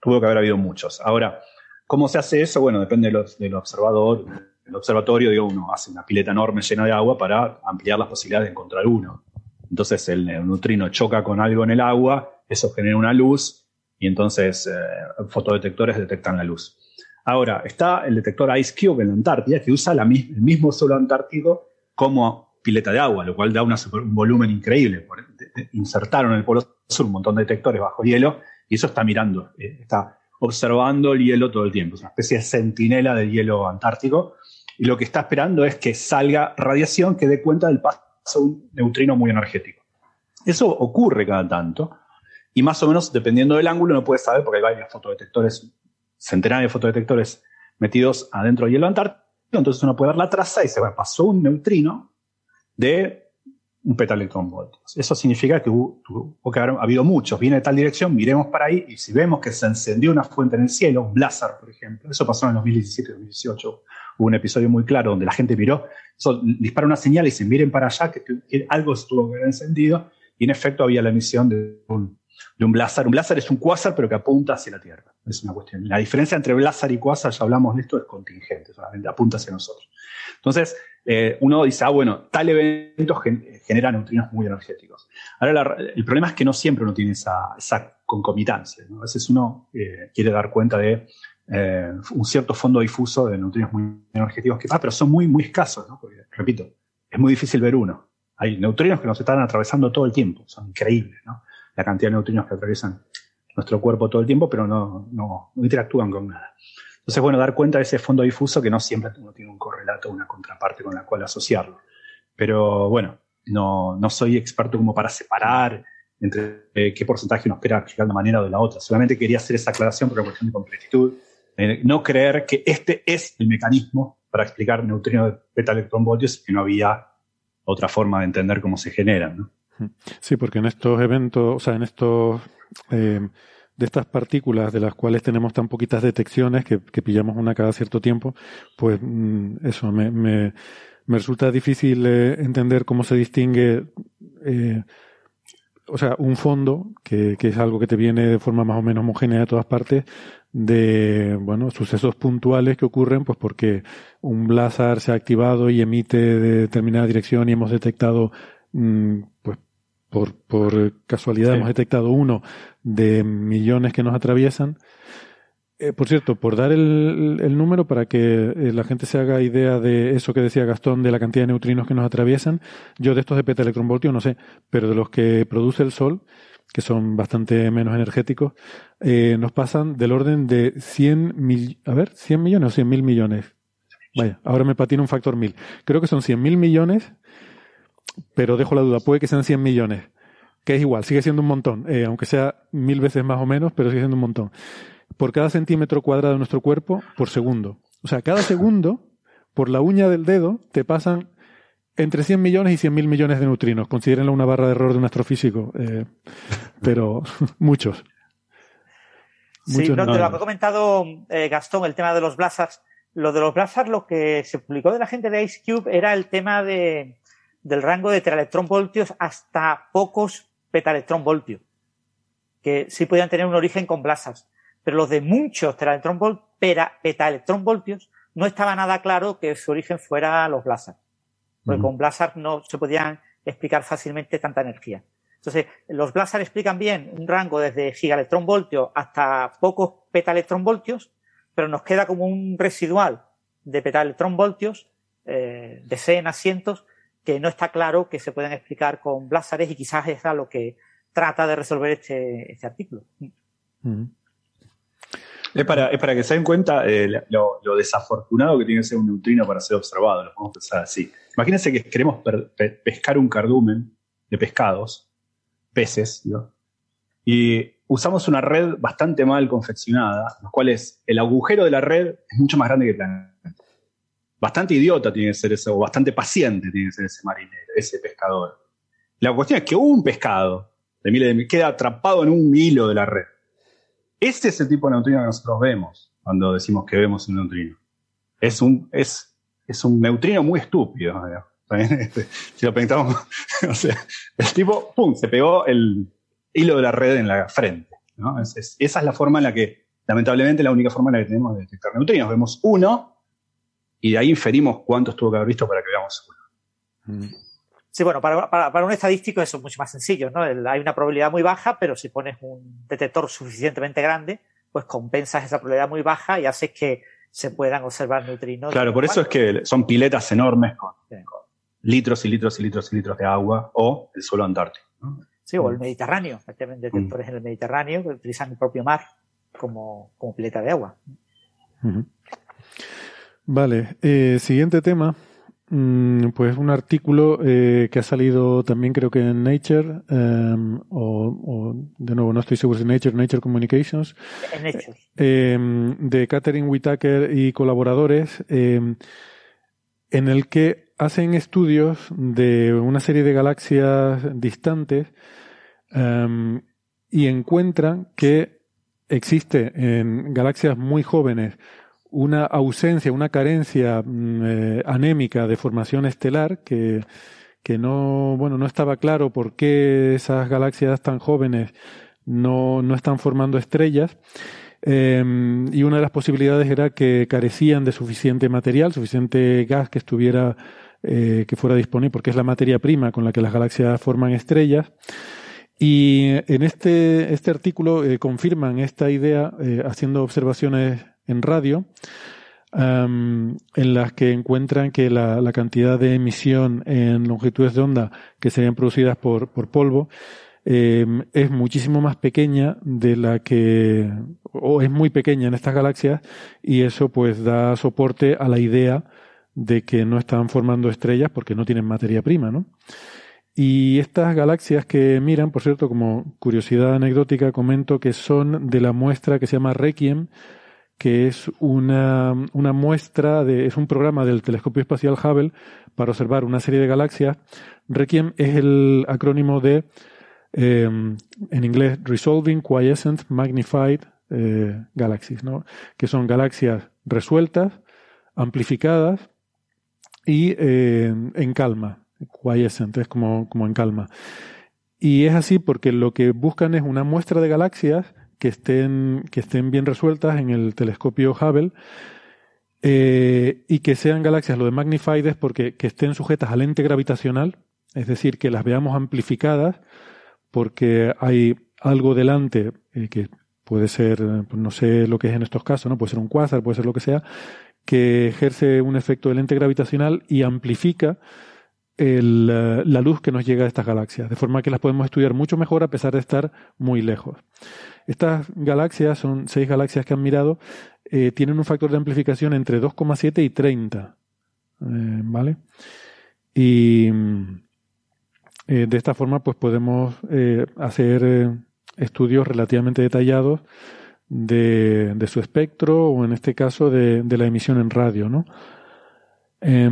tuvo que haber habido muchos. Ahora, ¿cómo se hace eso? Bueno, depende del observador. El observatorio, digo, uno hace una pileta enorme llena de agua para ampliar las posibilidades de encontrar uno. Entonces el neutrino choca con algo en el agua, eso genera una luz y entonces eh, fotodetectores detectan la luz. Ahora, está el detector Ice Cube en la Antártida que usa el mismo suelo antártico como pileta de agua, lo cual da un volumen increíble. Insertaron en el Polo Sur un montón de detectores bajo hielo y eso está mirando, eh, está observando el hielo todo el tiempo. Es una especie de centinela del hielo antártico y lo que está esperando es que salga radiación que dé cuenta del paso de un neutrino muy energético. Eso ocurre cada tanto y más o menos dependiendo del ángulo no puedes saber porque hay varios fotodetectores, centenares de fotodetectores metidos adentro del hielo antártico entonces uno puede ver la traza y dice, bueno, pasó un neutrino de un petaelectronvoltios. Eso significa que hubo, que haber habido muchos, viene de tal dirección, miremos para ahí y si vemos que se encendió una fuente en el cielo, un blazar, por ejemplo, eso pasó en el 2017-2018, hubo un episodio muy claro donde la gente miró, eso dispara una señal y se miren para allá, que, algo estuvo encendido y en efecto había la emisión de un, de un blazar. Un blazar es un cuásar pero que apunta hacia la Tierra. Es una cuestión. La diferencia entre blazar y cuásar, ya hablamos de esto, es contingente, solamente apunta hacia nosotros. Entonces, eh, uno dice, ah, bueno, tal evento genera neutrinos muy energéticos. Ahora, el problema es que no siempre uno tiene esa, concomitancia. A veces uno eh, quiere dar cuenta de eh, un cierto fondo difuso de neutrinos muy energéticos que pero son muy, muy escasos, ¿no? Porque, repito, es muy difícil ver uno. Hay neutrinos que nos están atravesando todo el tiempo, son increíbles, ¿no? La cantidad de neutrinos que atraviesan nuestro cuerpo todo el tiempo, pero no, no, no interactúan con nada. Entonces, bueno, dar cuenta de ese fondo difuso que no siempre uno tiene un correlato, una contraparte con la cual asociarlo. Pero bueno, no, no soy experto como para separar entre eh, qué porcentaje nos espera de una manera o de la otra. Solamente quería hacer esa aclaración por una cuestión de completitud. Eh, no creer que este es el mecanismo para explicar neutrinos de beta electronvoltios y que no había otra forma de entender cómo se generan.
Sí, porque en estos eventos, o sea, en estos eh, de estas partículas de las cuales tenemos tan poquitas detecciones que, pillamos una cada cierto tiempo, pues mm, eso me, me, resulta difícil eh, entender cómo se distingue, eh, o sea, un fondo, que, que, es algo que te viene de forma más o menos homogénea de todas partes, de, bueno, sucesos puntuales que ocurren, pues porque un blazar se ha activado y emite de determinada dirección y hemos detectado, mm, pues por, por casualidad hemos detectado uno de millones que nos atraviesan. Eh, por cierto, por dar el, el número para que eh, la gente se haga idea de eso que decía Gastón, de la cantidad de neutrinos que nos atraviesan, yo de estos de petaelectronvoltio no sé, pero de los que produce el Sol, que son bastante menos energéticos, eh, nos pasan del orden de 100 mil, a ver, 100 millones o 100 mil millones. Vaya, ahora me patina un factor mil. Creo que son 100 mil millones pero dejo la duda, puede que sean 100 millones, que es igual, sigue siendo un montón, eh, aunque sea mil veces más o menos, pero sigue siendo un montón. Por cada centímetro cuadrado de nuestro cuerpo, por segundo. O sea, cada segundo, por la uña del dedo, te pasan entre 100 millones y 100 mil millones de neutrinos. Considérenlo una barra de error de un astrofísico, eh, pero muchos.
Sí, no, te lo ha comentado eh, Gastón, el tema de los blazars. Lo de los blazars, lo que se publicó de la gente de Ice Cube era el tema de, del rango de teraelectronvoltios hasta pocos petaelectronvoltios, que sí podían tener un origen con blasas. Pero los de muchos petaelectronvoltios no estaba nada claro que su origen fuera los blasas. Porque con blasas no se podían explicar fácilmente tanta energía. Entonces, los blasas explican bien un rango desde gigaelectronvoltios hasta pocos petaelectronvoltios, pero nos queda como un residual de petaelectronvoltios, eh, decenas, cientos, que no está claro que se pueden explicar con blázares y quizás es a lo que trata de resolver este, este artículo.
Es para, es para que se den cuenta eh, lo, desafortunado que tiene que ser un neutrino para ser observado, lo podemos pensar así. Imagínense que queremos pescar un cardumen de pescados, peces, y usamos una red bastante mal confeccionada, los cuales el agujero de la red es mucho más grande que el planeta bastante idiota tiene que ser ese, o bastante paciente tiene que ser ese marinero, ese pescador. La cuestión es que un pescado de miles de queda atrapado en un hilo de la red. Este es el tipo de neutrino que nosotros vemos cuando decimos que vemos un neutrino. Es un, es, es un neutrino muy estúpido. si lo pensamos, el tipo, ¡pum!, se pegó el hilo de la red en la frente. esa es la forma en la que, lamentablemente, la única forma en la que tenemos de detectar neutrinos. Vemos uno y de ahí inferimos cuántos tuvo que haber visto para que veamos
mm. Sí, bueno, para, para, un estadístico eso es mucho más sencillo, ¿no? hay una probabilidad muy baja, pero si pones un detector suficientemente grande, pues compensas esa probabilidad muy baja y haces que se puedan observar neutrinos.
Claro, por eso es que son piletas enormes con, litros y litros y litros y litros de agua o el suelo antártico.
Sí, o el Mediterráneo. Hay detectores mm. en el Mediterráneo que utilizan el propio mar como, como pileta de agua.
Vale, eh, siguiente tema. Mm, pues un artículo eh, que ha salido también creo que en Nature, em, o, de nuevo no estoy seguro si Nature, Nature Communications,
Nature.
Em, de Catherine Whitaker y colaboradores, em, en el que hacen estudios de una serie de galaxias distantes y encuentran que existe en galaxias muy jóvenes una ausencia, una carencia mm, eh, anémica de formación estelar que, que no, bueno, no estaba claro por qué esas galaxias tan jóvenes no, no están formando estrellas. Em, y una de las posibilidades era que carecían de suficiente material, suficiente gas que estuviera, eh, que fuera disponible, porque es la materia prima con la que las galaxias forman estrellas. Y en este, este artículo eh, confirman esta idea haciendo observaciones en radio, em, en las que encuentran que la, cantidad de emisión en longitudes de onda que serían producidas por, por polvo em, es muchísimo más pequeña de la que, o es muy pequeña en estas galaxias, y eso pues da soporte a la idea de que no están formando estrellas porque no tienen materia prima, ¿no? Y estas galaxias que miran, por cierto, como curiosidad anecdótica, comento que son de la muestra que se llama Requiem, que es una, una muestra de, es un programa del telescopio espacial Hubble para observar una serie de galaxias. Requiem es el acrónimo de, eh, en inglés, Resolving Quiescent Magnified eh, Galaxies, ¿no? que son galaxias resueltas, amplificadas y eh, en calma, quiescent, es como, como en calma. Y es así porque lo que buscan es una muestra de galaxias que estén, que estén bien resueltas en el telescopio Hubble eh, y que sean galaxias, lo de magnified es porque que estén sujetas al lente gravitacional, es decir, que las veamos amplificadas porque hay algo delante eh, que puede ser, pues no sé lo que es en estos casos, ¿no? Puede ser un cuásar, puede ser lo que sea, que ejerce un efecto de lente gravitacional y amplifica eh, la luz que nos llega a estas galaxias, de forma que las podemos estudiar mucho mejor a pesar de estar muy lejos. Estas galaxias, son seis galaxias que han mirado, eh, tienen un factor de amplificación entre 2,7 y 30. Eh, ¿Vale? Y eh, de esta forma, pues podemos hacer estudios relativamente detallados de, de, su espectro o en este caso de, de la emisión en radio, ¿no? Eh,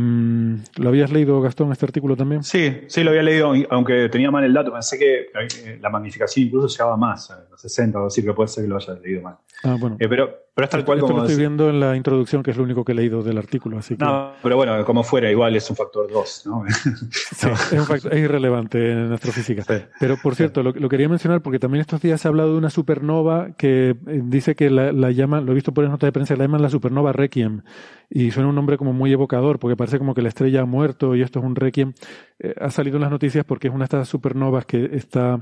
¿Lo habías leído, Gastón, este artículo también?
Sí, sí, lo había leído, aunque tenía mal el dato. Pensé que eh, la magnificación incluso llegaba más, a los 60 o así, pero puede ser que lo haya leído mal.
Ah, bueno.
Eh, pero, pero es tal cual
Esto
como.
lo estoy viendo en la introducción, que es lo único que he leído del artículo, así que...
No, pero bueno, como fuera, igual es un factor 2, ¿no?
Sí, es, un factor, es, irrelevante en astrofísica.
Sí.
Pero, por cierto, lo, lo, quería mencionar porque también estos días se ha hablado de una supernova que eh, dice que la, la llaman, lo he visto por en nota de prensa, la llaman la supernova Requiem. Y suena un nombre como muy evocador, porque parece como que la estrella ha muerto y esto es un Requiem. Eh, ha salido en las noticias porque es una de estas supernovas que está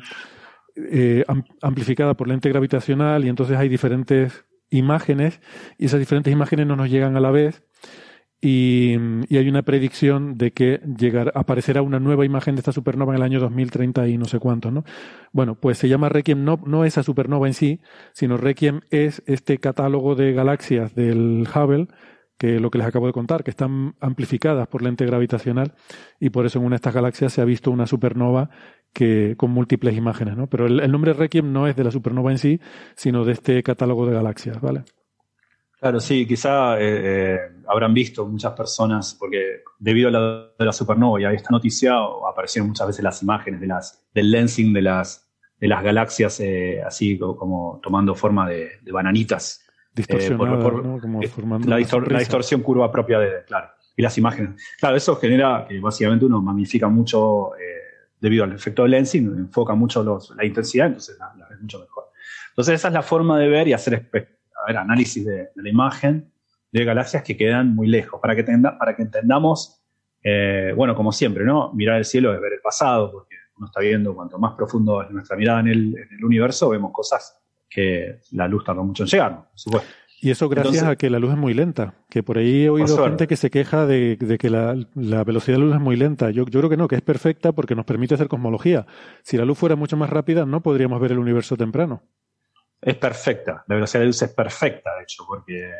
eh, amplificada por lente gravitacional y entonces hay diferentes imágenes y esas diferentes imágenes no nos llegan a la vez y, y, hay una predicción de que llegar, aparecerá una nueva imagen de esta supernova en el año 2030 y no sé cuánto, ¿no? Bueno, pues se llama Requiem, no, no esa supernova en sí, sino Requiem es este catálogo de galaxias del Hubble, que lo que les acabo de contar, que están amplificadas por lente gravitacional y por eso en una de estas galaxias se ha visto una supernova que con múltiples imágenes, ¿no? Pero el, el nombre Requiem no es de la supernova en sí, sino de este catálogo de galaxias, ¿vale?
Claro, sí, quizá eh, eh, habrán visto muchas personas, porque debido a la, de la supernova y a esta noticia aparecieron muchas veces las imágenes de las, del lensing de las, de las galaxias, eh, así como, como, tomando forma de, de bananitas.
Distorsionada, por, por, ¿no? como formando
la, distor la, distorsión curva propia de, claro, y las imágenes. Claro, eso genera que básicamente uno magnifica mucho, debido al efecto de lensing, enfoca mucho la intensidad, entonces la, la ves mucho mejor. Entonces esa es la forma de ver y hacer análisis de, la imagen de galaxias que quedan muy lejos, para que, entendamos, eh, bueno, como siempre, ¿no? Mirar el cielo es ver el pasado, porque uno está viendo, cuanto más profundo es nuestra mirada en el, en el universo, vemos cosas que la luz tarda mucho en llegar, por supuesto.
Y eso gracias Entonces, a que la luz es muy lenta, que por ahí he oído gente que se queja de, de que la, la, velocidad de la luz es muy lenta. Yo, yo creo que no, que es perfecta porque nos permite hacer cosmología. Si la luz fuera mucho más rápida, no podríamos ver el universo temprano
es perfecta, la velocidad de luz es perfecta, de hecho, porque...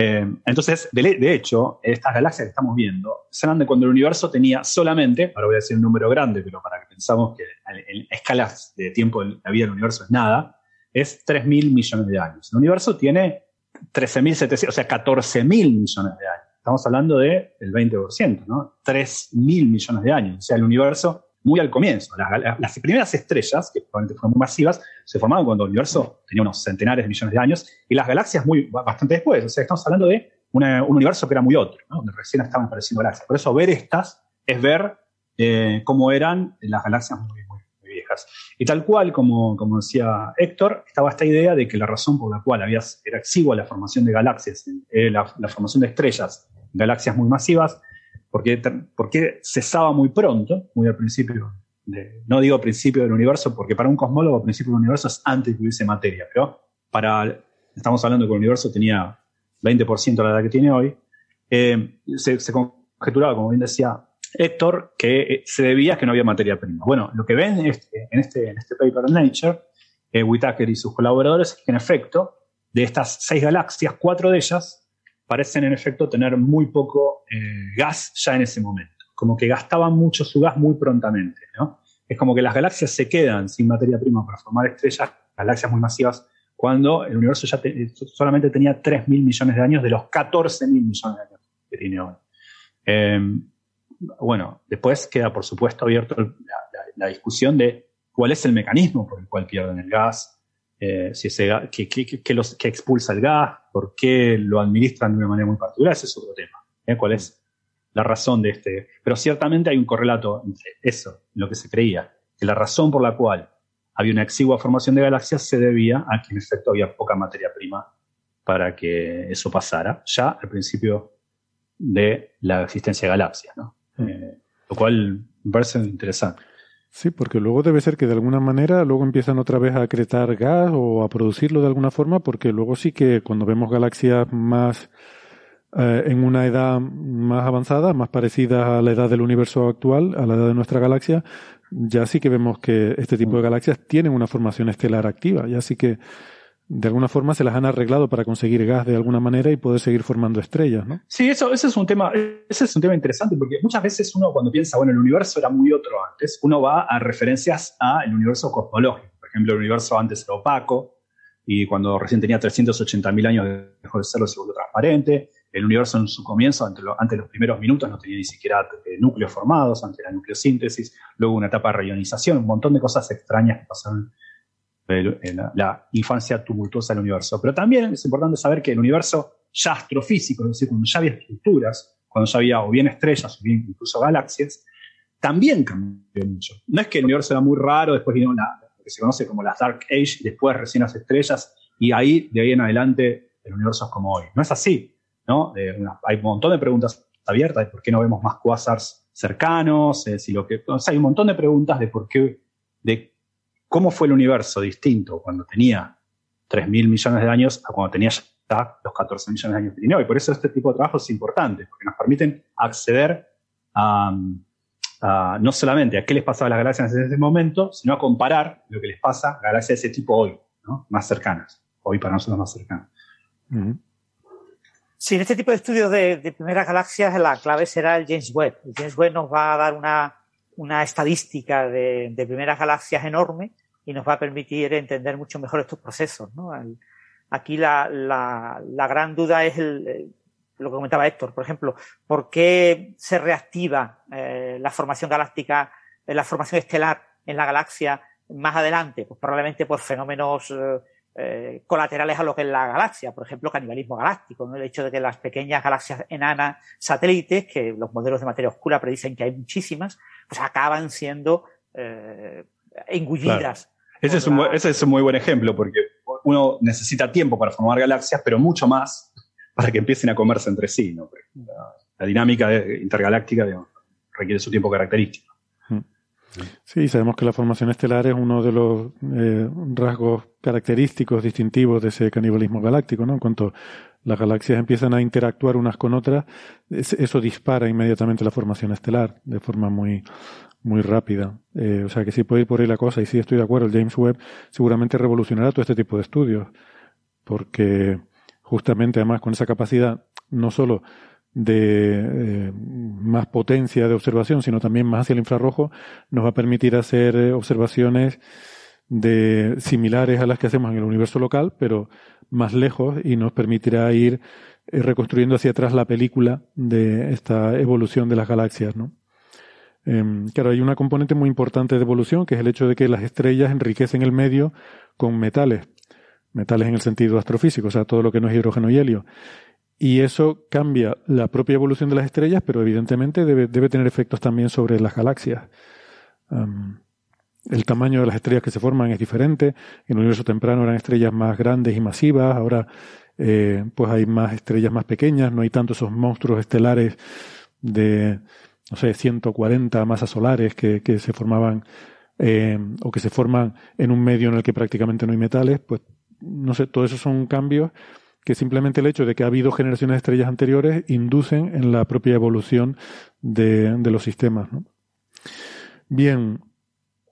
Eh, entonces, de, de, hecho, estas galaxias que estamos viendo serán de cuando el universo tenía solamente, ahora voy a decir un número grande, pero para que pensamos que en escalas de tiempo la vida del universo es nada, es 3.000 millones de años. El universo tiene 13.700, o sea, 14.000 millones de años. estamos hablando del 20%, ¿no? 3 mil millones de años. O sea, el universo muy al comienzo. Las, primeras estrellas, que probablemente fueron muy masivas, se formaron cuando el universo tenía unos centenares de millones de años, y las galaxias muy, bastante después. O sea, estamos hablando de un universo que era muy otro, donde recién estaban apareciendo galaxias. Por eso ver estas es ver eh, cómo eran las galaxias muy, Y tal cual, como, como decía Héctor, estaba esta idea de que la razón por la cual había, era exigua la formación de galaxias, eh, la, formación de estrellas, galaxias muy masivas, porque, porque cesaba muy pronto, muy al principio, no digo principio del universo, porque para un cosmólogo principio del universo es antes que hubiese materia, pero para, estamos hablando que el universo tenía 20% de la edad que tiene hoy, eh, se, se conjeturaba, como bien decía Héctor, que eh, se debía que no había materia prima. Bueno, lo que ven en este, en este, paper en Nature, eh, Whitaker y sus colaboradores, es que en efecto, de estas seis galaxias, cuatro de ellas parecen en efecto tener muy poco eh, gas ya en ese momento. Como que gastaban mucho su gas muy prontamente. Es como que las galaxias se quedan sin materia prima para formar estrellas, galaxias muy masivas, cuando el universo ya solamente tenía 3.000 millones de años de los 14.000 millones de años que tiene hoy. Em, bueno, después queda, por supuesto, abierto la, discusión de cuál es el mecanismo por el cual pierden el gas, eh, si ese qué, los, expulsa el gas, por qué lo administran de una manera muy particular, ese es otro tema. ¿eh? ¿Cuál es la razón de este? Pero ciertamente hay un correlato entre eso, lo que se creía, que la razón por la cual había una exigua formación de galaxias se debía a que en efecto había poca materia prima para que eso pasara, ya al principio de la existencia de galaxias. ¿no? Eh, lo cual me parece interesante.
Sí, porque luego debe ser que de alguna manera luego empiezan otra vez a acretar gas o a producirlo de alguna forma, porque luego sí que cuando vemos galaxias más eh, en una edad más avanzada, más parecida a la edad del universo actual, a la edad de nuestra galaxia, ya sí que vemos que este tipo de galaxias tienen una formación estelar activa, ya sí que de alguna forma se las han arreglado para conseguir gas de alguna manera y poder seguir formando estrellas, ¿no?
Sí, eso, es un tema, ese es un tema interesante porque muchas veces uno cuando piensa, bueno, el universo era muy otro antes, uno va a referencias al universo cosmológico. Por ejemplo, el universo antes era opaco y cuando recién tenía 380.000 años dejó de serlo, se volvió transparente. El universo en su comienzo, antes, de los primeros minutos, no tenía ni siquiera eh, núcleos formados, antes era nucleosíntesis, luego una etapa de reionización, un montón de cosas extrañas que pasaron la, infancia tumultuosa del universo. Pero también es importante saber que el universo ya astrofísico, es decir, cuando ya había estructuras, cuando ya había o bien estrellas o bien incluso galaxias, también cambió mucho. No es que el universo era muy raro, después vino lo que se conoce como la Dark Age, después recién las estrellas, y ahí, de ahí en adelante, el universo es como hoy. No es así, ¿no? hay un montón de preguntas abiertas de por qué no vemos más quasars cercanos, eh, si lo que, hay un montón de preguntas de por qué, de cómo fue el universo distinto cuando tenía 3.000 millones de años a cuando tenía ya los 14 millones de años que tiene hoy. Por eso este tipo de trabajo es importante, porque nos permiten acceder a, no solamente a qué les pasaba a las galaxias en ese momento, sino a comparar lo que les pasa a galaxias de ese tipo hoy, más cercanas, hoy para nosotros más cercanas.
Sí, en este tipo de estudios de, primeras galaxias la clave será el James Webb. El James Webb nos va a dar una, una estadística de, primeras galaxias enorme y nos va a permitir entender mucho mejor estos procesos. aquí la, gran duda es lo que comentaba Héctor, por ejemplo, ¿por qué se reactiva eh, la formación galáctica, eh, la formación estelar en la galaxia más adelante? Pues probablemente por fenómenos eh, colaterales a lo que es la galaxia, por ejemplo, canibalismo galáctico, el hecho de que las pequeñas galaxias enanas satélites, que los modelos de materia oscura predicen que hay muchísimas, pues acaban siendo eh, engullidas.
Ese, es un, ese es un muy buen ejemplo, porque uno necesita tiempo para formar galaxias, pero mucho más para que empiecen a comerse entre sí. ¿no? La, dinámica intergaláctica requiere su tiempo característico. Hmm.
Sí, sabemos que la formación estelar es uno de los eh, rasgos característicos distintivos de ese canibalismo galáctico, ¿no? En cuanto las galaxias empiezan a interactuar unas con otras, eso dispara inmediatamente la formación estelar de forma muy, muy rápida. Eh, o sea que sí puede ir por ahí la cosa, y sí estoy de acuerdo, el James Webb seguramente revolucionará todo este tipo de estudios, porque justamente además con esa capacidad no solo de eh, más potencia de observación, sino también más hacia el infrarrojo, nos va a permitir hacer eh, observaciones de similares a las que hacemos en el universo local, pero más lejos y nos permitirá ir eh, reconstruyendo hacia atrás la película de esta evolución de las galaxias, ¿no? Em, claro, hay una componente muy importante de evolución, que es el hecho de que las estrellas enriquecen el medio con metales, metales en el sentido astrofísico, o sea, todo lo que no es hidrógeno y helio. Y eso cambia la propia evolución de las estrellas, pero evidentemente debe, debe tener efectos también sobre las galaxias. El tamaño de las estrellas que se forman es diferente. En el universo temprano eran estrellas más grandes y masivas. Ahora, eh, pues hay más estrellas más pequeñas. No hay tanto esos monstruos estelares de, no sé, 140 masas solares que, que se formaban eh, o que se forman en un medio en el que prácticamente no hay metales. Pues, no sé, todo eso son cambios que simplemente el hecho de que ha habido generaciones de estrellas anteriores inducen en la propia evolución de, los sistemas. Bien.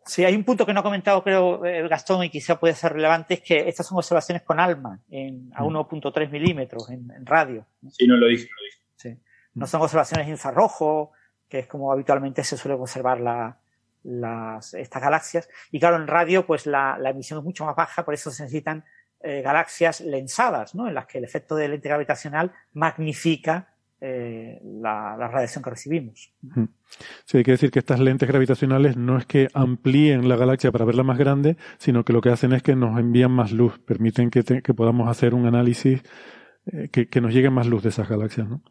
Sí, hay un punto que no ha comentado, creo, el Gastón, y quizá puede ser relevante, es que estas son observaciones con ALMA, en, a 1.3 mm. milímetros en, radio.
Sí, no lo dije, lo dije.
Sí. No son observaciones infrarrojo, que es como habitualmente se suele observar las, estas galaxias. Y claro, en radio, pues la, la emisión es mucho más baja, por eso se necesitan eh, galaxias lensadas, ¿no? en las que el efecto del lente gravitacional magnifica eh, la, radiación que recibimos.
Sí, hay que decir que estas lentes gravitacionales no es que amplíen la galaxia para verla más grande, sino que lo que hacen es que nos envían más luz, permiten que, podamos hacer un análisis eh, que, nos llegue más luz de esas galaxias. ¿no?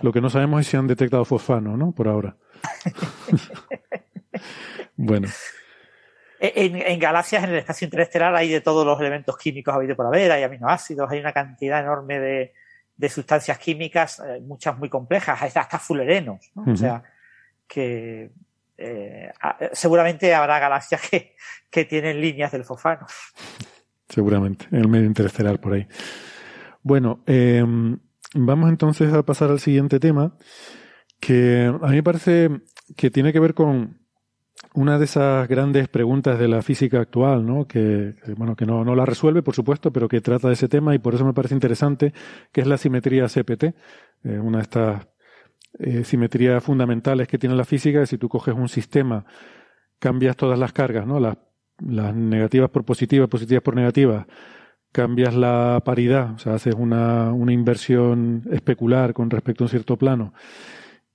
Lo que no sabemos es si han detectado fosfano, ¿no? Por ahora. bueno.
En, galaxias, en el espacio interestelar, hay de todos los elementos químicos habido por haber, hay aminoácidos, hay una cantidad enorme de, sustancias químicas, eh, muchas muy complejas, hasta fullerenos, O sea, que eh, seguramente habrá galaxias que, tienen líneas del fosfano.
Seguramente, en el medio interestelar por ahí. Bueno, em, vamos entonces a pasar al siguiente tema, que a mí me parece que tiene que ver con, una de esas grandes preguntas de la física actual, ¿no? que, bueno, que no, no, la resuelve, por supuesto, pero que trata de ese tema y por eso me parece interesante, que es la simetría CPT, eh, una de estas eh, simetrías fundamentales que tiene la física, es si tú coges un sistema, cambias todas las cargas, ¿no? las, las negativas por positivas, positivas por negativas, cambias la paridad, o sea, haces una, una inversión especular con respecto a un cierto plano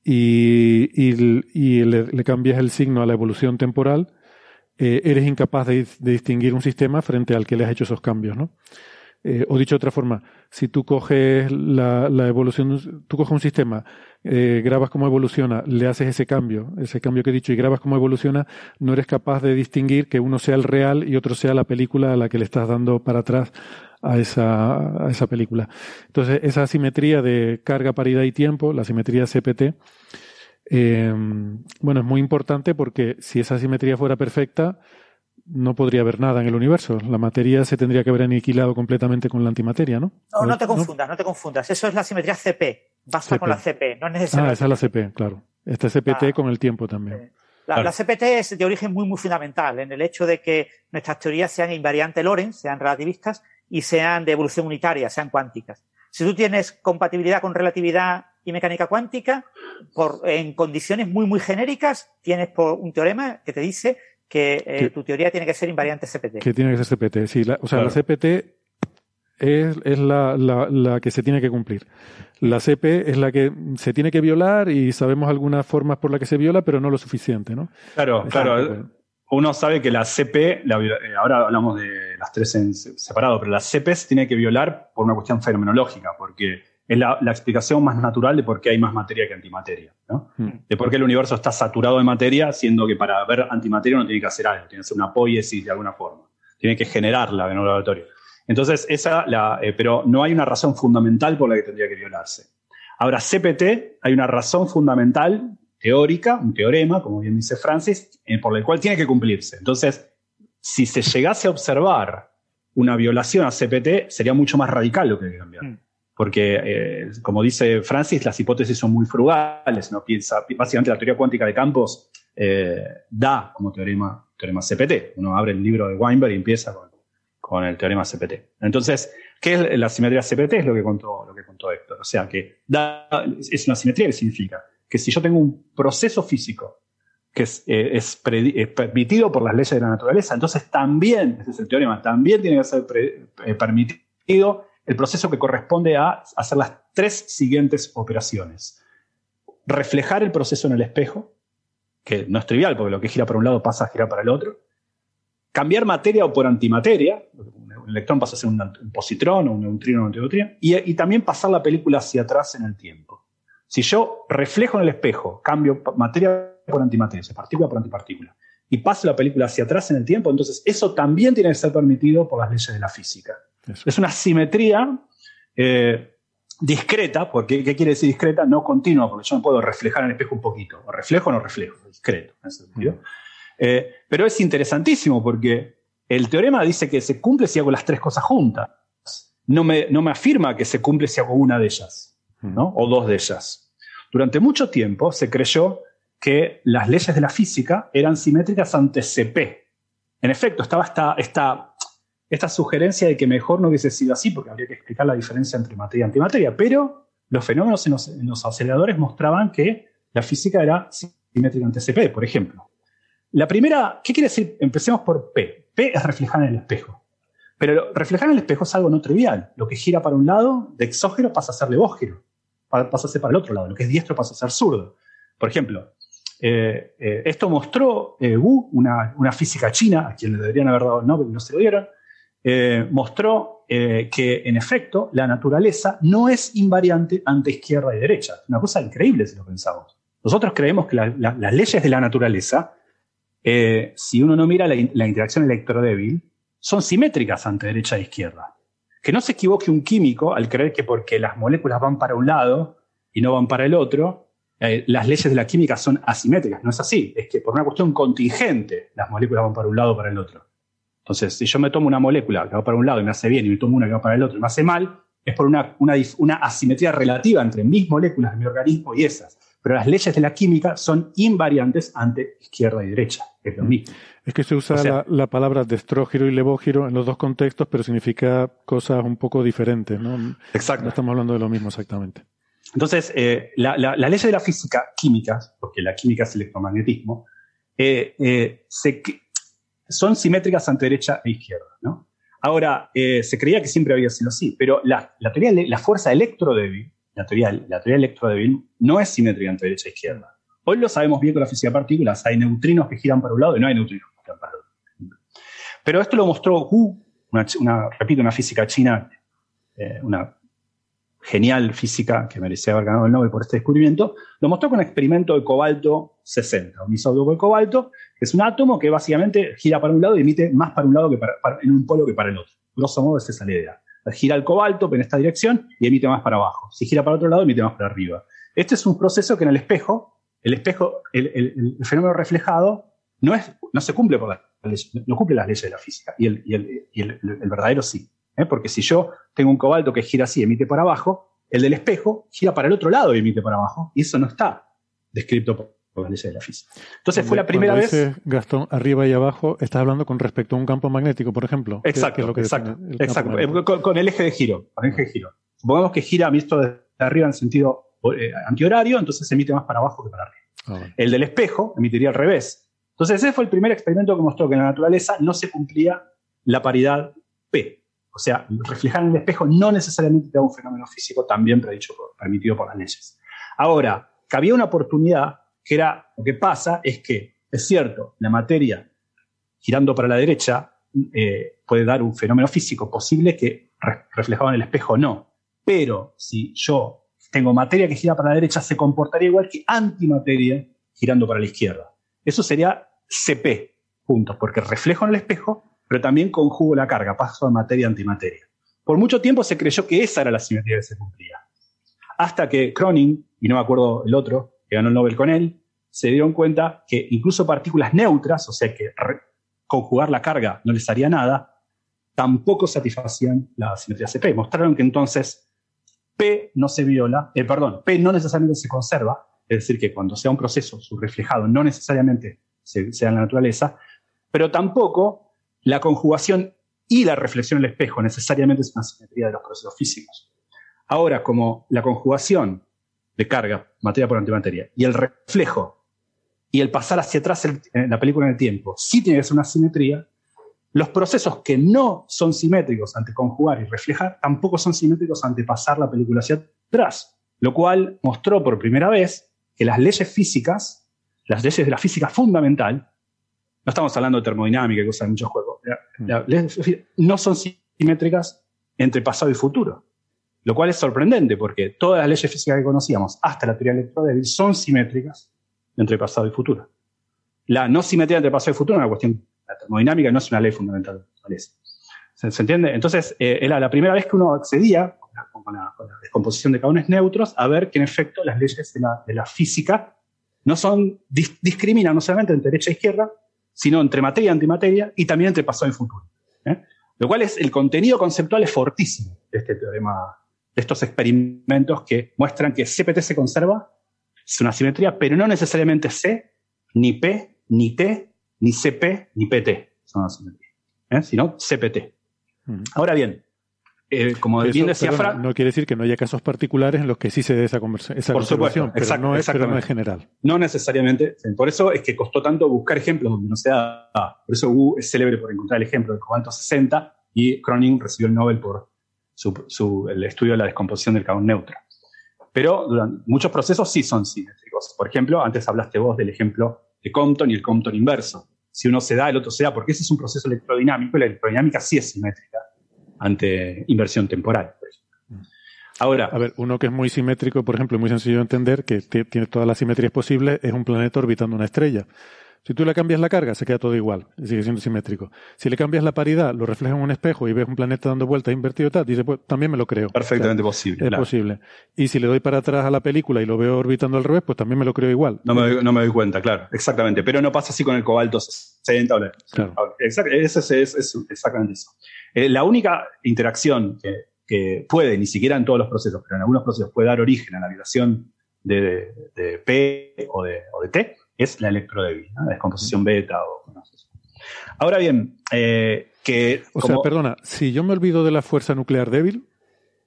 y, y, le, cambias el signo a la evolución temporal, eh, eres incapaz de, distinguir un sistema frente al que le has hecho esos cambios, ¿no? Eh, o dicho de otra forma, si tú coges la, la evolución, tú coges un sistema, eh, grabas cómo evoluciona, le haces ese cambio, ese cambio que he dicho y grabas cómo evoluciona, no eres capaz de distinguir que uno sea el real y otro sea la película a la que le estás dando para atrás a esa, a esa película. Entonces, esa simetría de carga, paridad y tiempo, la simetría CPT, eh, bueno, es muy importante porque si esa simetría fuera perfecta, no podría haber nada en el universo. La materia se tendría que haber aniquilado completamente con la antimateria, ¿no?
No, no te confundas, no, te confundas. Eso es la simetría CP. Basta con la CP, no es necesario.
Ah, esa es la CP, claro. Esta es CPT con el tiempo también.
La, CPT es de origen muy, muy fundamental en el hecho de que nuestras teorías sean invariantes Lorentz, sean relativistas, y sean de evolución unitaria, sean cuánticas. Si tú tienes compatibilidad con relatividad y mecánica cuántica, por, en condiciones muy, muy genéricas, tienes por un teorema que te dice que eh, tu teoría tiene que ser invariante CPT.
Que tiene que ser CPT, sí. o sea, la CPT es, es la, la, la, que se tiene que cumplir. La CP es la que se tiene que violar y sabemos algunas formas por las que se viola, pero no lo suficiente, ¿no?
Claro, claro uno sabe que la CP, eh, ahora hablamos de las tres en separado, pero la CP se tiene que violar por una cuestión fenomenológica, porque es la, explicación más natural de por qué hay más materia que antimateria, hmm. De por qué el universo está saturado de materia, siendo que para ver antimateria uno tiene que hacer algo, tiene que hacer una poiesis de alguna forma, tiene que generarla en un laboratorio. Entonces, esa, la, eh, pero no hay una razón fundamental por la que tendría que violarse. Ahora, CPT, hay una razón fundamental teórica, un teorema, como bien dice Francis, eh, por el cual tiene que cumplirse. Entonces, si se llegase a observar una violación a CPT, sería mucho más radical lo que hay que cambiar. Mm. Porque, eh, como dice Francis, las hipótesis son muy frugales. ¿no? Piensa, básicamente, la teoría cuántica de campos eh, da como teorema, teorema CPT. Uno abre el libro de Weinberg y empieza con, con el teorema CPT. Entonces, ¿qué es la simetría CPT? Es lo que contó, lo que contó Héctor. O sea, que da, es una simetría que significa que si yo tengo un proceso físico que es, eh, permitido por las leyes de la naturaleza. Entonces también, ese es el teorema, también tiene que ser eh, permitido el proceso que corresponde a hacer las tres siguientes operaciones. Reflejar el proceso en el espejo, que no es trivial, porque lo que gira para un lado pasa a girar para el otro. Cambiar materia o por antimateria, un electrón pasa a ser un, positrón o un neutrino o un neutrino, y también pasar la película hacia atrás en el tiempo. Si yo reflejo en el espejo, cambio materia por antimateria, partícula por antipartícula, y paso la película hacia atrás en el tiempo, entonces eso también tiene que ser permitido por las leyes de la física. Es una simetría eh, discreta, porque ¿qué quiere decir discreta? No continua, porque yo no puedo reflejar en el espejo un poquito. O reflejo o no reflejo, discreto en ese sentido. Eh, pero es interesantísimo porque el teorema dice que se cumple si hago las tres cosas juntas. No me, no me afirma que se cumple si hago una de ellas, ¿no? O dos de ellas. Durante mucho tiempo se creyó que las leyes de la física eran simétricas ante CP. En efecto, estaba esta, esta, esta sugerencia de que mejor no hubiese sido así, porque habría que explicar la diferencia entre materia y antimateria, pero los fenómenos en los, aceleradores mostraban que la física era simétrica ante CP, por ejemplo. La primera, ¿qué quiere decir? Empecemos por P. P es reflejar en el espejo. Pero reflejar en el espejo es algo no trivial. Lo que gira para un lado, de exógeno, pasa a ser levógeno. Pasa a ser para el otro lado. Lo que es diestro pasa a ser zurdo. Por ejemplo, eh, eh, esto mostró eh, Wu, una, física china, a quien le deberían haber dado el Nobel y no se lo dieron, mostró que en efecto la naturaleza no es invariante ante izquierda y derecha. Una cosa increíble si lo pensamos. Nosotros creemos que las leyes de la naturaleza, si uno no mira la, la interacción electrodébil, son simétricas ante derecha e izquierda. Que no se equivoque un químico al creer que porque las moléculas van para un lado y no van para el otro, eh, las leyes de la química son asimétricas. No es así. Es que por una cuestión contingente las moléculas van para un lado o para el otro. Entonces, si yo me tomo una molécula que va para un lado y me hace bien y me tomo una que va para el otro y me hace mal, es por una, una, asimetría relativa entre mis moléculas de mi organismo y esas. Pero las leyes de la química son invariantes ante izquierda y derecha. Es lo mismo.
Es que se usa la, la, palabra destrógiro y levógiro en los dos contextos, pero significa cosas un poco diferentes, ¿no?
Exacto.
No estamos hablando de lo mismo exactamente.
Entonces, eh, la, de la física química, porque la química es electromagnetismo, eh, eh, son simétricas ante derecha e izquierda. Ahora, se creía que siempre había sido así, pero la, teoría la fuerza electrodébil, la teoría, la teoría electrodébil, no es simétrica entre derecha e izquierda. Hoy lo sabemos bien con la física de partículas. Hay neutrinos que giran para un lado y no hay neutrinos que giran para el otro. Pero esto lo mostró Hu, una, repito, una física china, una genial física que merecía haber ganado el Nobel por este descubrimiento, lo mostró con un experimento de cobalto 60, un isótopo de cobalto, que es un átomo que básicamente gira para un lado y emite más para un lado que para, en un polo que para el otro. Grosso modo es esa la idea. Gira el cobalto en esta dirección y emite más para abajo. Si gira para otro lado, emite más para arriba. Este es un proceso que en el espejo, el espejo, el, fenómeno reflejado no, es, no se cumple por no cumple las leyes de la física y el, verdadero sí. ¿Eh? Porque si yo tengo un cobalto que gira así emite para abajo, el del espejo gira para el otro lado y emite para abajo. Y eso no está descrito por, las leyes de la física. Entonces fue la primera vez.
Gastón, arriba y abajo, estás hablando con respecto a un campo magnético, por ejemplo.
Exacto, exacto. exacto. Eh, con, el eje de giro. Con el eje de giro. Supongamos que gira visto de arriba en sentido eh, antihorario, entonces emite más para abajo que para arriba. Ah, el del espejo emitiría al revés. Entonces ese fue el primer experimento que mostró que en la naturaleza no se cumplía la paridad P. O sea, reflejar en el espejo no necesariamente te da un fenómeno físico también predicho permitido por las leyes. Ahora, cabía una oportunidad que era, lo que pasa es que, es cierto, la materia girando para la derecha eh, puede dar un fenómeno físico posible que reflejado en el espejo no. Pero si yo tengo materia que gira para la derecha, se comportaría igual que antimateria girando para la izquierda. Eso sería CP, puntos, porque reflejo en el espejo pero también conjugo la carga, paso de materia a antimateria. Por mucho tiempo se creyó que esa era la simetría que se cumplía. Hasta que Cronin, y no me acuerdo el otro, que ganó el Nobel con él, se dieron cuenta que incluso partículas neutras, o sea que conjugar la carga no les haría nada, tampoco satisfacían la simetría CP. Mostraron que entonces P no se viola, eh, perdón, P no necesariamente se conserva, es decir, que cuando sea un proceso, su reflejado no necesariamente sea en la naturaleza, pero tampoco la conjugación y la reflexión en el espejo necesariamente es una simetría de los procesos físicos. Ahora, como la conjugación de carga, materia por antimateria, y el reflejo y el pasar hacia atrás en la película en el tiempo sí tiene que ser una simetría, los procesos que no son simétricos ante conjugar y reflejar tampoco son simétricos ante pasar la película hacia atrás, lo cual mostró por primera vez que las leyes físicas, las leyes de la física fundamental, no estamos hablando de termodinámica y cosas de muchos juegos, no son simétricas entre pasado y futuro. Lo cual es sorprendente porque todas las leyes físicas que conocíamos hasta la teoría electrodébil son simétricas entre pasado y futuro. La no simetría entre pasado y futuro es una cuestión la termodinámica no es una ley fundamental. ¿Se, ¿Se entiende? Entonces, eh, era la primera vez que uno accedía con la, descomposición de caones neutros a ver que en efecto las leyes de la, física no son, discriminan no solamente entre derecha e izquierda, sino entre materia y antimateria y también entre pasado y futuro. ¿eh? Lo cual es, el contenido conceptual es fortísimo de este teorema, de estos experimentos que muestran que CPT se conserva, es una simetría, pero no necesariamente C, ni P, ni T, ni CP ni PT son ¿eh? sino CPT. Ahora bien, eh, como bien decía Frank.
No quiere decir que no haya casos particulares en los que sí se dé esa, esa por supuesto, pero, no es, pero no es general.
No necesariamente. Por eso es que costó tanto buscar ejemplos donde no sea. por eso Wu es célebre por encontrar el ejemplo del cobalto 60 y Cronin recibió el Nobel por su, el estudio de la descomposición del carbón neutro. Pero durante muchos procesos sí son simétricos. Por ejemplo, antes hablaste vos del ejemplo de Compton y el Compton inverso si uno se da, el otro se da, porque ese es un proceso electrodinámico y la electrodinámica sí es simétrica ante inversión temporal. Ahora.
A ver, uno que es muy simétrico, por ejemplo, muy sencillo de entender, que tiene todas las simetrías posibles, es un planeta orbitando una estrella. Si tú le cambias la carga, se queda todo igual, sigue siendo simétrico. Si le cambias la paridad, lo reflejas en un espejo y ves un planeta dando vueltas invertido y tal, dice, pues también me lo creo.
Perfectamente posible.
Es posible. Y si le doy para atrás a la película y lo veo orbitando al revés, pues también me lo creo igual.
No me, doy, no me doy cuenta, claro, exactamente. Pero no pasa así con el cobalto 60 Claro. es, exactamente eso. Eh, la única interacción que, puede, ni siquiera en todos los procesos, pero en algunos procesos puede dar origen a la vibración de, P o de, o de T, es la electrodébil, la descomposición beta o Ahora bien, eh, que...
O sea, perdona, si yo me olvido de la fuerza nuclear débil,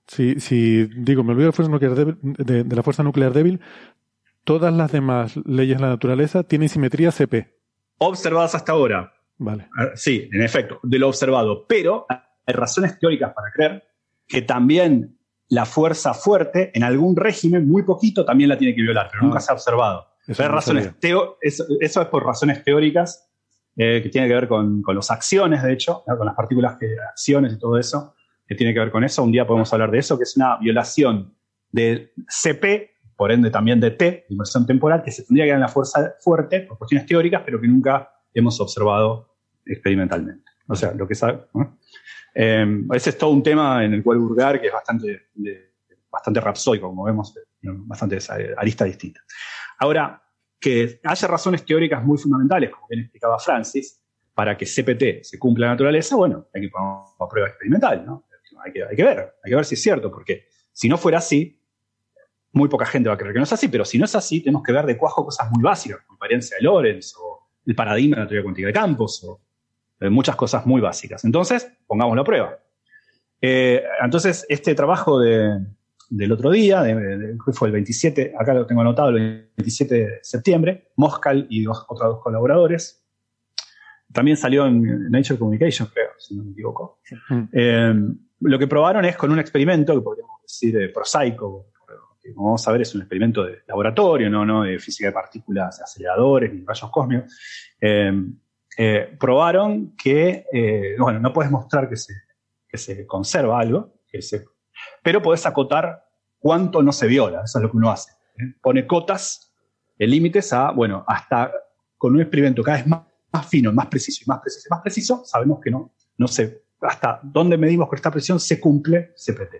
si, si digo, me olvido de la fuerza nuclear débil, de, la fuerza nuclear débil, todas las demás leyes de la naturaleza tienen simetría CP.
Observadas hasta ahora.
Vale.
Ah, sí, en efecto, de lo observado. Pero hay razones teóricas para creer que también la fuerza fuerte en algún régimen, muy poquito, también la tiene que violar, pero nunca ah. se ha observado. Eso, razones eso, es por razones teóricas eh, que tiene que ver con, con las acciones, de hecho, con las partículas que acciones y todo eso, que tiene que ver con eso. Un día podemos hablar de eso, que es una violación de CP, por ende también de T, inversión temporal, que se tendría que dar en la fuerza fuerte por cuestiones teóricas, pero que nunca hemos observado experimentalmente. O sea, lo que sabe. Eh, ese es todo un tema en el cual burgar, que es bastante, bastante rapsoico, como vemos, bastante arista distinta. Ahora, que haya razones teóricas muy fundamentales, como bien explicaba Francis, para que CPT se cumpla la naturaleza, bueno, hay que poner una prueba experimental, ¿no? Hay que, hay que ver, hay que ver si es cierto, porque si no fuera así, muy poca gente va a creer que no es así, pero si no es así, tenemos que ver de cuajo cosas muy básicas, como la de Lorentz, o el paradigma de la teoría cuántica de campos, o eh, muchas cosas muy básicas. Entonces, pongamos la prueba. Eh, entonces, este trabajo de, del otro día, de, fue el 27, acá lo tengo anotado, el 27 de septiembre, Moscal y dos, otros dos colaboradores. También salió en Nature Communication, creo, si no me equivoco. Mm. Eh, lo que probaron es con un experimento que podríamos decir eh, prosaico, como vamos a ver es un experimento de laboratorio, no, no de física de partículas, aceleradores ni rayos cósmicos. Eh, probaron que, bueno, no puedes mostrar que se, que se conserva algo, que se pero podés acotar cuánto no se viola, eso es lo que uno hace. ¿eh? Pone cotas, límites a, bueno, hasta con un experimento cada vez más, fino, más preciso y más preciso y más preciso, sabemos que no, no sé, hasta dónde medimos con esta presión se cumple CPT.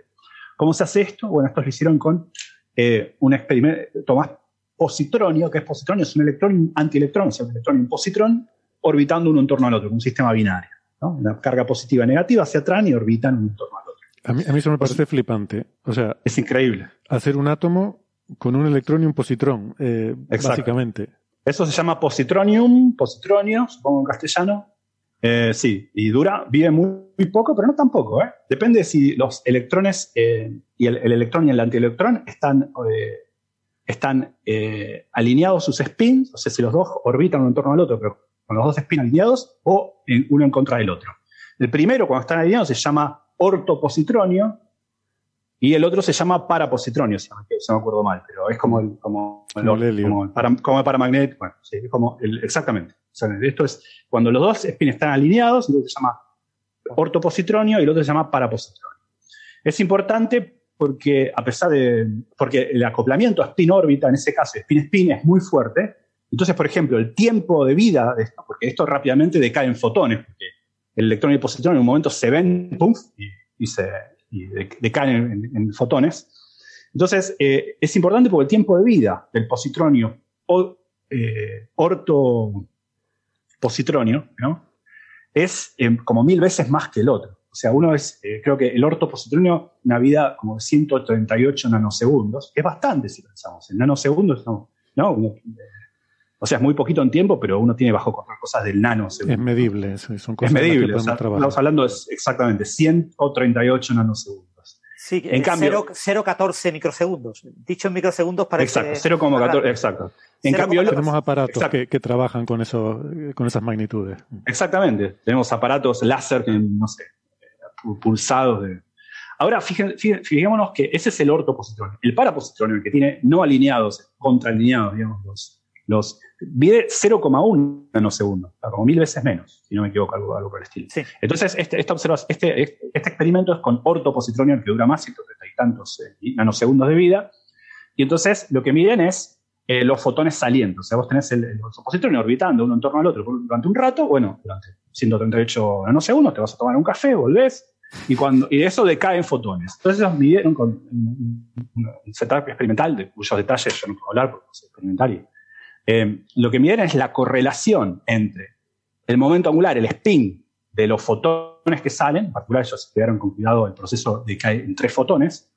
¿Cómo se hace esto? Bueno, esto lo hicieron con eh, un experimento, tomás positronio, que es positronio, es un electrón antielectrón, o sea, un electrón y un positrón orbitando uno en torno al otro, un sistema binario. Una carga positiva y negativa se atraen y orbitan uno en torno al otro.
A mí, eso me parece flipante. O sea,
es increíble.
Hacer un átomo con un electrón y un positrón, eh, básicamente.
Eso se llama positronium, positronio, supongo en castellano. Eh, sí, y dura, vive muy, poco, pero no tan poco. ¿eh? Depende si los electrones eh, y el, electrón y el antielectrón están están eh, alineados sus spins, o sea, si los dos orbitan uno en torno al otro, pero con los dos spins alineados, o uno en contra del otro. El primero, cuando están alineados, se llama ortopositronio, y el otro se llama parapositronio, si no me acuerdo mal, pero es como el, como,
como
el, como, para, como paramagnético. Bueno, sí, es como el, exactamente. Esto es cuando los dos spins están alineados, uno se llama ortopositronio y el otro se llama parapositronio. Es importante porque a pesar de, porque el acoplamiento a spin-órbita, en ese caso, spin-spin es muy fuerte. Entonces, por ejemplo, el tiempo de vida de esto, porque esto rápidamente decae en fotones, porque el electrón y el positrón en un momento se ven y, se decaen en, fotones. Entonces, eh, es importante porque el tiempo de vida del positronio eh, ortopositronio ¿no? es eh, como mil veces más que el otro. O sea, uno es, eh, creo que el ortopositronio, una vida como de 138 nanosegundos, es bastante si pensamos. En nanosegundos, no, ¿no? o sea, es muy poquito en tiempo, pero uno tiene bajo control cosas del nanosegundo.
Es medible, son cosas
Es medible, o sea, estamos hablando de exactamente 138 nanosegundos.
Sí, en cambio, 0,14 microsegundos. Dicho en microsegundos parece.
Exacto, 0,14, exacto. En cambio,
tenemos aparatos que, que, trabajan con, eso, con esas magnitudes.
Exactamente. Tenemos aparatos láser que, no sé, pulsados de... Ahora, fijémonos que ese es el ortopositronio. El parapositronio, el que tiene no alineados, contraalineados, digamos, los, los mide 0,1 nanosegundos, como mil veces menos, si no me equivoco, algo, algo por el estilo. Entonces, este, esta este, este, este, experimento es con ortopositronio, que dura más, 130 y tantos eh, nanosegundos de vida, y entonces lo que miden es eh, los fotones saliendo. O sea, vos tenés el, el positronio orbitando uno en torno al otro durante un rato, bueno, durante 138 nanosegundos, te vas a tomar un café, volvés, y, cuando, y eso decae en fotones. Entonces ellos midieron con un, setup experimental, de cuyos detalles yo no puedo hablar porque es experimental. Eh, lo que miden es la correlación entre el momento angular, el spin de los fotones que salen, en particular ellos estudiaron con cuidado el proceso de cae en tres fotones,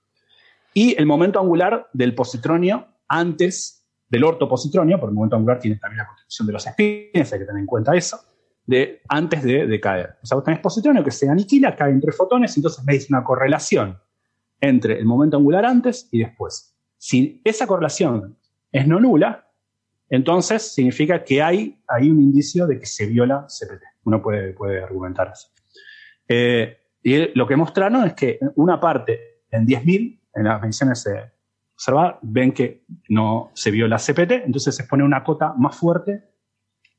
y el momento angular del positronio antes del ortopositronio, porque el momento angular tiene también la constitución de los spins, hay que tener en cuenta eso, de, antes de, caer. O sea, vos tenés positronio que se aniquila, cae en tres fotones, entonces veis una correlación entre el momento angular antes y después. Si esa correlación es no nula, entonces significa que hay, hay un indicio de que se viola CPT. Uno puede, puede argumentar así. Eh, y lo que mostraron es que una parte en 10.000, en las mediciones observadas, ven que no se viola CPT, entonces se pone una cota más fuerte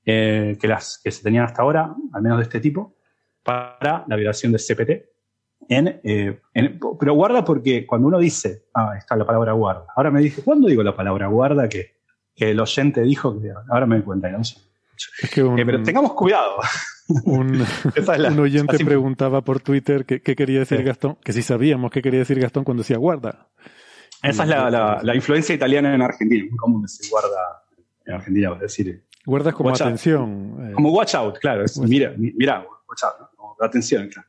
eh, que las que se tenían hasta ahora, al menos de este tipo, para la violación del CPT. Eh, en, pero guarda porque cuando uno dice, ah, está la palabra guarda. Ahora me dice, ¿cuándo digo la palabra guarda que, que el oyente dijo? Que, ahora me doy cuenta. ¿no? Eh, pero tengamos cuidado.
Un, oyente preguntaba por Twitter qué, quería decir Gastón, que si sabíamos qué quería decir Gastón cuando decía guarda.
Esa es la, la, influencia italiana en Argentina, muy común decir guarda en Argentina, es decir,
Guardas como atención.
Eh. Como watch out, claro. mira, mira, watch out, atención, claro.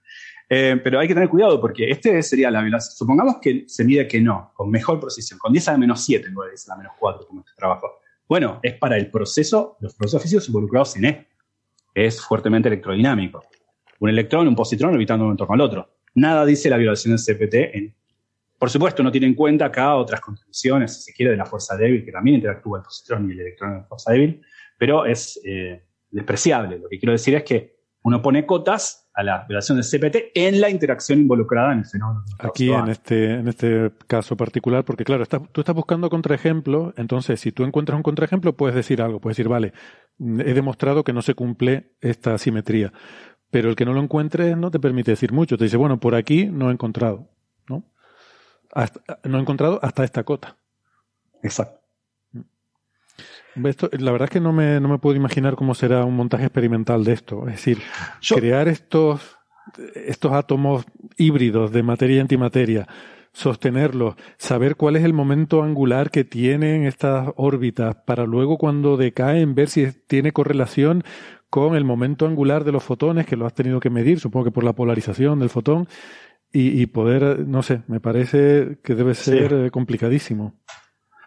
Eh, pero hay que tener cuidado porque este sería la violación. Supongamos que se mide que no, con mejor precisión, con 10 a la menos 7 en lugar de 10 a la menos 4, como este trabajo. Bueno, es para el proceso, los procesos físicos involucrados en esto. Es fuertemente electrodinámico. Un electrón, un positrón orbitando uno en torno al otro. Nada dice la violación del CPT. En, por supuesto, no tiene en cuenta acá otras contribuciones, si se quiere, de la fuerza débil, que también interactúa el positrón y el electrón en la fuerza débil pero es eh, despreciable. Lo que quiero decir es que uno pone cotas a la violación del CPT en la interacción involucrada en el fenómeno.
Aquí en este, en este caso particular, porque claro, tú estás buscando contraejemplos, entonces si tú encuentras un contraejemplo puedes decir algo, puedes decir, vale, he demostrado que no se cumple esta simetría, pero el que no lo encuentre no te permite decir mucho, te dice, bueno, por aquí no he encontrado, ¿no? no he encontrado hasta esta cota.
Exacto
la verdad es que no me, no me puedo imaginar cómo será un montaje experimental de esto. Es decir, crear estos, estos átomos híbridos de materia y antimateria, sostenerlos, saber cuál es el momento angular que tienen estas órbitas, para luego cuando decaen ver si tiene correlación con el momento angular de los fotones, que lo has tenido que medir, supongo que por la polarización del fotón, y, poder, no sé, me parece que debe ser eh, complicadísimo.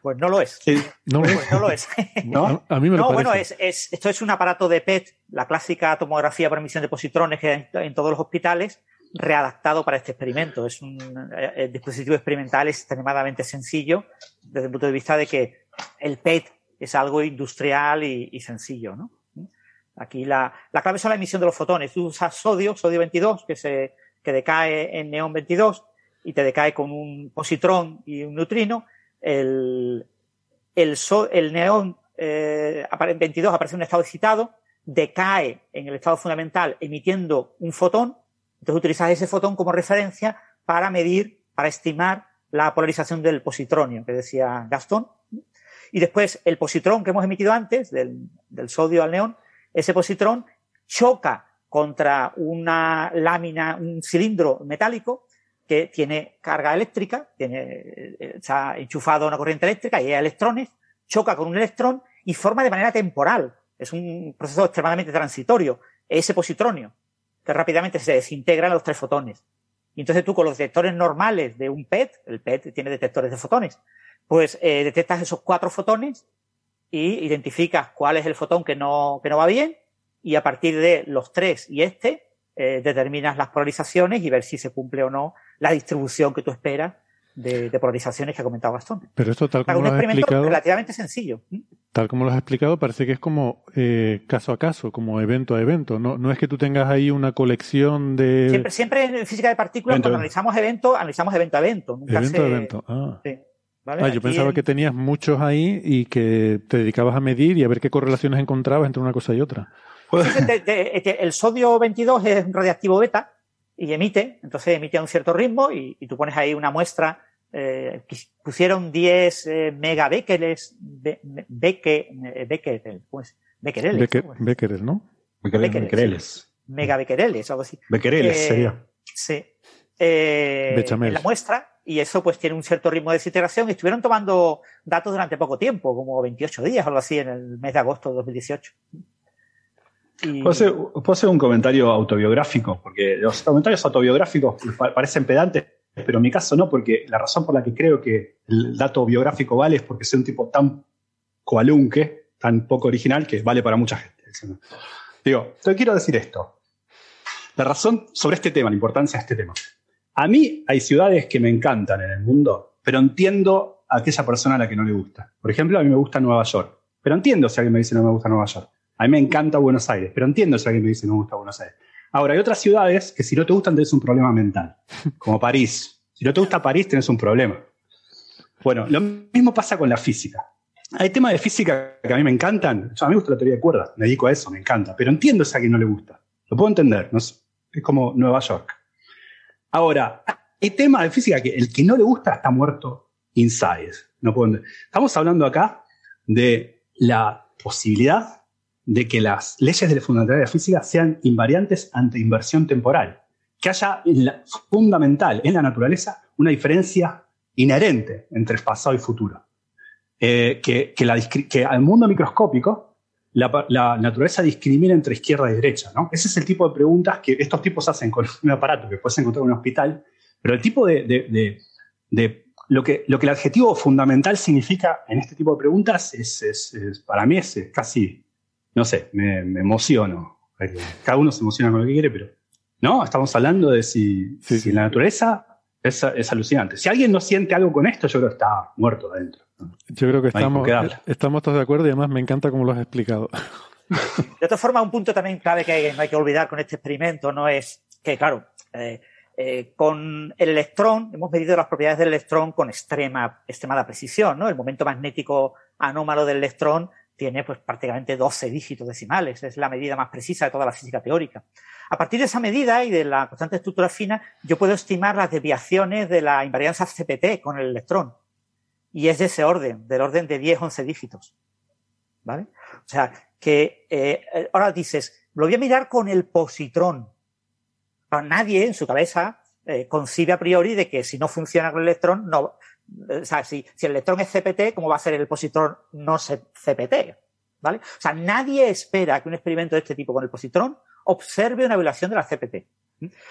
Pues no lo es.
No,
pues no lo es.
¿No? A mí me lo
no, bueno, es, esto es un aparato de PET, la clásica tomografía por emisión de positrones que hay en todos los hospitales, readaptado para este experimento. Es un el dispositivo experimental extremadamente sencillo desde el punto de vista de que el PET es algo industrial y, sencillo, ¿no? Aquí la, la, clave es la emisión de los fotones. Tú usas sodio, sodio 22, que se, que decae en neón 22 y te decae con un positrón y un neutrino. El, el, el neón eh, 22 aparece en un estado excitado, decae en el estado fundamental emitiendo un fotón. Entonces utilizas ese fotón como referencia para medir, para estimar la polarización del positronio, que decía Gastón. Y después el positrón que hemos emitido antes, del, del sodio al neón, ese positrón choca contra una lámina, un cilindro metálico que tiene carga eléctrica, tiene, está enchufado a una corriente eléctrica y hay electrones, choca con un electrón y forma de manera temporal. Es un proceso extremadamente transitorio. Ese positronio, que rápidamente se desintegra en los tres fotones. Y entonces tú con los detectores normales de un PET, el PET tiene detectores de fotones, pues eh, detectas esos cuatro fotones y identificas cuál es el fotón que no, que no va bien y a partir de los tres y este eh, determinas las polarizaciones y ver si se cumple o no la distribución que tú esperas de, polarizaciones que ha comentado Gastón.
Pero esto tal como lo has explicado,
relativamente sencillo.
Tal como lo has explicado, parece que es como eh, caso a caso, como evento a evento. No, no es que tú tengas ahí una colección de...
Siempre, siempre en física de partículas, cuando analizamos evento, analizamos evento a evento.
evento a evento, ah. ah yo pensaba que tenías muchos ahí y que te dedicabas a medir y a ver qué correlaciones encontrabas entre una cosa y otra.
el sodio 22 es un radiactivo beta y emite, entonces emite a un cierto ritmo y, tú pones ahí una muestra. Eh, pusieron 10 eh, megabecquerels, be, becquerel, pues, becquereles.
becquereles, ¿no?
Becquereles.
Megabecquereles, algo así.
Becquereles eh, sería.
Sí. Eh, en la muestra y eso pues tiene un cierto ritmo de desintegración. Estuvieron tomando datos durante poco tiempo, como 28 días o algo así en el mes de agosto de 2018.
¿Puedo, hacer, un comentario autobiográfico? Porque los comentarios autobiográficos parecen pedantes, pero en mi caso no, porque la razón por la que creo que el dato biográfico vale es porque soy un tipo tan coalunque, tan poco original, que vale para mucha gente. Digo, te quiero decir esto. La razón sobre este tema, la importancia de este tema. A mí hay ciudades que me encantan en el mundo, pero entiendo a aquella persona a la que no le gusta. Por ejemplo, a mí me gusta Nueva York, pero entiendo si alguien me dice no me gusta Nueva York. A mí me encanta Buenos Aires, pero entiendo si alguien me dice no me gusta Buenos Aires. Ahora, hay otras ciudades que si no te gustan tenés un problema mental, como París. Si no te gusta París tenés un problema. Bueno, lo mismo pasa con la física. Hay temas de física que a mí me encantan. a mí me gusta la teoría de cuerdas, me dedico a eso, me encanta. Pero entiendo si a alguien no le gusta. Lo puedo entender. Es como Nueva York. Ahora, hay temas de física que el que no le gusta está muerto inside. No puedo Estamos hablando acá de la posibilidad de que las leyes de la fundamentalidad de física sean invariantes ante inversión temporal. Que haya fundamental en la naturaleza una diferencia inherente entre pasado y futuro. Eh, que, que, al mundo microscópico la, naturaleza discrimina entre izquierda y derecha. ¿no? Ese es el tipo de preguntas que estos tipos hacen con un aparato que puedes encontrar en un hospital, pero el tipo de, de, lo, que, lo que el adjetivo fundamental significa en este tipo de preguntas es para mí es casi no sé, me, emociono. Cada uno se emociona con lo que quiere, pero no, estamos hablando de si, la naturaleza es, alucinante. Si alguien no siente algo con esto, yo creo que está muerto adentro.
Yo creo que estamos, estamos todos de acuerdo y además me encanta cómo lo has explicado.
De otra forma, un punto también clave que no hay que olvidar con este experimento no es que, claro, eh, eh, con el electrón, hemos medido las propiedades del electrón con extrema, extremada precisión, ¿no? El momento magnético anómalo del electrón tiene pues prácticamente 12 dígitos decimales, es la medida más precisa de toda la física teórica. A partir de esa medida y de la constante estructura fina, yo puedo estimar las desviaciones de la invarianza CPT con el electrón. Y es de ese orden, del orden de 10, 11 dígitos. ¿Vale? O sea, que eh, ahora dices, lo voy a mirar con el positrón. nadie en su cabeza eh, concibe a priori de que si no funciona con el electrón, no, o sea, si, el electrón es CPT, ¿cómo va a ser el positrón no CPT? ¿Vale? O sea, nadie espera que un experimento de este tipo con el positrón observe una violación de la CPT.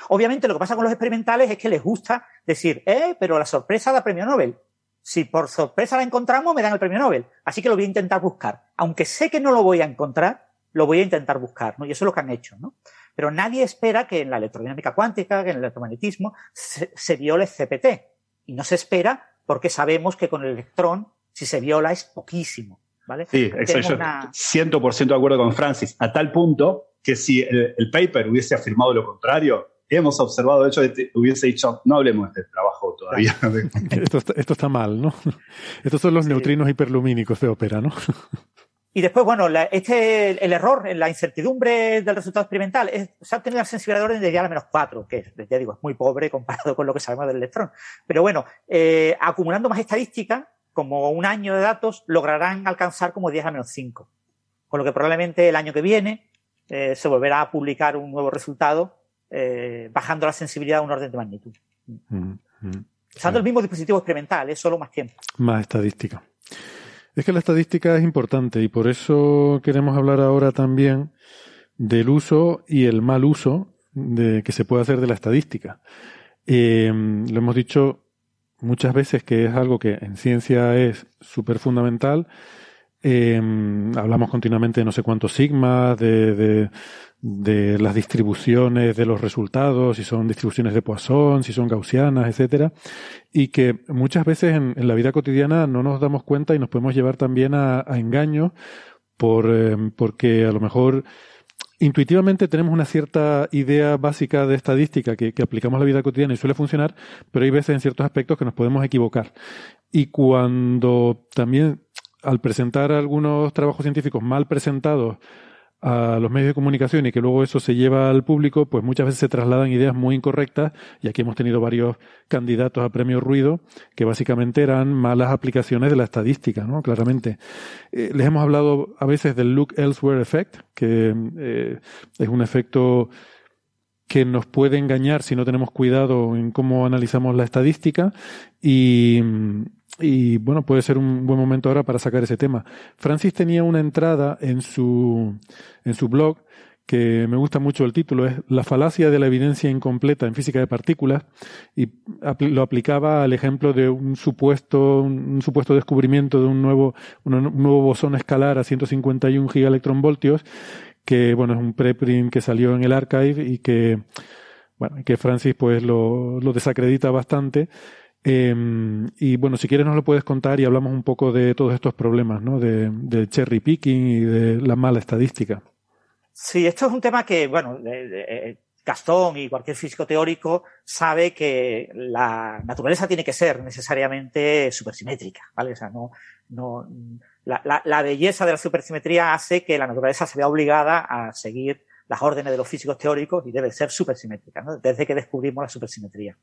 Obviamente lo que pasa con los experimentales es que les gusta decir, eh, pero la sorpresa da premio Nobel. Si por sorpresa la encontramos, me dan el premio Nobel. Así que lo voy a intentar buscar. Aunque sé que no lo voy a encontrar, lo voy a intentar buscar, ¿no? Y eso es lo que han hecho, ¿no? Pero nadie espera que en la electrodinámica cuántica, que en el electromagnetismo, se, se viole CPT. Y no se espera porque sabemos que con el electrón Si se viola es poquísimo. ¿vale?
Sí, eso, yo 100% de acuerdo con Francis, a tal punto que si el, paper hubiese afirmado lo contrario, hemos observado, de hecho, hubiese dicho, no hablemos de este trabajo todavía.
esto, está, esto está mal, ¿no? Estos son los neutrinos hiperlumínicos de ópera, ¿no?
Y después, bueno, este, el error, la incertidumbre del resultado experimental, es, se ha obtenido la sensibilidad de orden de dial menos 4, que ya digo, es muy pobre comparado con lo que sabemos del electrón. Pero bueno, eh, acumulando más estadística, como un año de datos, lograrán alcanzar como 10 a menos 5. Con lo que probablemente el año que viene eh, se volverá a publicar un nuevo resultado eh, bajando la sensibilidad a un orden de magnitud. Mm, mm, Usando el mismo dispositivo experimental, es solo más tiempo.
Más estadística. Es que la estadística es importante y por eso queremos hablar ahora también del uso y el mal uso de, que se puede hacer de la estadística. Eh, lo hemos dicho muchas veces que es algo que en ciencia es súper fundamental. Eh, hablamos continuamente de no sé cuántos sigmas, de, de, las distribuciones de los resultados, si son distribuciones de Poisson, si son gaussianas, etcétera, y que muchas veces en, la vida cotidiana no nos damos cuenta y nos podemos llevar también a, engaños por, eh, porque a lo mejor intuitivamente tenemos una cierta idea básica de estadística que, aplicamos a la vida cotidiana y suele funcionar, pero hay veces en ciertos aspectos que nos podemos equivocar. Y cuando también al presentar algunos trabajos científicos mal presentados a los medios de comunicación y que luego eso se lleva al público, pues muchas veces se trasladan ideas muy incorrectas y aquí hemos tenido varios candidatos a premio ruido que básicamente eran malas aplicaciones de la estadística, ¿no? Claramente. Eh, les hemos hablado a veces del Look Elsewhere Effect, que eh, es un efecto que nos puede engañar si no tenemos cuidado en cómo analizamos la estadística y y bueno, puede ser un buen momento ahora para sacar ese tema. Francis tenía una entrada en su, en su blog que me gusta mucho el título, es La falacia de la evidencia incompleta en física de partículas, y lo aplicaba al ejemplo de un supuesto, un supuesto descubrimiento de un nuevo, un nuevo bosón escalar a 151 gigaelectronvoltios, que bueno, es un preprint que salió en el archive y que, bueno, que Francis pues lo, lo desacredita bastante Em, y bueno, si quieres nos lo puedes contar y hablamos un poco de todos estos problemas, ¿no? De, cherry picking y de la mala estadística.
Sí, esto es un tema que, bueno, Gastón y cualquier físico teórico sabe que la naturaleza tiene que ser necesariamente supersimétrica, ¿vale? O sea, no, no, la, la belleza de la supersimetría hace que la naturaleza se vea obligada a seguir las órdenes de los físicos teóricos y debe ser supersimétrica, desde que descubrimos la supersimetría.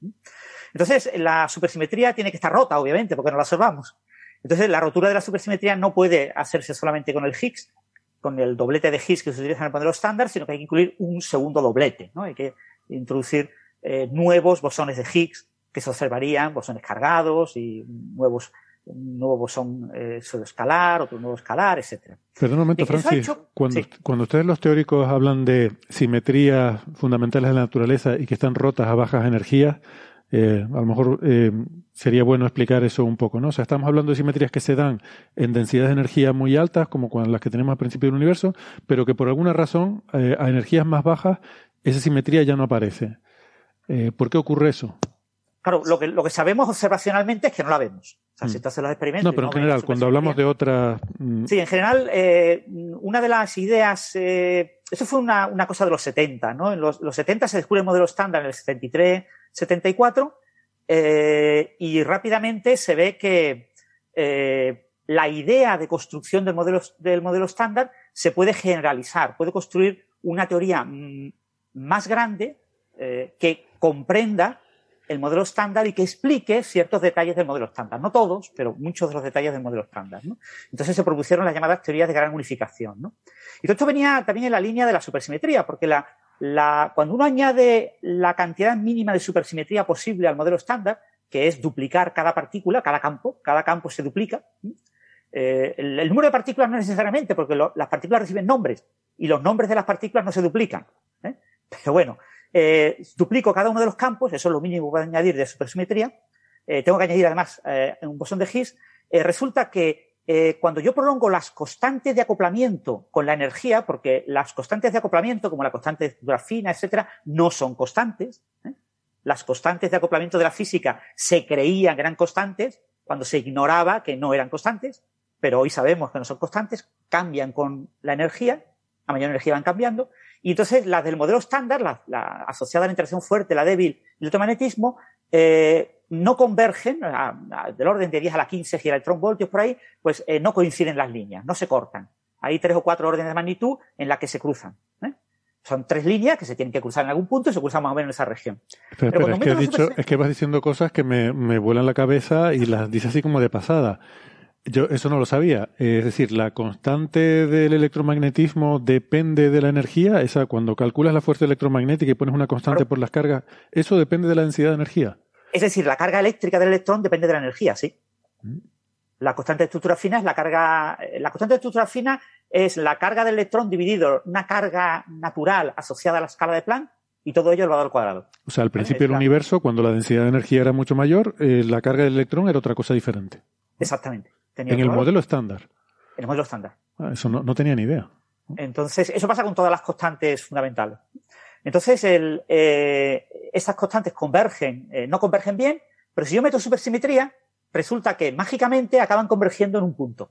Entonces, la supersimetría tiene que estar rota, obviamente, porque no la observamos. Entonces, la rotura de la supersimetría no puede hacerse solamente con el Higgs, con el doblete de Higgs que se utiliza en el modelo estándar, sino que hay que incluir un segundo doblete. Hay que introducir eh, nuevos bosones de Higgs que se observarían, bosones cargados y nuevos un nuevo bosón eh, escalar, otro nuevo escalar, etcétera.
Perdón un momento, Francis. cuando, cuando ustedes los teóricos hablan de simetrías fundamentales de la naturaleza y que están rotas a bajas energías, eh, a lo mejor eh, sería bueno explicar eso un poco, ¿no? O sea, estamos hablando de simetrías que se dan en densidades de energía muy altas, como las que tenemos al principio del universo, pero que por alguna razón eh, a energías más bajas esa simetría ya no aparece. ¿Por qué ocurre eso?
Claro, lo que, lo que sabemos observacionalmente es que no la vemos. Sea, si mm. tú haces los experimentos.
No, pero en general, cuando hablamos de otras.
Mm. Sí, en general, eh, una de las ideas. Eh, eso fue una, una, cosa de los 70, ¿no? En los, los 70 se descubre el modelo estándar en el 73, 74, eh, y rápidamente se ve que eh, la idea de construcción del modelo, del modelo estándar se puede generalizar, puede construir una teoría mm, más grande eh, que comprenda el modelo estándar y que explique ciertos detalles del modelo estándar. No todos, pero muchos de los detalles del modelo estándar. Entonces se propusieron las llamadas teorías de gran unificación. Y todo esto venía también en la línea de la supersimetría, porque cuando uno añade la cantidad mínima de supersimetría posible al modelo estándar, que es duplicar cada partícula, cada campo, cada campo se duplica, eh, el, número de partículas no necesariamente, porque las partículas reciben nombres y los nombres de las partículas no se duplican. ¿eh? Pero bueno, eh, duplico cada uno de los campos, eso es lo mínimo que a añadir de supersimetría. Eh, tengo que añadir además eh, un bosón de Higgs. Eh, resulta que cuando yo prolongo las constantes de acoplamiento con la energía, porque las constantes de acoplamiento, como la constante de estructura fina, etcétera, no son constantes. Las constantes de acoplamiento de la física se creían que eran constantes, cuando se ignoraba que no eran constantes, pero hoy sabemos que no son constantes, cambian con la energía, a mayor energía van cambiando, y entonces las del modelo estándar, la, asociada a la interacción fuerte, la débil y el electromagnetismo, eh, no convergen, del orden de 10 a la 15 voltios por ahí, pues eh, no coinciden las líneas, no se cortan. Hay tres o cuatro órdenes de magnitud en las que se cruzan. ¿eh? Son tres líneas que se tienen que cruzar en algún punto y se cruzan más o menos en esa región.
Pero, es, que dicho, es, que vas diciendo cosas que me, me vuelan la cabeza y las dices así como de pasada. Yo eso no lo sabía. Es decir, la constante del electromagnetismo depende de la energía. Esa, cuando calculas la fuerza electromagnética y pones una constante por las cargas, ¿eso depende de la densidad de energía?
Es decir, la carga eléctrica del electrón depende de la energía, sí. Mm. La constante de estructura fina es la carga. La constante de estructura fina es la carga del electrón dividido una carga natural asociada a la escala de Planck y todo ello elevado al cuadrado.
O sea, al principio del universo, cuando la densidad de energía era mucho mayor, eh, la carga del electrón era otra cosa diferente.
Exactamente.
En el modelo estándar.
En el modelo estándar.
Ah, eso no, tenía ni idea.
Entonces, eso pasa con todas las constantes fundamentales. Entonces, el, eh, esas constantes convergen, eh, no convergen bien, pero si yo meto supersimetría, resulta que mágicamente acaban convergiendo en un punto.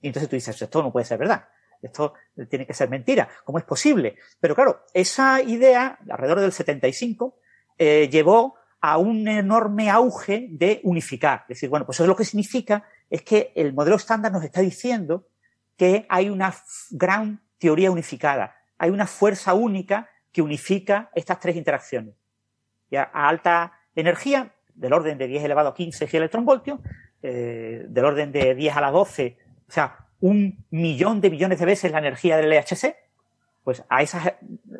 Y entonces tú dices, esto no puede ser verdad. Esto tiene que ser mentira. ¿Cómo es posible? Pero claro, esa idea, alrededor del 75, eh, llevó a un enorme auge de unificar. Es decir, bueno, pues eso lo que significa es que el modelo estándar nos está diciendo que hay una gran teoría unificada, hay una fuerza única que unifica estas tres interacciones. Ya a alta energía, del orden de 10 elevado a 15 electronvoltios, eh, del orden de 10 a la 12, o sea, un millón de millones de veces la energía del LHC, pues a esas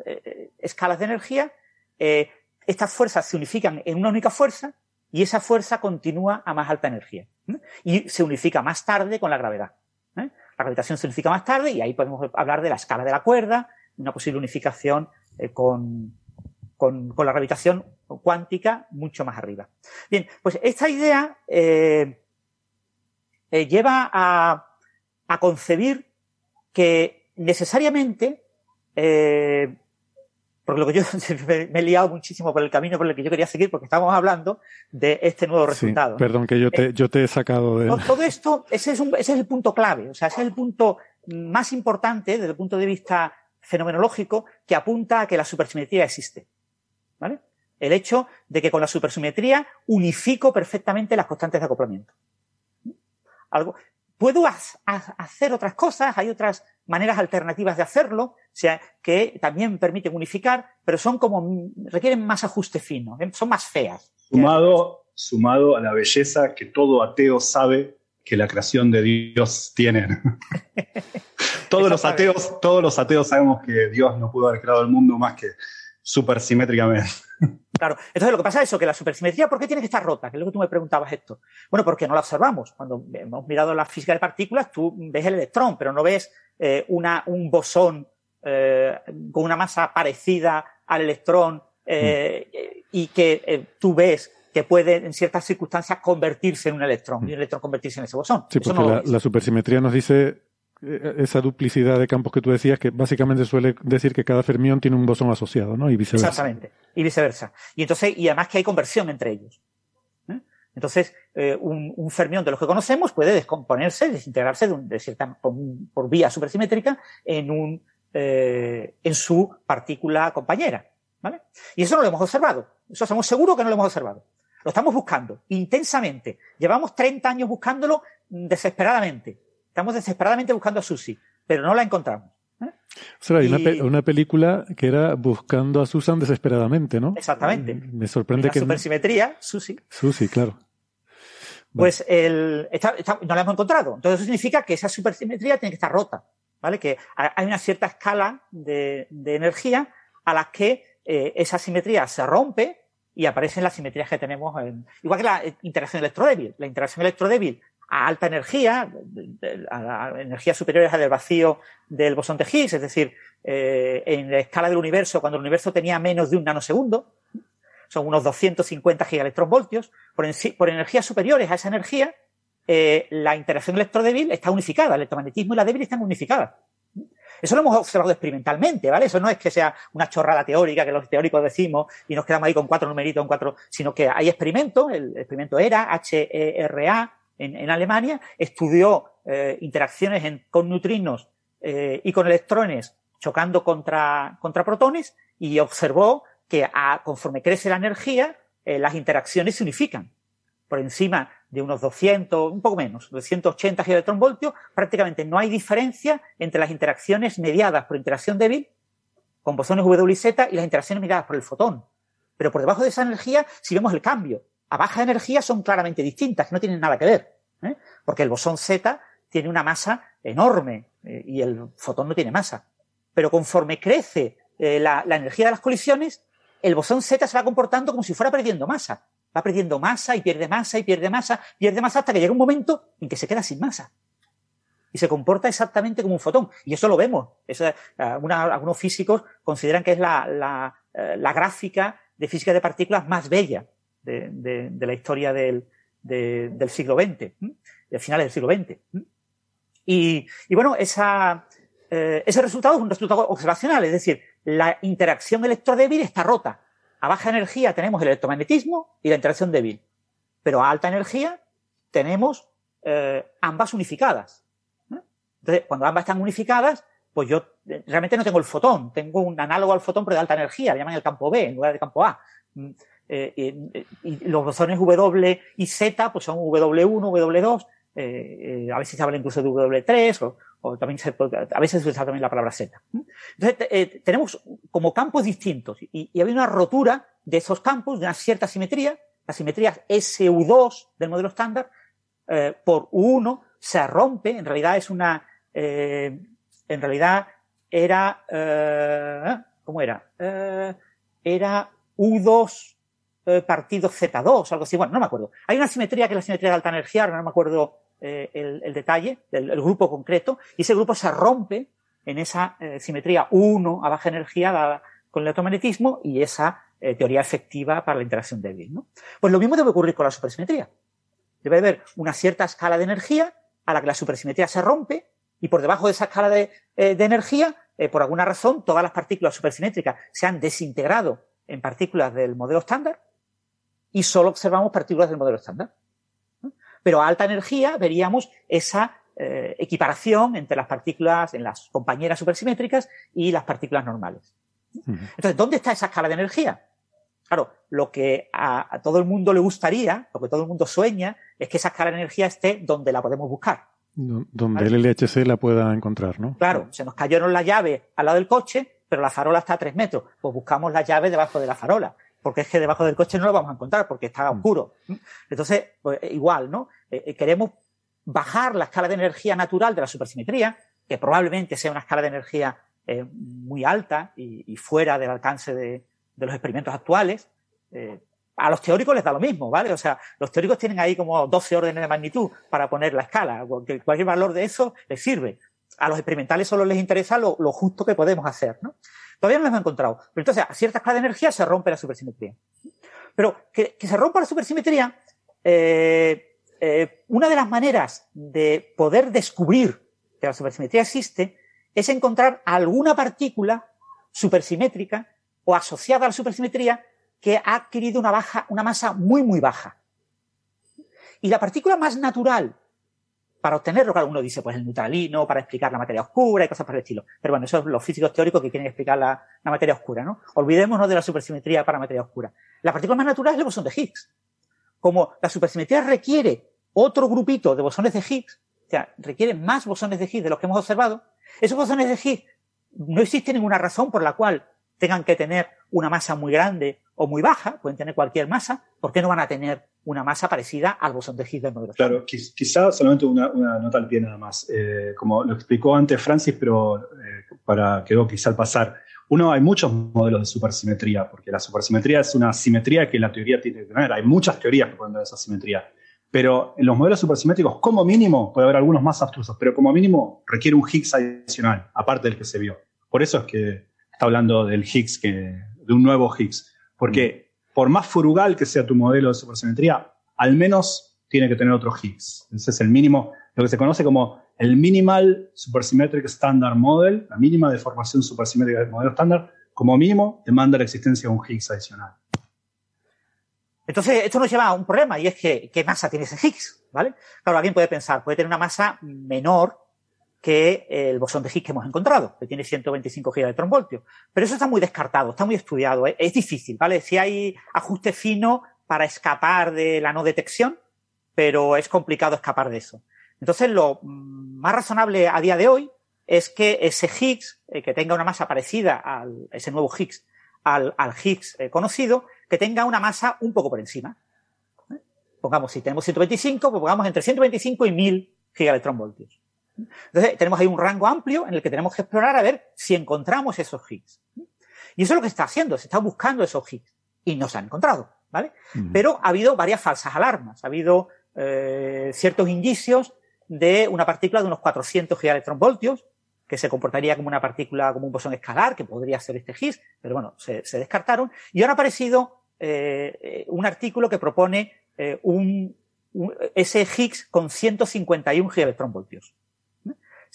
eh, escalas de energía, eh, estas fuerzas se unifican en una única fuerza y esa fuerza continúa a más alta energía. Y se unifica más tarde con la gravedad. La gravitación se unifica más tarde y ahí podemos hablar de la escala de la cuerda, una posible unificación con, con, la gravitación cuántica mucho más arriba. Bien, pues esta idea eh, eh, lleva a, concebir que necesariamente eh, porque lo que yo me, he liado muchísimo por el camino por el que yo quería seguir, porque estábamos hablando de este nuevo resultado.
perdón, que yo te, yo te he sacado de.
Todo esto, ese es, un, ese es el punto clave, o sea, ese es el punto más importante desde el punto de vista fenomenológico que apunta a que la supersimetría existe. ¿Vale? El hecho de que con la supersimetría unifico perfectamente las constantes de acoplamiento. Algo, puedo hacer otras cosas, hay otras maneras alternativas de hacerlo, o sea, que también permiten unificar, pero son como, requieren más ajuste fino, ¿eh? son más feas.
Sumado, sumado a la belleza que todo ateo sabe que la creación de Dios tiene. todos los ateos, todos los ateos sabemos que Dios no pudo haber creado el mundo más que supersimétricamente.
Claro, entonces lo que pasa es eso, que la supersimetría, ¿por qué tiene que estar rota? Que es lo que tú me preguntabas esto. Bueno, porque no la observamos. Cuando hemos mirado la física de partículas, tú ves el electrón, pero no ves eh, una, un bosón eh, con una masa parecida al electrón eh, y que tú ves que puede en ciertas circunstancias convertirse en un electrón y un electrón convertirse en ese bosón.
Sí, porque la, supersimetría nos dice esa duplicidad de campos que tú decías, que básicamente suele decir que cada fermión tiene un bosón asociado, ¿no? Y viceversa.
Exactamente, y viceversa. Y entonces, y además que hay conversión entre ellos. Entonces, eh, un, fermión de los que conocemos puede descomponerse, desintegrarse de, cierta, por, vía supersimétrica en, un, eh, en su partícula compañera. ¿vale? Y eso no lo hemos observado. Eso estamos seguros que no lo hemos observado. Lo estamos buscando intensamente. Llevamos 30 años buscándolo desesperadamente. Estamos desesperadamente buscando a Susi, pero no la encontramos.
¿eh? O sea, hay una, película que era Buscando a Susan desesperadamente, ¿no?
Exactamente.
Me sorprende que.
La supersimetría, Susi.
Susi, claro.
Pues el, no la hemos encontrado. Entonces eso significa que esa supersimetría tiene que estar rota, ¿vale? Que hay una cierta escala de, energía a la que eh, esa simetría se rompe y aparecen las simetrías que tenemos en, igual que la interacción electrodébil. La interacción electrodébil a alta energía, a, energías superiores al del vacío del bosón de Higgs, es decir, eh, en la escala del universo, cuando el universo tenía menos de un nanosegundo, son unos 250 gigaelectronvoltios, por, energías superiores a esa energía, eh, la interacción electrodébil está unificada, el electromagnetismo y la débil están unificadas. Eso lo hemos observado experimentalmente, ¿vale? Eso no es que sea una chorrada teórica que los teóricos decimos y nos quedamos ahí con cuatro numeritos, con cuatro, sino que hay experimentos, el experimento ERA, H-E-R-A, en, Alemania, estudió eh, interacciones con neutrinos eh, y con electrones chocando contra, contra protones y observó que conforme crece la energía, eh, las interacciones se unifican. Por encima de unos 200, un poco menos, 280 gigaelectronvoltios, prácticamente no hay diferencia entre las interacciones mediadas por interacción débil con bosones W y Z y las interacciones mediadas por el fotón. Pero por debajo de esa energía, si vemos el cambio, a baja energía son claramente distintas, no tienen nada que ver. ¿eh? Porque el bosón Z tiene una masa enorme eh, y el fotón no tiene masa. Pero conforme crece la energía de las colisiones, el bosón Z se va comportando como si fuera perdiendo masa. Va perdiendo masa y pierde masa y pierde masa, pierde masa hasta que llega un momento en que se queda sin masa. Y se comporta exactamente como un fotón. Y eso lo vemos. Eso, eh, algunos físicos consideran que es la, eh, gráfica de física de partículas más bella de, la historia del, siglo XX, de finales del siglo XX. Y, bueno, esa, eh, ese resultado es un resultado observacional, es decir, la interacción electrodébil está rota. A baja energía tenemos el electromagnetismo y la interacción débil. Pero a alta energía tenemos eh, ambas unificadas. Entonces, cuando ambas están unificadas, pues yo eh, realmente no tengo el fotón, tengo un análogo al fotón pero de alta energía, le llaman el campo B en lugar del campo A. Mm, eh, y, los bosones W y Z pues son W1, W2, a veces se habla incluso de W3 o, también a veces se usa también la palabra Z. Entonces, eh, tenemos como campos distintos y, y, había una rotura de esos campos, de una cierta simetría, la simetría SU2 del modelo estándar eh, por U1 se rompe, en realidad es una, eh, en realidad era, ¿cómo era? era U2 partido Z2, algo así, bueno, no me acuerdo. Hay una simetría que es la simetría de alta energía, no me acuerdo eh, el, detalle, el, grupo concreto, y ese grupo se rompe en esa eh, simetría 1 a baja energía con el electromagnetismo y esa eh, teoría efectiva para la interacción débil. ¿no? Pues lo mismo debe ocurrir con la supersimetría. Debe haber una cierta escala de energía a la que la supersimetría se rompe y por debajo de esa escala de energía, por alguna razón, todas las partículas supersimétricas se han desintegrado en partículas del modelo estándar y solo observamos partículas del modelo estándar pero a alta energía veríamos esa eh, equiparación entre las partículas en las compañeras supersimétricas y las partículas normales. Entonces, ¿dónde está esa escala de energía? Claro, lo que a, todo el mundo le gustaría, lo que todo el mundo sueña, es que esa escala de energía esté donde la podemos buscar.
Donde el LHC la pueda encontrar, ¿no?
Claro, se nos cayeron la llave al lado del coche, pero la farola está a tres metros. Pues buscamos la llave debajo de la farola porque es que debajo del coche no lo vamos a encontrar porque está mm. oscuro. Entonces, pues, igual, ¿no? Eh, eh, queremos bajar la escala de energía natural de la supersimetría, que probablemente sea una escala de energía eh, muy alta y, fuera del alcance de, los experimentos actuales. a los teóricos les da lo mismo, ¿vale? O sea, los teóricos tienen ahí como 12 órdenes de magnitud para poner la escala. Cualquier valor de eso les sirve. A los experimentales solo les interesa lo, lo justo que podemos hacer, ¿no? Todavía no lo hemos encontrado. Pero entonces, a cierta escala de energía se rompe la supersimetría. Pero que, se rompa la supersimetría, eh, eh, una de las maneras de poder descubrir que la supersimetría existe es encontrar alguna partícula supersimétrica o asociada a la supersimetría que ha adquirido una, baja, una masa muy, muy baja. Y la partícula más natural para obtenerlo, claro, uno dice, pues el neutralino, para explicar la materia oscura y cosas por el estilo. Pero bueno, eso es los físicos teóricos que quieren explicar la, materia oscura, ¿no? Olvidémonos de la supersimetría para materia oscura. La partícula más natural es el bosón de Higgs. Como la supersimetría requiere otro grupito de bosones de Higgs, o sea, requiere más bosones de Higgs de los que hemos observado, esos bosones de Higgs no existe ninguna razón por la cual tengan que tener una masa muy grande o muy baja, pueden tener cualquier masa, ¿por qué no van a tener una masa parecida al bosón de Higgs del modelo?
Claro, quizá solamente una, nota al pie nada más. Eh, como lo explicó antes Francis, pero eh, para quedó quizá al pasar. Uno, hay muchos modelos de supersimetría, porque la supersimetría es una simetría que la teoría tiene que tener. Hay muchas teorías que pueden dar esa simetría. Pero en los modelos supersimétricos, como mínimo, puede haber algunos más abstrusos, pero como mínimo requiere un Higgs adicional, aparte del que se vio. Por eso es que está hablando del Higgs, que, de un nuevo Higgs. Porque por más frugal que sea tu modelo de supersimetría, al menos tiene que tener otro Higgs. Ese es el mínimo, lo que se conoce como el Minimal Supersymmetric Standard Model, la mínima deformación supersimétrica del modelo estándar, como mínimo demanda la existencia de un Higgs adicional.
Entonces, esto nos lleva a un problema y es que, ¿qué masa tiene ese Higgs? ¿Vale? Claro, alguien puede pensar, puede tener una masa menor que el bosón de Higgs que hemos encontrado, que tiene 125 gigaelectronvoltios. Pero eso está muy descartado, está muy estudiado, es, difícil, ¿vale? Si hay ajuste fino para escapar de la no detección, pero es complicado escapar de eso. Entonces, lo más razonable a día de hoy es que ese Higgs, eh, que tenga una masa parecida a ese nuevo Higgs, al, Higgs eh, conocido, que tenga una masa un poco por encima. ¿Eh? Pongamos, si tenemos 125, pues pongamos entre 125 y 1000 gigaelectronvoltios. Entonces, tenemos ahí un rango amplio en el que tenemos que explorar a ver si encontramos esos Higgs. Y eso es lo que se está haciendo, se está buscando esos Higgs. Y no se han encontrado, ¿vale? Pero ha habido varias falsas alarmas. Ha habido ciertos indicios de una partícula de unos 400 gigaelectronvoltios, que se comportaría como una partícula, como un bosón escalar, que podría ser este Higgs, pero bueno, se, descartaron. Y ahora ha aparecido eh, un artículo que propone eh, un, ese Higgs con 151 gigaelectronvoltios.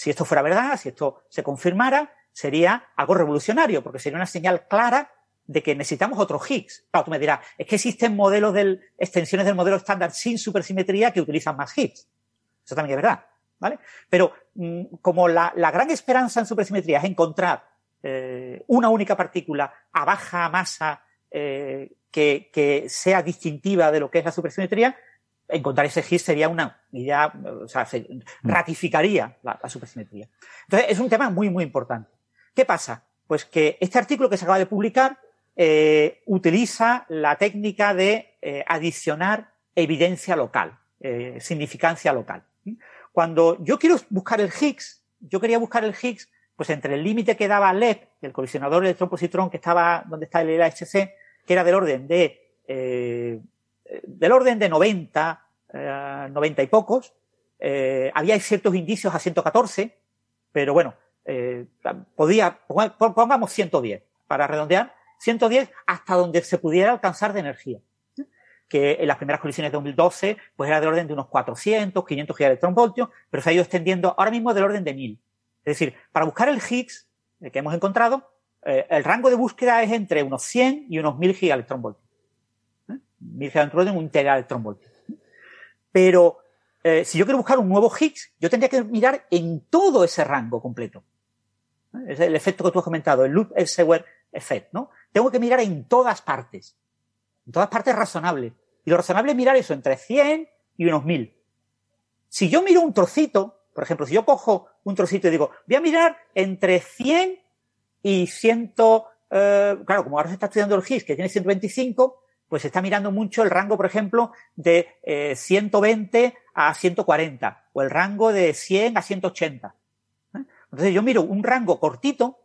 Si esto fuera verdad, si esto se confirmara, sería algo revolucionario, porque sería una señal clara de que necesitamos otro Higgs. Claro, tú me dirás, es que existen modelos del, extensiones del modelo estándar sin supersimetría que utilizan más Higgs. Eso también es verdad. ¿vale? Pero mm, como la, gran esperanza en supersimetría es encontrar eh, una única partícula a baja masa eh, que, sea distintiva de lo que es la supersimetría, encontrar ese Higgs sería una, ya, o sea, mm. ratificaría la, supersimetría. Entonces, es un tema muy, muy importante. ¿Qué pasa? Pues que este artículo que se acaba de publicar eh, utiliza la técnica de adicionar evidencia local, significancia local. Cuando yo quiero buscar el Higgs, yo quería buscar el Higgs, pues entre el límite que daba LEP, el colisionador electrón-positrón que estaba donde está el LHC, que era del orden de eh, del orden de 90, 90 eh, y pocos, eh, había ciertos indicios a 114, pero bueno, podía, pongamos 110, para redondear, 110 hasta donde se pudiera alcanzar de energía que en las primeras colisiones de 2012 pues era del orden de unos 400, 500 gigaelectronvoltios, pero se ha ido extendiendo ahora mismo del orden de 1000. Es decir, para buscar el Higgs que hemos encontrado, eh, el rango de búsqueda es entre unos 100 y unos 1000 gigaelectronvoltios. 1000 gigaelectronvoltios, un teraelectronvoltio. Pero eh, si yo quiero buscar un nuevo Higgs, yo tendría que mirar en todo ese rango completo. Es el efecto que tú has comentado, el loop Elsewhere effect, ¿no? Tengo que mirar en todas partes. En todas partes razonable. Y lo razonable es mirar eso entre 100 y unos 1000. Si yo miro un trocito, por ejemplo, si yo cojo un trocito y digo, voy a mirar entre 100 y 100, eh, claro, como ahora se está estudiando el GIS, que tiene 125, pues está mirando mucho el rango, por ejemplo, de 120 eh, a 140, o el rango de 100 a 180. ¿eh? Entonces yo miro un rango cortito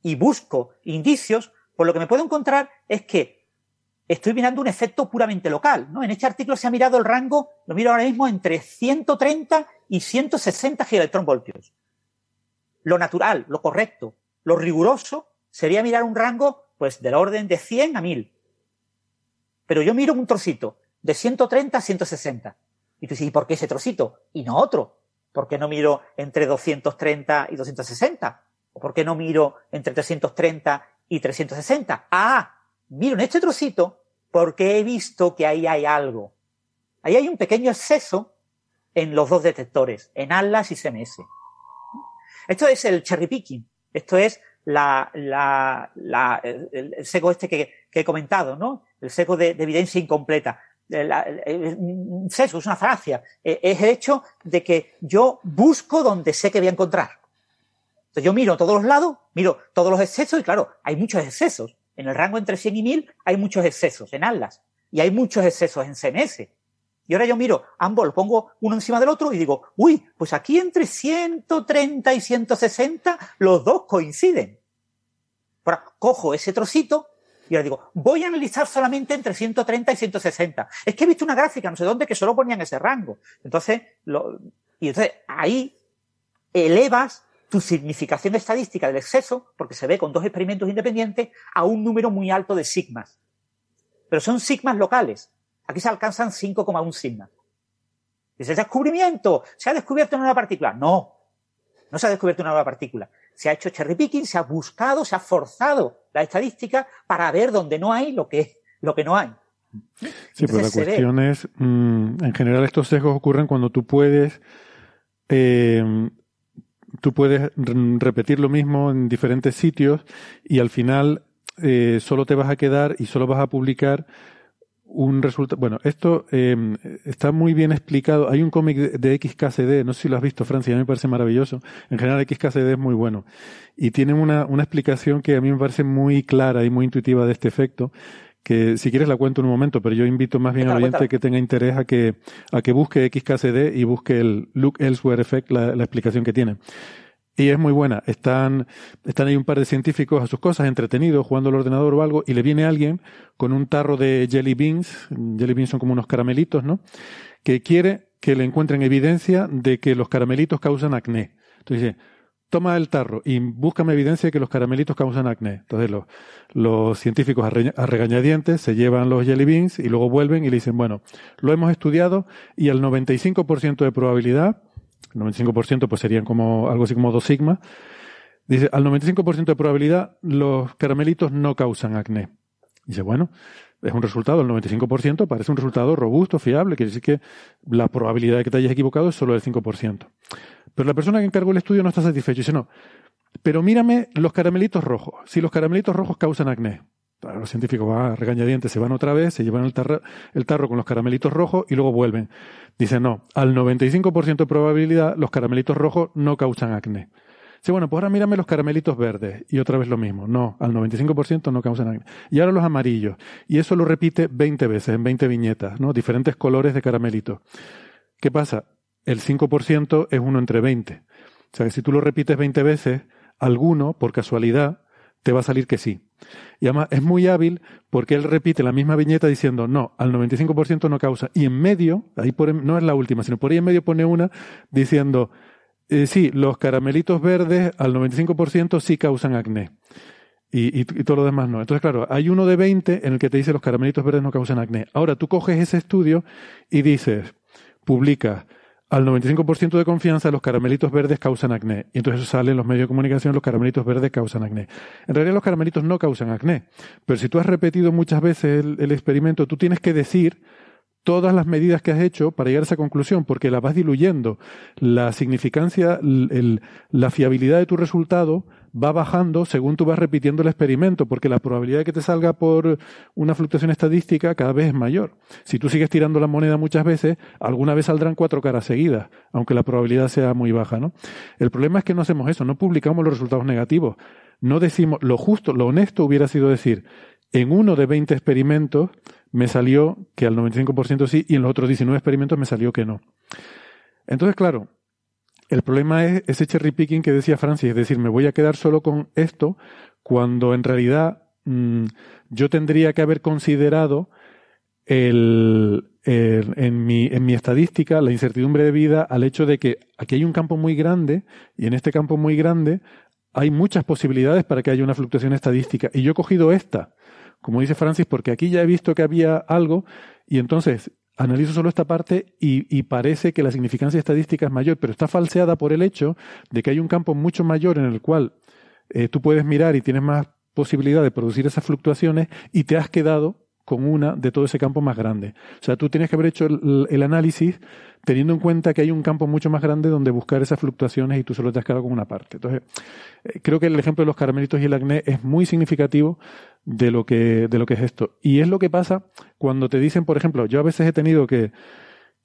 y busco indicios, pues lo que me puedo encontrar es que estoy mirando un efecto puramente local. En este artículo se ha mirado el rango, lo miro ahora mismo, entre 130 y 160 gigaelectronvoltios. Lo natural, lo correcto, lo riguroso sería mirar un rango pues del orden de 100 a 1000. Pero yo miro un trocito de 130 a 160. Y tú dices, ¿y por qué ese trocito? Y no otro. ¿Por qué no miro entre 230 y 260? ¿O por qué no miro entre 330 y 360? Ah, miro en este trocito porque he visto que ahí hay algo. Ahí hay un pequeño exceso en los dos detectores, en Atlas y CMS. Esto es el cherry picking. Esto es la, la, la, el, seco este que, que, he comentado, ¿no? El seco de, evidencia incompleta. un sesgo, es una falacia. Es el hecho de que yo busco donde sé que voy a encontrar. Entonces yo miro todos los lados, miro todos los excesos y claro, hay muchos excesos. En el rango entre 100 y 1000 hay muchos excesos en Atlas y hay muchos excesos en CMS. Y ahora yo miro ambos, lo pongo uno encima del otro y digo, uy, pues aquí entre 130 y 160 los dos coinciden. Cojo ese trocito y ahora digo, voy a analizar solamente entre 130 y 160. Es que he visto una gráfica, no sé dónde, que solo ponían ese rango. Entonces, lo, y entonces ahí elevas tu significación estadística del exceso, porque se ve con dos experimentos independientes, a un número muy alto de sigmas. Pero son sigmas locales. Aquí se alcanzan 5,1 sigmas. Dice, descubrimiento, se ha descubierto una nueva partícula. No, no se ha descubierto una nueva partícula. Se ha hecho cherry picking, se ha buscado, se ha forzado la estadística para ver dónde no hay lo que, lo que no hay.
Sí, pero la cuestión es, mm, en general estos sesgos ocurren cuando tú puedes, eh, tú puedes repetir lo mismo en diferentes sitios y al final eh, solo te vas a quedar y solo vas a publicar un resultado. Bueno, esto em, está muy bien explicado. Hay un cómic de, XKCD, no sé si lo has visto, Francia, a mí me parece maravilloso. En general, XKCD es muy bueno. Y tiene una, una explicación que a mí me parece muy clara y muy intuitiva de este efecto que si quieres la cuento en un momento, pero yo invito más bien al oyente que tenga interés a que, a que busque XKCD y busque el Look Elsewhere Effect, la, la explicación que tiene. Y es muy buena. Están, están ahí un par de científicos a sus cosas, entretenidos, jugando al ordenador o algo, y le viene alguien con un tarro de jelly beans, jelly beans son como unos caramelitos, ¿no? Que quiere que le encuentren evidencia de que los caramelitos causan acné. Entonces dice, toma el tarro y búscame evidencia de que los caramelitos causan acné. Entonces los, los científicos a, regañadientes se llevan los jelly beans y luego vuelven y le dicen, bueno, lo hemos estudiado y al 95% de probabilidad 95% pues serían como algo así como 2 sigma. Dice, al 95% de probabilidad los caramelitos no causan acné. Dice, bueno, es un resultado, el 95% parece un resultado robusto, fiable, quiere decir que la probabilidad de que te hayas equivocado es solo del 5%. Pero la persona que encargó el estudio no está satisfecho. Dice, no, pero mírame los caramelitos rojos. Si los caramelitos rojos causan acné, los científicos van a regañadientes, se van otra vez, se llevan el tarro, con los caramelitos rojos y luego vuelven. Dice, no, al 95% de probabilidad los caramelitos rojos no causan acné. Dice, bueno, pues ahora mírame los caramelitos verdes. Y otra vez lo mismo. No, al 95% no causan acné. Y ahora los amarillos. Y eso lo repite 20 veces, en 20 viñetas, ¿no? Diferentes colores de caramelitos. ¿Qué pasa? El 5% es uno entre 20. O sea que si tú lo repites 20 veces, alguno, por casualidad, te va a salir que sí. Y además es muy hábil porque él repite la misma viñeta diciendo, no, al 95% no causa. Y en medio, ahí por, no es la última, sino por ahí en medio pone una diciendo, eh, sí, los caramelitos verdes al 95% sí causan acné. Y, y, todo lo demás no. Entonces, claro, hay uno de 20 en el que te dice los caramelitos verdes no causan acné. Ahora tú coges ese estudio y dices, publica al 95% de confianza los caramelitos verdes causan acné. Y entonces sale en los medios de comunicación los caramelitos verdes causan acné. En realidad los caramelitos no causan acné. Pero si tú has repetido muchas veces el, experimento, tú tienes que decir todas las medidas que has hecho para llegar a esa conclusión, porque la vas diluyendo. La significancia, la fiabilidad de tu resultado va bajando según tú vas repitiendo el experimento, porque la probabilidad de que te salga por una fluctuación estadística cada vez es mayor. Si tú sigues tirando la moneda muchas veces, alguna vez saldrán cuatro caras seguidas, aunque la probabilidad sea muy baja, ¿no? El problema es que no hacemos eso, no publicamos los resultados negativos. No decimos, lo justo, lo honesto hubiera sido decir, en uno de 20 experimentos me salió que al 95% sí y en los otros 19 experimentos me salió que no. Entonces, claro, el problema es ese cherry picking que decía Francis, es decir, me voy a quedar solo con esto cuando en realidad mm, yo tendría que haber considerado el, en, mi, en mi estadística la incertidumbre de vida al hecho de que aquí hay un campo muy grande y en este campo muy grande hay muchas posibilidades para que haya una fluctuación estadística. Y yo he cogido esta, como dice Francis, porque aquí ya he visto que había algo y entonces analizo solo esta parte y, parece que la significancia estadística es mayor, pero está falseada por el hecho de que hay un campo mucho mayor en el cual eh, tú puedes mirar y tienes más posibilidad de producir esas fluctuaciones y te has quedado con una de todo ese campo más grande. O sea, tú tienes que haber hecho el, análisis teniendo en cuenta que hay un campo mucho más grande donde buscar esas fluctuaciones y tú solo te has quedado con una parte. Entonces, eh, creo que el ejemplo de los caramelitos y el acné es muy significativo de lo que, de lo que es esto. Y es lo que pasa cuando te dicen, por ejemplo, yo a veces he tenido que,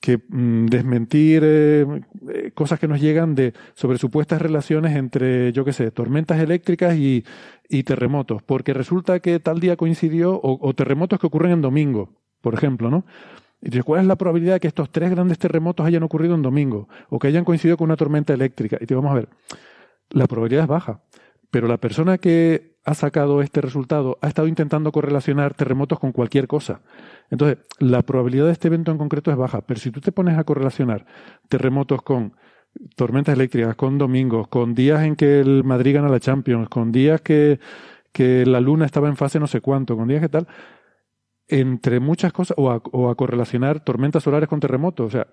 que mm, desmentir eh, eh, cosas que nos llegan de sobre supuestas relaciones entre, yo qué sé, tormentas eléctricas y, y, terremotos, porque resulta que tal día coincidió, o, terremotos que ocurren en domingo, por ejemplo, ¿no? Y ¿cuál es la probabilidad de que estos tres grandes terremotos hayan ocurrido en domingo? O que hayan coincidido con una tormenta eléctrica. Y te vamos a ver, la probabilidad es baja. Pero la persona que ha sacado este resultado ha estado intentando correlacionar terremotos con cualquier cosa. Entonces, la probabilidad de este evento en concreto es baja, pero si tú te pones a correlacionar terremotos con tormentas eléctricas, con domingos, con días en que el Madrid gana la Champions, con días que, que la luna estaba en fase no sé cuánto, con días que tal, entre muchas cosas, o a, o a correlacionar tormentas solares con terremotos, o sea,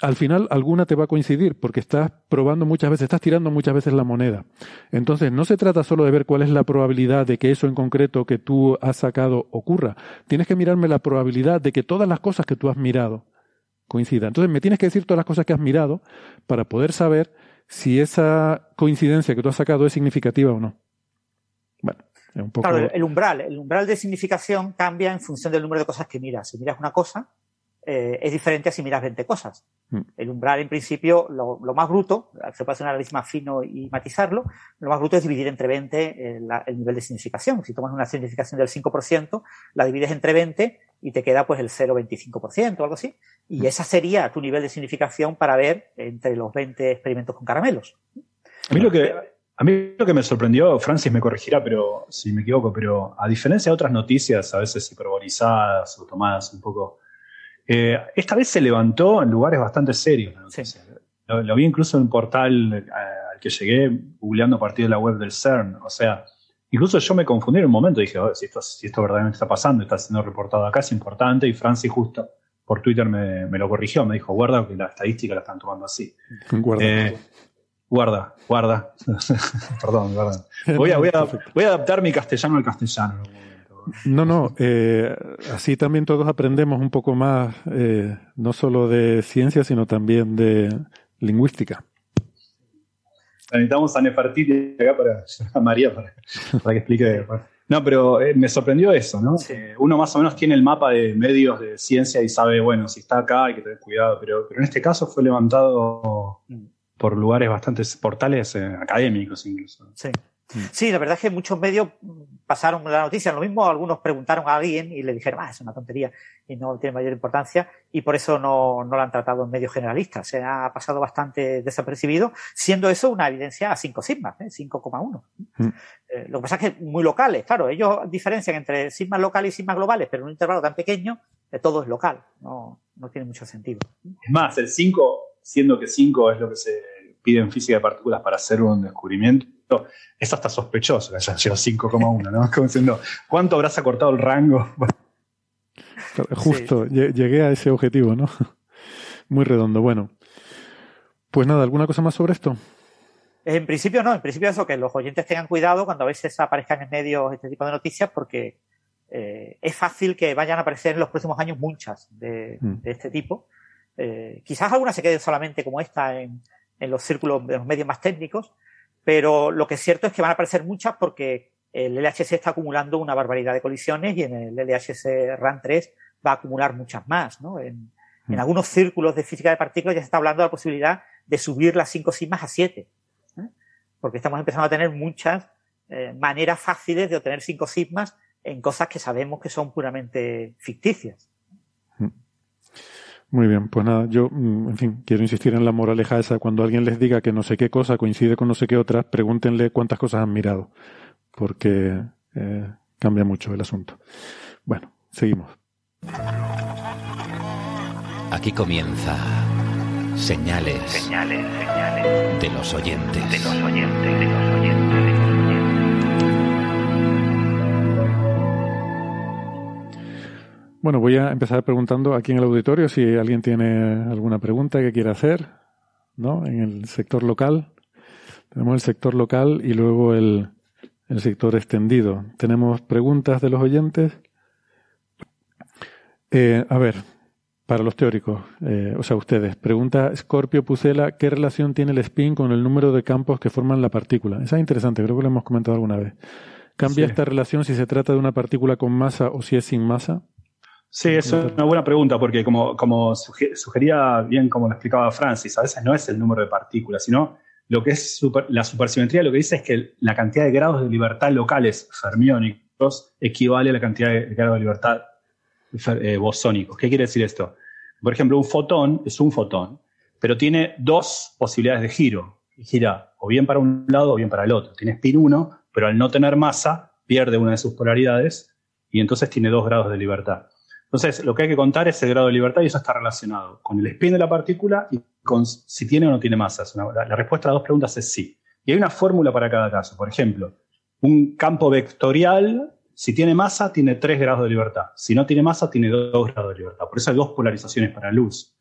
al final alguna te va a coincidir porque estás probando muchas veces, estás tirando muchas veces la moneda. Entonces, no se trata solo de ver cuál es la probabilidad de que eso en concreto que tú has sacado ocurra. Tienes que mirarme la probabilidad de que todas las cosas que tú has mirado coincidan. Entonces, me tienes que decir todas las cosas que has mirado para poder saber si esa coincidencia que tú has sacado es significativa o no.
Bueno, es un poco... Claro, el umbral, el umbral de significación cambia en función del número de cosas que miras. Si miras una cosa, eh, es diferente a si miras 20 cosas. Mm. El umbral, en principio, lo, más bruto, se puede hacer un análisis más fino y matizarlo, lo más bruto es dividir entre 20 el, el nivel de significación. Si tomas una significación del 5%, la divides entre 20 y te queda pues el 0,25% o algo así. Y mm. esa sería tu nivel de significación para ver entre los 20 experimentos con caramelos.
A mí lo que, a mí lo que me sorprendió, Francis me corregirá pero si me equivoco, pero a diferencia de otras noticias, a veces hiperbolizadas o tomadas un poco eh, esta vez se levantó en lugares bastante serios. Lo, vi incluso en un portal eh, al que llegué googleando a partir de la web del CERN. O sea, incluso yo me confundí en un momento. Dije, oh, si, esto, si esto verdaderamente está pasando, está siendo reportado acá, es importante. Y Francis justo por Twitter me, lo corrigió. Me dijo, guarda que la estadística la están tomando así. Guarda. Eh, guarda, guarda. Perdón, guarda. Voy a, voy, a, voy a adaptar mi castellano al castellano.
No, no, eh, así también todos aprendemos un poco más, eh, no solo de ciencia, sino también de lingüística.
Necesitamos a Nefertiti acá para a María para, que explique. No, pero eh, me sorprendió eso, ¿no? uno más o menos tiene el mapa de medios de ciencia y sabe, bueno, si está acá hay que tener cuidado, pero, pero en este caso fue levantado por lugares bastante, portales académicos incluso.
Sí. Sí, la verdad es que muchos medios pasaron la noticia. Lo mismo algunos preguntaron a alguien y le dijeron, ah, es una tontería y no tiene mayor importancia y por eso no, no lo han tratado en medios generalistas. Se ha pasado bastante desapercibido, siendo eso una evidencia a 5 sigmas, ¿eh? 5,1. Mm. Eh, lo que pasa es que muy locales, claro, ellos diferencian entre sigmas locales y sigmas globales, pero en un intervalo tan pequeño, eh, todo es local. No, no tiene mucho sentido.
Es más, el 5, siendo que 5 es lo que se pide en física de partículas para hacer un descubrimiento, eso está sospechoso, que haya llegado 5,1, ¿no? Como diciendo, ¿cuánto habrás acortado el rango?
Justo, llegué a ese objetivo, ¿no? Muy redondo. Bueno, pues nada, ¿alguna cosa más sobre esto?
En principio no, en principio eso, que los oyentes tengan cuidado cuando a veces aparezcan en medios este tipo de noticias porque eh, es fácil que vayan a aparecer en los próximos años muchas de, mm. este tipo. Eh, quizás algunas se queden solamente como esta en, en los círculos de los medios más técnicos, pero lo que es cierto es que van a aparecer muchas porque el LHC está acumulando una barbaridad de colisiones y en el LHC RAN 3 va a acumular muchas más. ¿no? En, mm. algunos círculos de física de partículas ya se está hablando de la posibilidad de subir las 5 sigmas a 7. ¿eh? Porque estamos empezando a tener muchas eh, maneras fáciles de obtener 5 sigmas en cosas que sabemos que son puramente ficticias.
Muy bien, pues nada, yo, mm, en fin, quiero insistir en la moraleja esa. Cuando alguien les diga que no sé qué cosa coincide con no sé qué otra, pregúntenle cuántas cosas han mirado, porque eh, cambia mucho el asunto. Bueno, seguimos.
Aquí comienza señales, señales, señales de los oyentes. De los oyentes, de los oyentes.
Bueno, voy a empezar preguntando aquí en el auditorio si alguien tiene alguna pregunta que quiera hacer, ¿no? En el sector local. Tenemos el sector local y luego el, sector extendido. Tenemos preguntas de los oyentes. Eh, a ver, para los teóricos, eh, o sea, ustedes, pregunta Scorpio Pucela, ¿qué relación tiene el spin con el número de campos que forman la partícula? Esa es interesante, creo que lo hemos comentado alguna vez. ¿Cambia esta relación si se trata de una partícula con masa o si es sin masa?
Sí, es una buena pregunta, porque como, como sugería bien, como lo explicaba Francis, a veces no es el número de partículas, sino lo que es la supersimetría, lo que dice es que la cantidad de grados de libertad locales fermiónicos equivale a la cantidad de grados de libertad eh, bosónicos. ¿Qué quiere decir esto? Por ejemplo, un fotón es un fotón, pero tiene dos posibilidades de giro. Gira o bien para un lado o bien para el otro. Tiene spin 1, pero al no tener masa, pierde una de sus polaridades y entonces tiene dos grados de libertad. Entonces, lo que hay que contar es el grado de libertad y eso está relacionado con el spin de la partícula y con si tiene o no tiene masa. la, respuesta a las dos preguntas es sí. Y hay una fórmula para cada caso. Por ejemplo, un campo vectorial, si tiene masa, tiene 3 grados de libertad. Si no tiene masa, tiene 2 grados de libertad. Por eso hay dos polarizaciones para luz.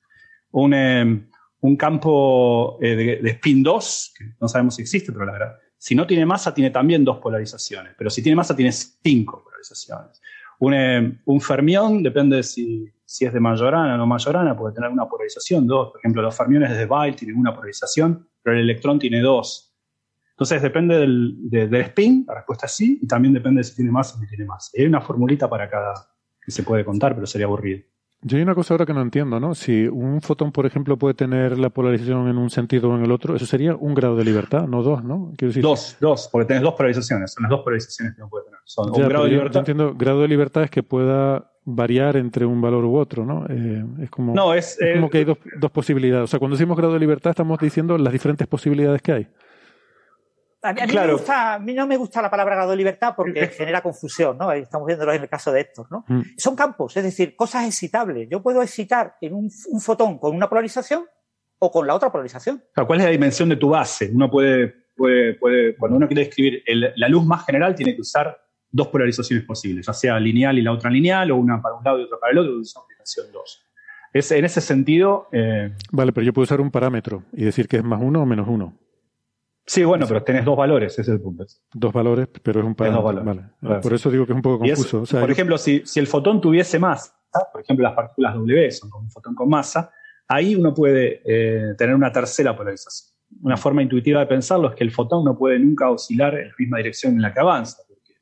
un, un campo eh, de, de, spin 2, que no sabemos si existe, pero la verdad, si no tiene masa, tiene también dos polarizaciones, pero si tiene masa, tiene cinco polarizaciones. Un, eh, un fermión, depende si, es de Majorana o no Majorana, puede tener una polarización, dos. Por ejemplo, los fermiones de Weyl tienen una polarización, pero el electrón tiene dos. Entonces depende del, de, del spin, la respuesta es sí, y también depende de si tiene masa o no tiene masa. Y hay una formulita para cada que se puede contar, pero sería aburrido.
Yo hay una cosa ahora que no entiendo, ¿no? Si un fotón, por ejemplo, puede tener la polarización en un sentido o en el otro, eso sería un grado de libertad, no dos, ¿no?
Quiero decir, dos, dos, porque tenés dos polarizaciones, son las dos polarizaciones que no puede tener. Son
ya,
un grado de libertad.
yo entiendo, grado de libertad es que pueda variar entre un valor u otro, ¿no? Eh, es como,
no, es,
es como
eh,
que hay dos, dos posibilidades. O sea, cuando decimos grado de libertad estamos diciendo las diferentes posibilidades que hay.
A mí, a, mí
Claro.
me gusta, a mí no me gusta la palabra grado de libertad porque genera confusión, ¿no? Estamos viéndolo en el caso de Héctor, ¿no?
Mm.
Son campos, es decir, cosas excitables. Yo puedo excitar en un, un fotón con una polarización o con la otra polarización.
O sea, ¿Cuál es la dimensión de tu base? Uno puede, puede, puede cuando uno quiere describir el- la luz más general, tiene que usar dos polarizaciones posibles, ya sea lineal y la otra lineal, o una para un lado y otra para el otro, usa aplicación 2. Es, en ese sentido, eh,
Vale, pero yo puedo usar un parámetro y decir que es más uno o menos uno.
Sí, bueno, pero tenés dos valores, ese es el punto.
Dos valores, pero es un
valores.
Vale.
Claro.
Por eso digo que es un poco confuso. O sea,
por ejemplo, si, si el fotón tuviese masa, por ejemplo, las partículas W son como un fotón con masa, ahí uno puede eh, tener una tercera polarización. Una forma intuitiva de pensarlo es que el fotón no puede nunca oscilar en la misma dirección en la que avanza. Porque,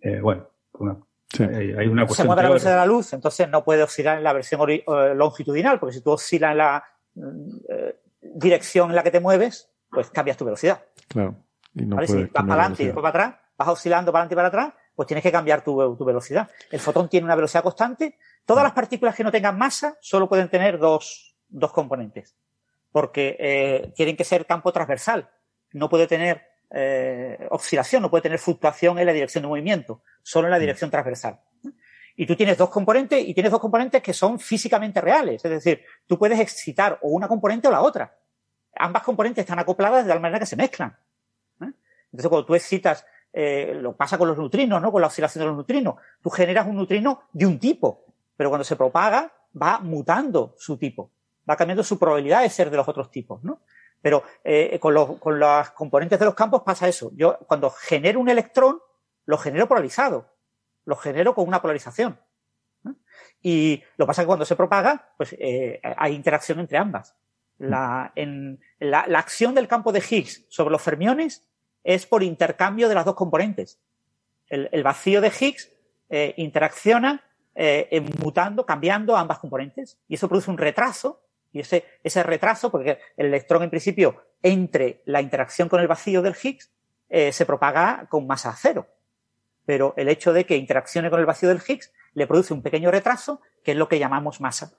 eh, bueno, una-
sí.
hay, hay una
Se
cuestión
mueve a la velocidad de la luz, entonces no puede oscilar en la versión eh, longitudinal, porque si tú oscilas en la mm, eh, dirección en la que te mueves, pues cambias tu velocidad.
Claro. Y no
¿vale? Si vas para adelante y después para atrás, vas oscilando para adelante y para atrás, pues tienes que cambiar tu, tu velocidad. El fotón tiene una velocidad constante. Todas las partículas que no tengan masa solo pueden tener dos, dos componentes, porque eh, tienen que ser campo transversal. No puede tener eh, oscilación, no puede tener fluctuación en la dirección de movimiento, solo en la dirección transversal. Y tú tienes dos componentes y tienes dos componentes que son físicamente reales. Es decir, tú puedes excitar o una componente o la otra. Ambas componentes están acopladas de tal manera que se mezclan. ¿eh? Entonces, cuando tú excitas, eh, lo pasa con los neutrinos, ¿no? Con la oscilación de los neutrinos. Tú generas un neutrino de un tipo, pero cuando se propaga va mutando su tipo, va cambiando su probabilidad de ser de los otros tipos, ¿no? Pero eh, con, los, con las componentes de los campos pasa eso. Yo cuando genero un electrón, lo genero polarizado, lo genero con una polarización. Y lo que pasa que cuando se propaga, pues eh, hay interacción entre ambas. La, la, acción del campo de Higgs sobre los fermiones es por intercambio de las dos componentes. El, vacío de Higgs eh, interacciona eh, mutando, cambiando ambas componentes, y eso produce un retraso, y ese, ese retraso, porque el electrón en principio entre la interacción con el vacío del Higgs, eh, se propaga con masa cero. Pero el hecho de que interaccione con el vacío del Higgs le produce un pequeño retraso, que es lo que llamamos masa.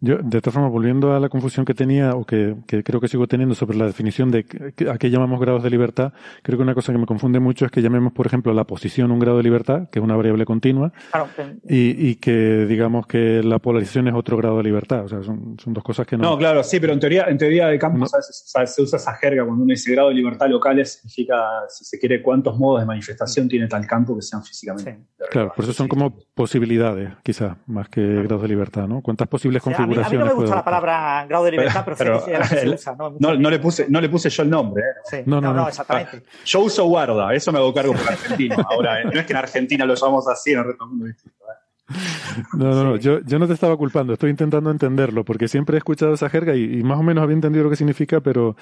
Yo, de todas formas, volviendo a la confusión que tenía, o que, que creo que sigo teniendo sobre la definición de a qué llamamos grados de libertad, creo que una cosa que me confunde mucho es que llamemos, por ejemplo, la posición un grado de libertad, que es una variable continua,
Claro, eh,
y, y que digamos que la polarización es otro grado de libertad. O sea, son, son dos cosas que no.
No, claro, sí, pero en teoría, en teoría de campos
No.
veces, ¿sabes? se usa esa jerga cuando uno dice grado de libertad locales, significa, si se quiere, cuántos modos de manifestación tiene tal campo que sean físicamente.
Sí.
Claro, por eso son como posibilidades, quizás, más que grados de libertad, ¿no? ¿Cuántas posibles
a mí, a mí
configuraciones
no me gusta la palabra grado de libertad, pero, la que se
el-
usa, ¿no?
No, no le puse, no le puse yo el nombre. ¿eh?
Sí,
No,
no,
no,
exactamente.
Yo uso guarda, eso me hago cargo por argentino. Ahora, ¿eh? no es que en Argentina lo llamamos así, en el resto del mundo distinto. ¿eh?
No, no, no, yo, yo no te estaba culpando, estoy intentando entenderlo, porque siempre he escuchado esa jerga y, y más o menos había entendido lo que significa, pero,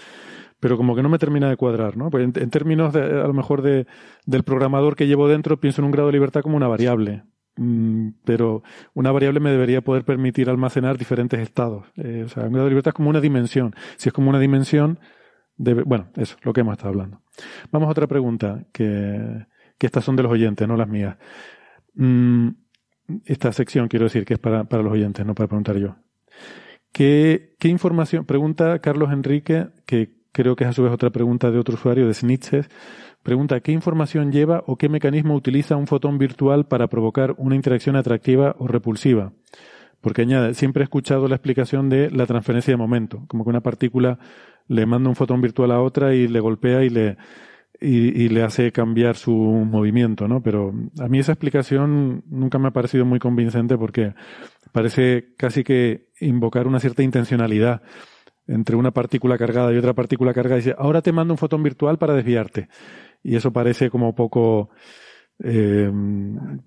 pero como que no me termina de cuadrar, ¿no? Pues en, en términos de, a lo mejor de, del programador que llevo dentro, pienso en un grado de libertad como una variable. Mm, pero una variable me debería poder permitir almacenar diferentes estados. Eh, o sea, grado de libertad es como una dimensión. Si es como una dimensión, debe, bueno, eso, lo que hemos estado hablando. Vamos a otra pregunta, que, que estas son de los oyentes, no las mías. Mm, esta sección, quiero decir, que es para, para los oyentes, no para preguntar yo. ¿Qué, ¿Qué información? Pregunta Carlos Enrique, que creo que es a su vez otra pregunta de otro usuario, de Snitches. Pregunta, ¿qué información lleva o qué mecanismo utiliza un fotón virtual para provocar una interacción atractiva o repulsiva? Porque añade, siempre he escuchado la explicación de la transferencia de momento, como que una partícula le manda un fotón virtual a otra y le golpea y le, y, y le hace cambiar su movimiento, ¿no? Pero a mí esa explicación nunca me ha parecido muy convincente porque parece casi que invocar una cierta intencionalidad entre una partícula cargada y otra partícula cargada. Dice, ahora te mando un fotón virtual para desviarte. Y eso parece como poco, eh,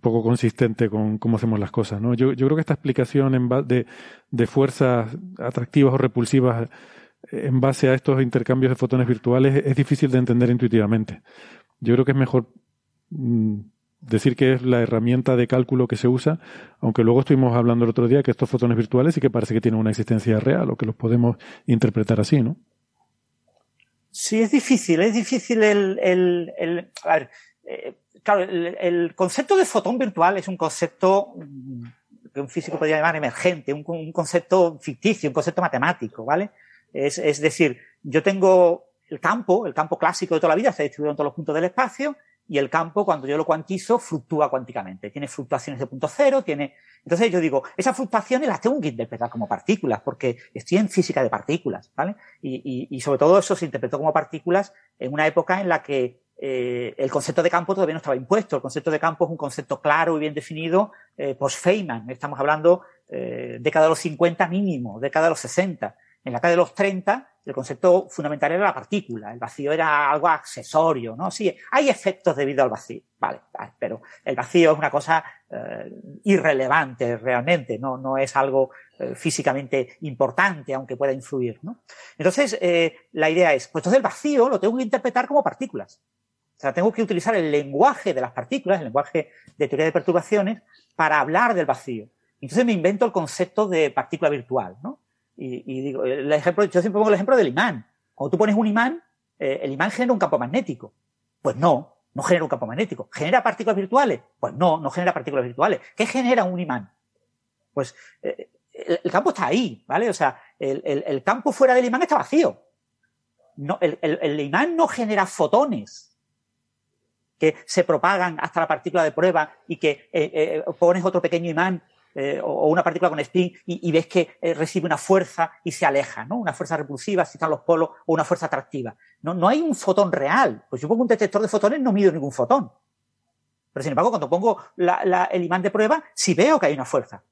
poco consistente con cómo hacemos las cosas. ¿no? Yo, yo creo que esta explicación en de, de fuerzas atractivas o repulsivas en base a estos intercambios de fotones virtuales es difícil de entender intuitivamente. Yo creo que es mejor mm, decir que es la herramienta de cálculo que se usa, aunque luego estuvimos hablando el otro día que estos fotones virtuales sí que parece que tienen una existencia real o que los podemos interpretar así, ¿no?
Sí, es difícil, es difícil el... el, el a ver, eh, claro, el, concepto de fotón virtual es un concepto que un físico podría llamar emergente, un, concepto ficticio, un concepto matemático, ¿vale? Es, es decir, yo tengo el campo, el campo clásico de toda la vida, está distribuido en todos los puntos del espacio, y el campo, cuando yo lo cuantizo, fluctúa cuánticamente. Tiene fluctuaciones de punto cero, tiene. Entonces yo digo, esas fluctuaciones las tengo que interpretar como partículas, porque estoy en física de partículas, ¿vale? Y, y, y sobre todo eso se interpretó como partículas en una época en la que eh, el concepto de campo todavía no estaba impuesto. El concepto de campo es un concepto claro y bien definido eh, post-Feynman. Estamos hablando eh, década de los 50 mínimo, década de los 60. En la década de los 30 el concepto fundamental era la partícula, el vacío era algo accesorio, ¿no? Sí, hay efectos debido al vacío, vale, vale pero el vacío es una cosa eh, irrelevante realmente, no, no es algo eh, físicamente importante, aunque pueda influir, ¿no? Entonces, eh, la idea es, pues entonces el vacío lo tengo que interpretar como partículas. O sea, tengo que utilizar el lenguaje de las partículas, el lenguaje de teoría de perturbaciones, para hablar del vacío. Entonces me invento el concepto de partícula virtual, ¿no? Y, digo, el ejemplo, yo siempre pongo el ejemplo del imán. Cuando tú pones un imán, eh, el imán genera un campo magnético. Pues no, no genera un campo magnético. ¿Genera partículas virtuales? Pues no, no genera partículas virtuales. ¿Qué genera un imán? Pues eh, el, campo está ahí, ¿vale? O sea, el, el, campo fuera del imán está vacío. No, el, imán no genera fotones que se propagan hasta la partícula de prueba y que eh, pones otro pequeño imán eh, o una partícula con spin y, ves que eh, recibe una fuerza y se aleja, ¿no? Una fuerza repulsiva, si están los polos, o una fuerza atractiva. No, no hay un fotón real. Pues yo pongo un detector de fotones, no mido ningún fotón. Pero sin embargo, cuando pongo el imán de prueba, sí veo que hay una fuerza.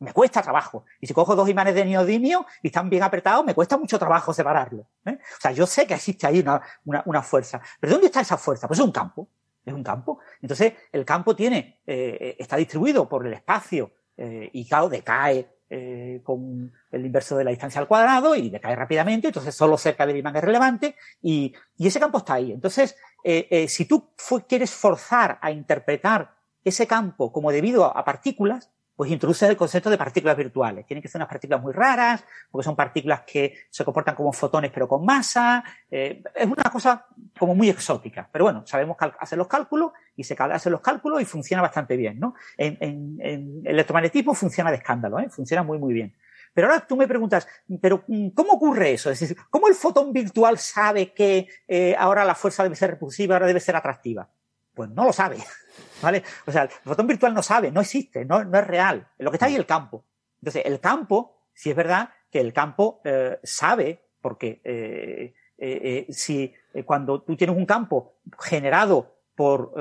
Me cuesta trabajo. Y si cojo dos imanes de neodimio y están bien apretados, me cuesta mucho trabajo separarlos. ¿eh? O sea, yo sé que existe ahí una, fuerza. Pero ¿dónde está esa fuerza? Pues es un campo. Es un campo. Entonces, el campo tiene, está distribuido por el espacio eh, y claro, decae eh, con el inverso de la distancia al cuadrado y decae rápidamente, entonces solo cerca del imán es relevante y, y ese campo está ahí. Entonces, eh, si tú quieres forzar a interpretar ese campo como debido a partículas, pues introduces el concepto de partículas virtuales. Tienen que ser unas partículas muy raras, porque son partículas que se comportan como fotones pero con masa. Es una cosa como muy exótica. Pero bueno, sabemos hacer los cálculos y se hacen los cálculos y funciona bastante bien, ¿no? En, en, en electromagnetismo funciona de escándalo, ¿eh? Funciona muy, muy bien. Pero ahora tú me preguntas, ¿pero mm, cómo ocurre eso? Es decir, ¿cómo el fotón virtual sabe que eh, ahora la fuerza debe ser repulsiva, ahora debe ser atractiva? Pues no lo sabe. ¿Vale? O sea, el fotón virtual no sabe, no existe, no, no es real. Lo que está ahí es el campo. Entonces, el campo, si es verdad que el campo eh, sabe, porque eh, eh, si cuando tú tienes un campo generado por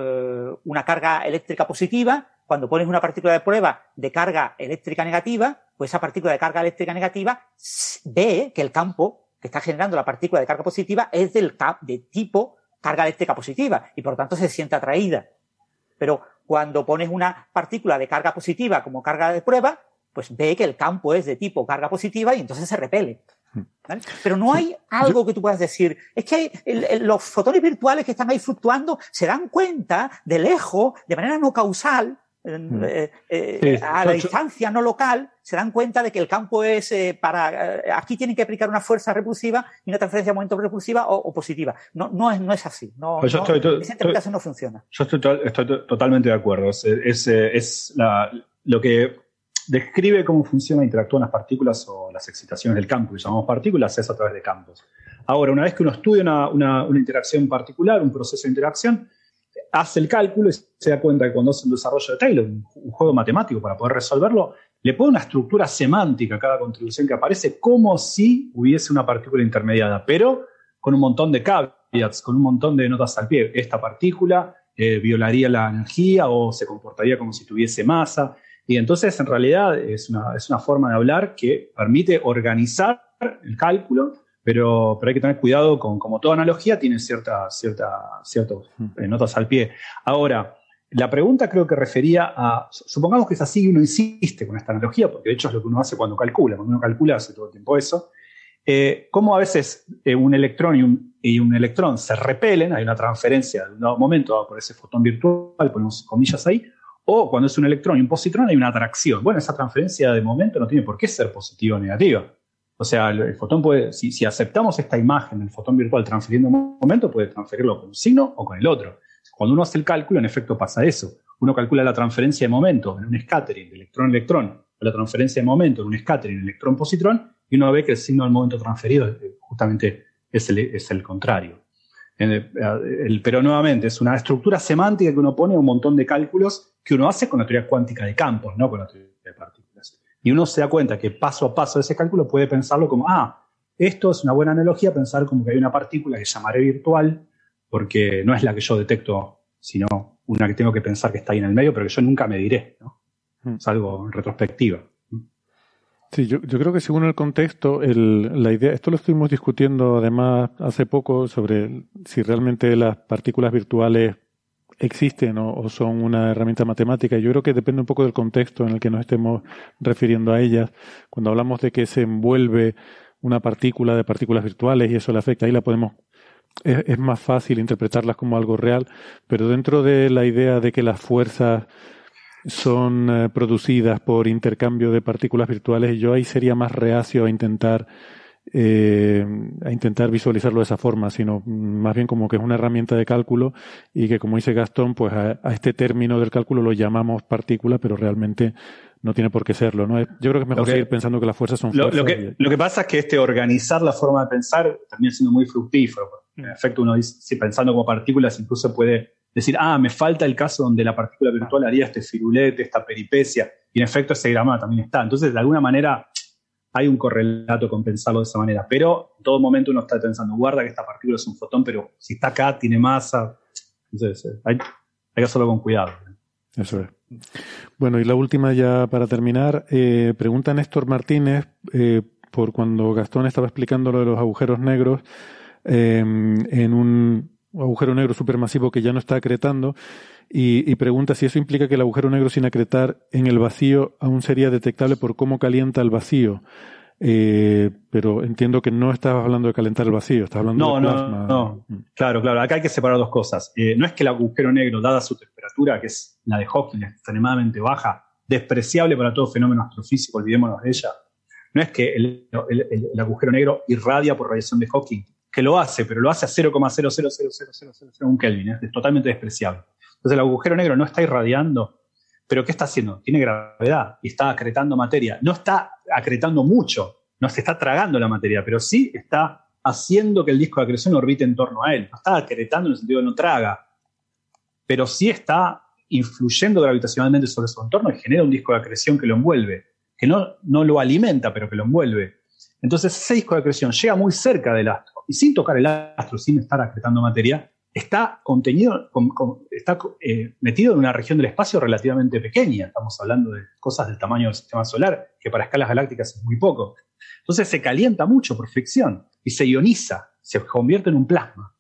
una carga eléctrica positiva, cuando pones una partícula de prueba de carga eléctrica negativa, pues esa partícula de carga eléctrica negativa ve que el campo que está generando la partícula de carga positiva es del de tipo carga eléctrica positiva y por tanto se siente atraída. Pero cuando pones una partícula de carga positiva como carga de prueba, pues ve que el campo es de tipo carga positiva y entonces se repele. Pero no hay algo que tú puedas decir. Es que los fotones virtuales que están ahí fluctuando se dan cuenta de lejos, de manera no causal, Mm. Eh, eh, a la distancia no local, se dan cuenta de que el campo es eh, para. aquí tienen que aplicar una fuerza repulsiva y una transferencia de momento repulsiva o, positiva. No, no, es, no es así. No, pues esa interpretación no funciona.
Yo estoy, totalmente de acuerdo. Es, es, lo que describe cómo funciona interactúan las partículas o las excitaciones del campo, que llamamos partículas, es a través de campos. Ahora, una vez que uno estudia una, una, una interacción particular, un proceso de interacción, hace el cálculo y se da cuenta que cuando hace un desarrollo de Taylor, un, juego matemático para poder resolverlo, le pone una estructura semántica a cada contribución que aparece como si hubiese una partícula intermediada, pero con un montón de caveats, con un montón de notas al pie. Esta partícula eh, violaría la energía o se comportaría como si tuviese masa. Y entonces, en realidad, es una, es una forma de hablar que permite organizar el cálculo, pero, pero hay que tener cuidado con, como toda analogía, tiene cierta, cierta, ciertas eh, notas al pie. Ahora, la pregunta creo que refería a, supongamos que es así y uno insiste con esta analogía, porque de hecho es lo que uno hace cuando calcula, cuando uno calcula hace todo el tiempo eso, eh, cómo a veces eh, un electrón y un, y un, electrón se repelen, hay una transferencia de un momento por ese fotón virtual, ponemos comillas ahí, o cuando es un electrón y un positrón hay una atracción. Bueno, esa transferencia de momento no tiene por qué ser positiva o negativa. O sea, el, fotón puede, si, aceptamos esta imagen del fotón virtual transfiriendo un momento, puede transferirlo con un signo o con el otro. Cuando uno hace el cálculo, en efecto pasa eso. Uno calcula la transferencia de momento en un scattering de electrón-electrón, o la transferencia de momento en un scattering electrón-positrón, y uno ve que el signo del momento transferido justamente es el contrario. El, pero nuevamente, es una estructura semántica que uno pone a un montón de cálculos que uno hace con la teoría cuántica de campos, no con la teoría de partículas. Y uno se da cuenta que paso a paso de ese cálculo puede pensarlo como, ah, esto es una buena analogía, pensar como que hay una partícula que llamaré virtual, porque no es la que yo detecto, sino una que tengo que pensar que está ahí en el medio, pero que yo nunca me diré. ¿no? Hmm. Es algo en retrospectiva.
Sí, yo, creo que según el contexto, el, la idea, esto lo estuvimos discutiendo además hace poco sobre si realmente las partículas virtuales existen o, son una herramienta matemática. Yo creo que depende un poco del contexto en el que nos estemos refiriendo a ellas. Cuando hablamos de que se envuelve una partícula de partículas virtuales y eso le afecta, ahí la podemos es, es más fácil interpretarlas como algo real, pero dentro de la idea de que las fuerzas son eh, producidas por intercambio de partículas virtuales, yo ahí sería más reacio a intentar eh, a intentar visualizarlo de esa forma, sino más bien como que es una herramienta de cálculo y que, como dice Gastón, pues a, este término del cálculo lo llamamos partícula, pero realmente no tiene por qué serlo. ¿no? Yo creo que es mejor seguir pensando que las fuerzas son
fuerzas. Lo, que, lo que pasa es que este organizar la forma de pensar termina siendo muy fructífero. En efecto, uno dice, si pensando como partículas incluso puede decir, ah, me falta el caso donde la partícula virtual haría este firulete, esta peripecia, y en efecto ese diagrama también está. Entonces, de alguna manera, hay un correlato con pensarlo de esa manera, pero en todo momento uno está pensando, guarda que esta partícula es un fotón, pero si está acá, tiene masa. Entonces, eh, hay, que hacerlo con cuidado.
Eso es. Bueno, y la última ya para terminar, eh, pregunta Néstor Martínez, eh, por cuando Gastón estaba explicando lo de los agujeros negros, en un agujero negro supermasivo que ya no está acretando y, pregunta si eso implica que el agujero negro sin acretar en el vacío aún sería detectable por cómo calienta el vacío. Eh, pero entiendo que no estás hablando de calentar el vacío, estás hablando
de plasma. No, no, claro, claro. Acá hay que separar dos cosas. Eh, no es que el agujero negro, dada su temperatura, que es la de Hawking, extremadamente baja, despreciable para todo fenómeno astrofísico, olvidémonos de ella. No es que el, el agujero negro irradia por radiación de Hawking, que lo hace, pero lo hace a 0,0000001 Kelvin, es totalmente despreciable. Entonces el agujero negro no está irradiando, pero ¿qué está haciendo? Tiene gravedad y está acretando materia. No está acretando mucho, no se está tragando la materia, pero sí está haciendo que el disco de acreción orbite en torno a él. No está acretando en el sentido de no traga, pero sí está influyendo gravitacionalmente sobre su entorno y genera un disco de acreción que lo envuelve, que no, no lo alimenta, pero que lo envuelve. Entonces ese disco de acreción llega muy cerca del astro y sin tocar el astro, sin estar acretando materia, está contenido, está eh, metido en una región del espacio relativamente pequeña. Estamos hablando de cosas del tamaño del sistema solar, que para escalas galácticas es muy poco. Entonces se calienta mucho por fricción y se ioniza, se convierte en un plasma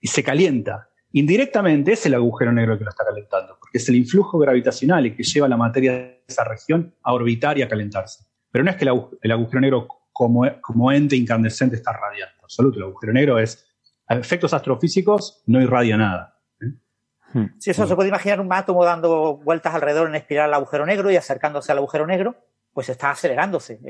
y se calienta. Indirectamente es el agujero negro que lo está calentando, porque es el influjo gravitacional y que lleva la materia de esa región a orbitar y a calentarse. Pero no es que el agujero negro como, como ente incandescente está radiando absoluto. El agujero negro es, a efectos astrofísicos, no irradia nada.
¿eh? Hmm. Sí, eso se puede imaginar un átomo dando vueltas alrededor en espiral al agujero negro y acercándose al agujero negro, pues está acelerándose.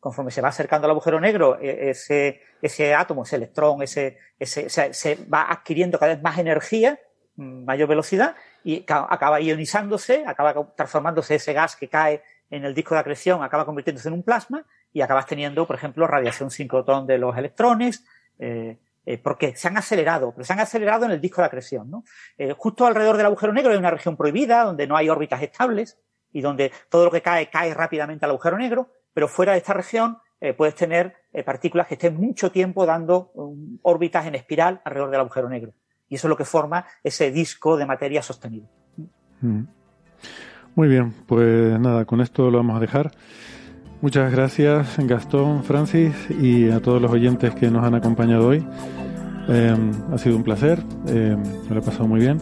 conforme se va acercando al agujero negro, e, ese, ese átomo, ese electrón, ese, ese, se va adquiriendo cada vez más energía, mm, mayor velocidad, y acaba ionizándose, acaba transformándose ese gas que cae en el disco de acreción, acaba convirtiéndose en un plasma, y acabas teniendo, por ejemplo, radiación sincrotón de los electrones, eh, eh, porque se han acelerado, pero se han acelerado en el disco de acreción. Eh, justo alrededor del agujero negro hay una región prohibida, donde no hay órbitas estables y donde todo lo que cae cae rápidamente al agujero negro, pero fuera de esta región puedes tener partículas que estén mucho tiempo dando um, órbitas en espiral alrededor del agujero negro. Y eso es lo que forma ese disco de materia sostenido. Mm.
Muy bien, pues nada, con esto lo vamos a dejar. Muchas gracias Gastón, Francis y a todos los oyentes que nos han acompañado hoy. Em, ha sido un placer, eh, me lo he pasado muy bien.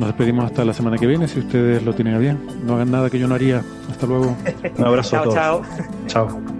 Nos despedimos hasta la semana que viene, si ustedes lo tienen a bien. No hagan nada que yo no haría. Hasta luego.
Un abrazo a todos.
Chao.
Chao.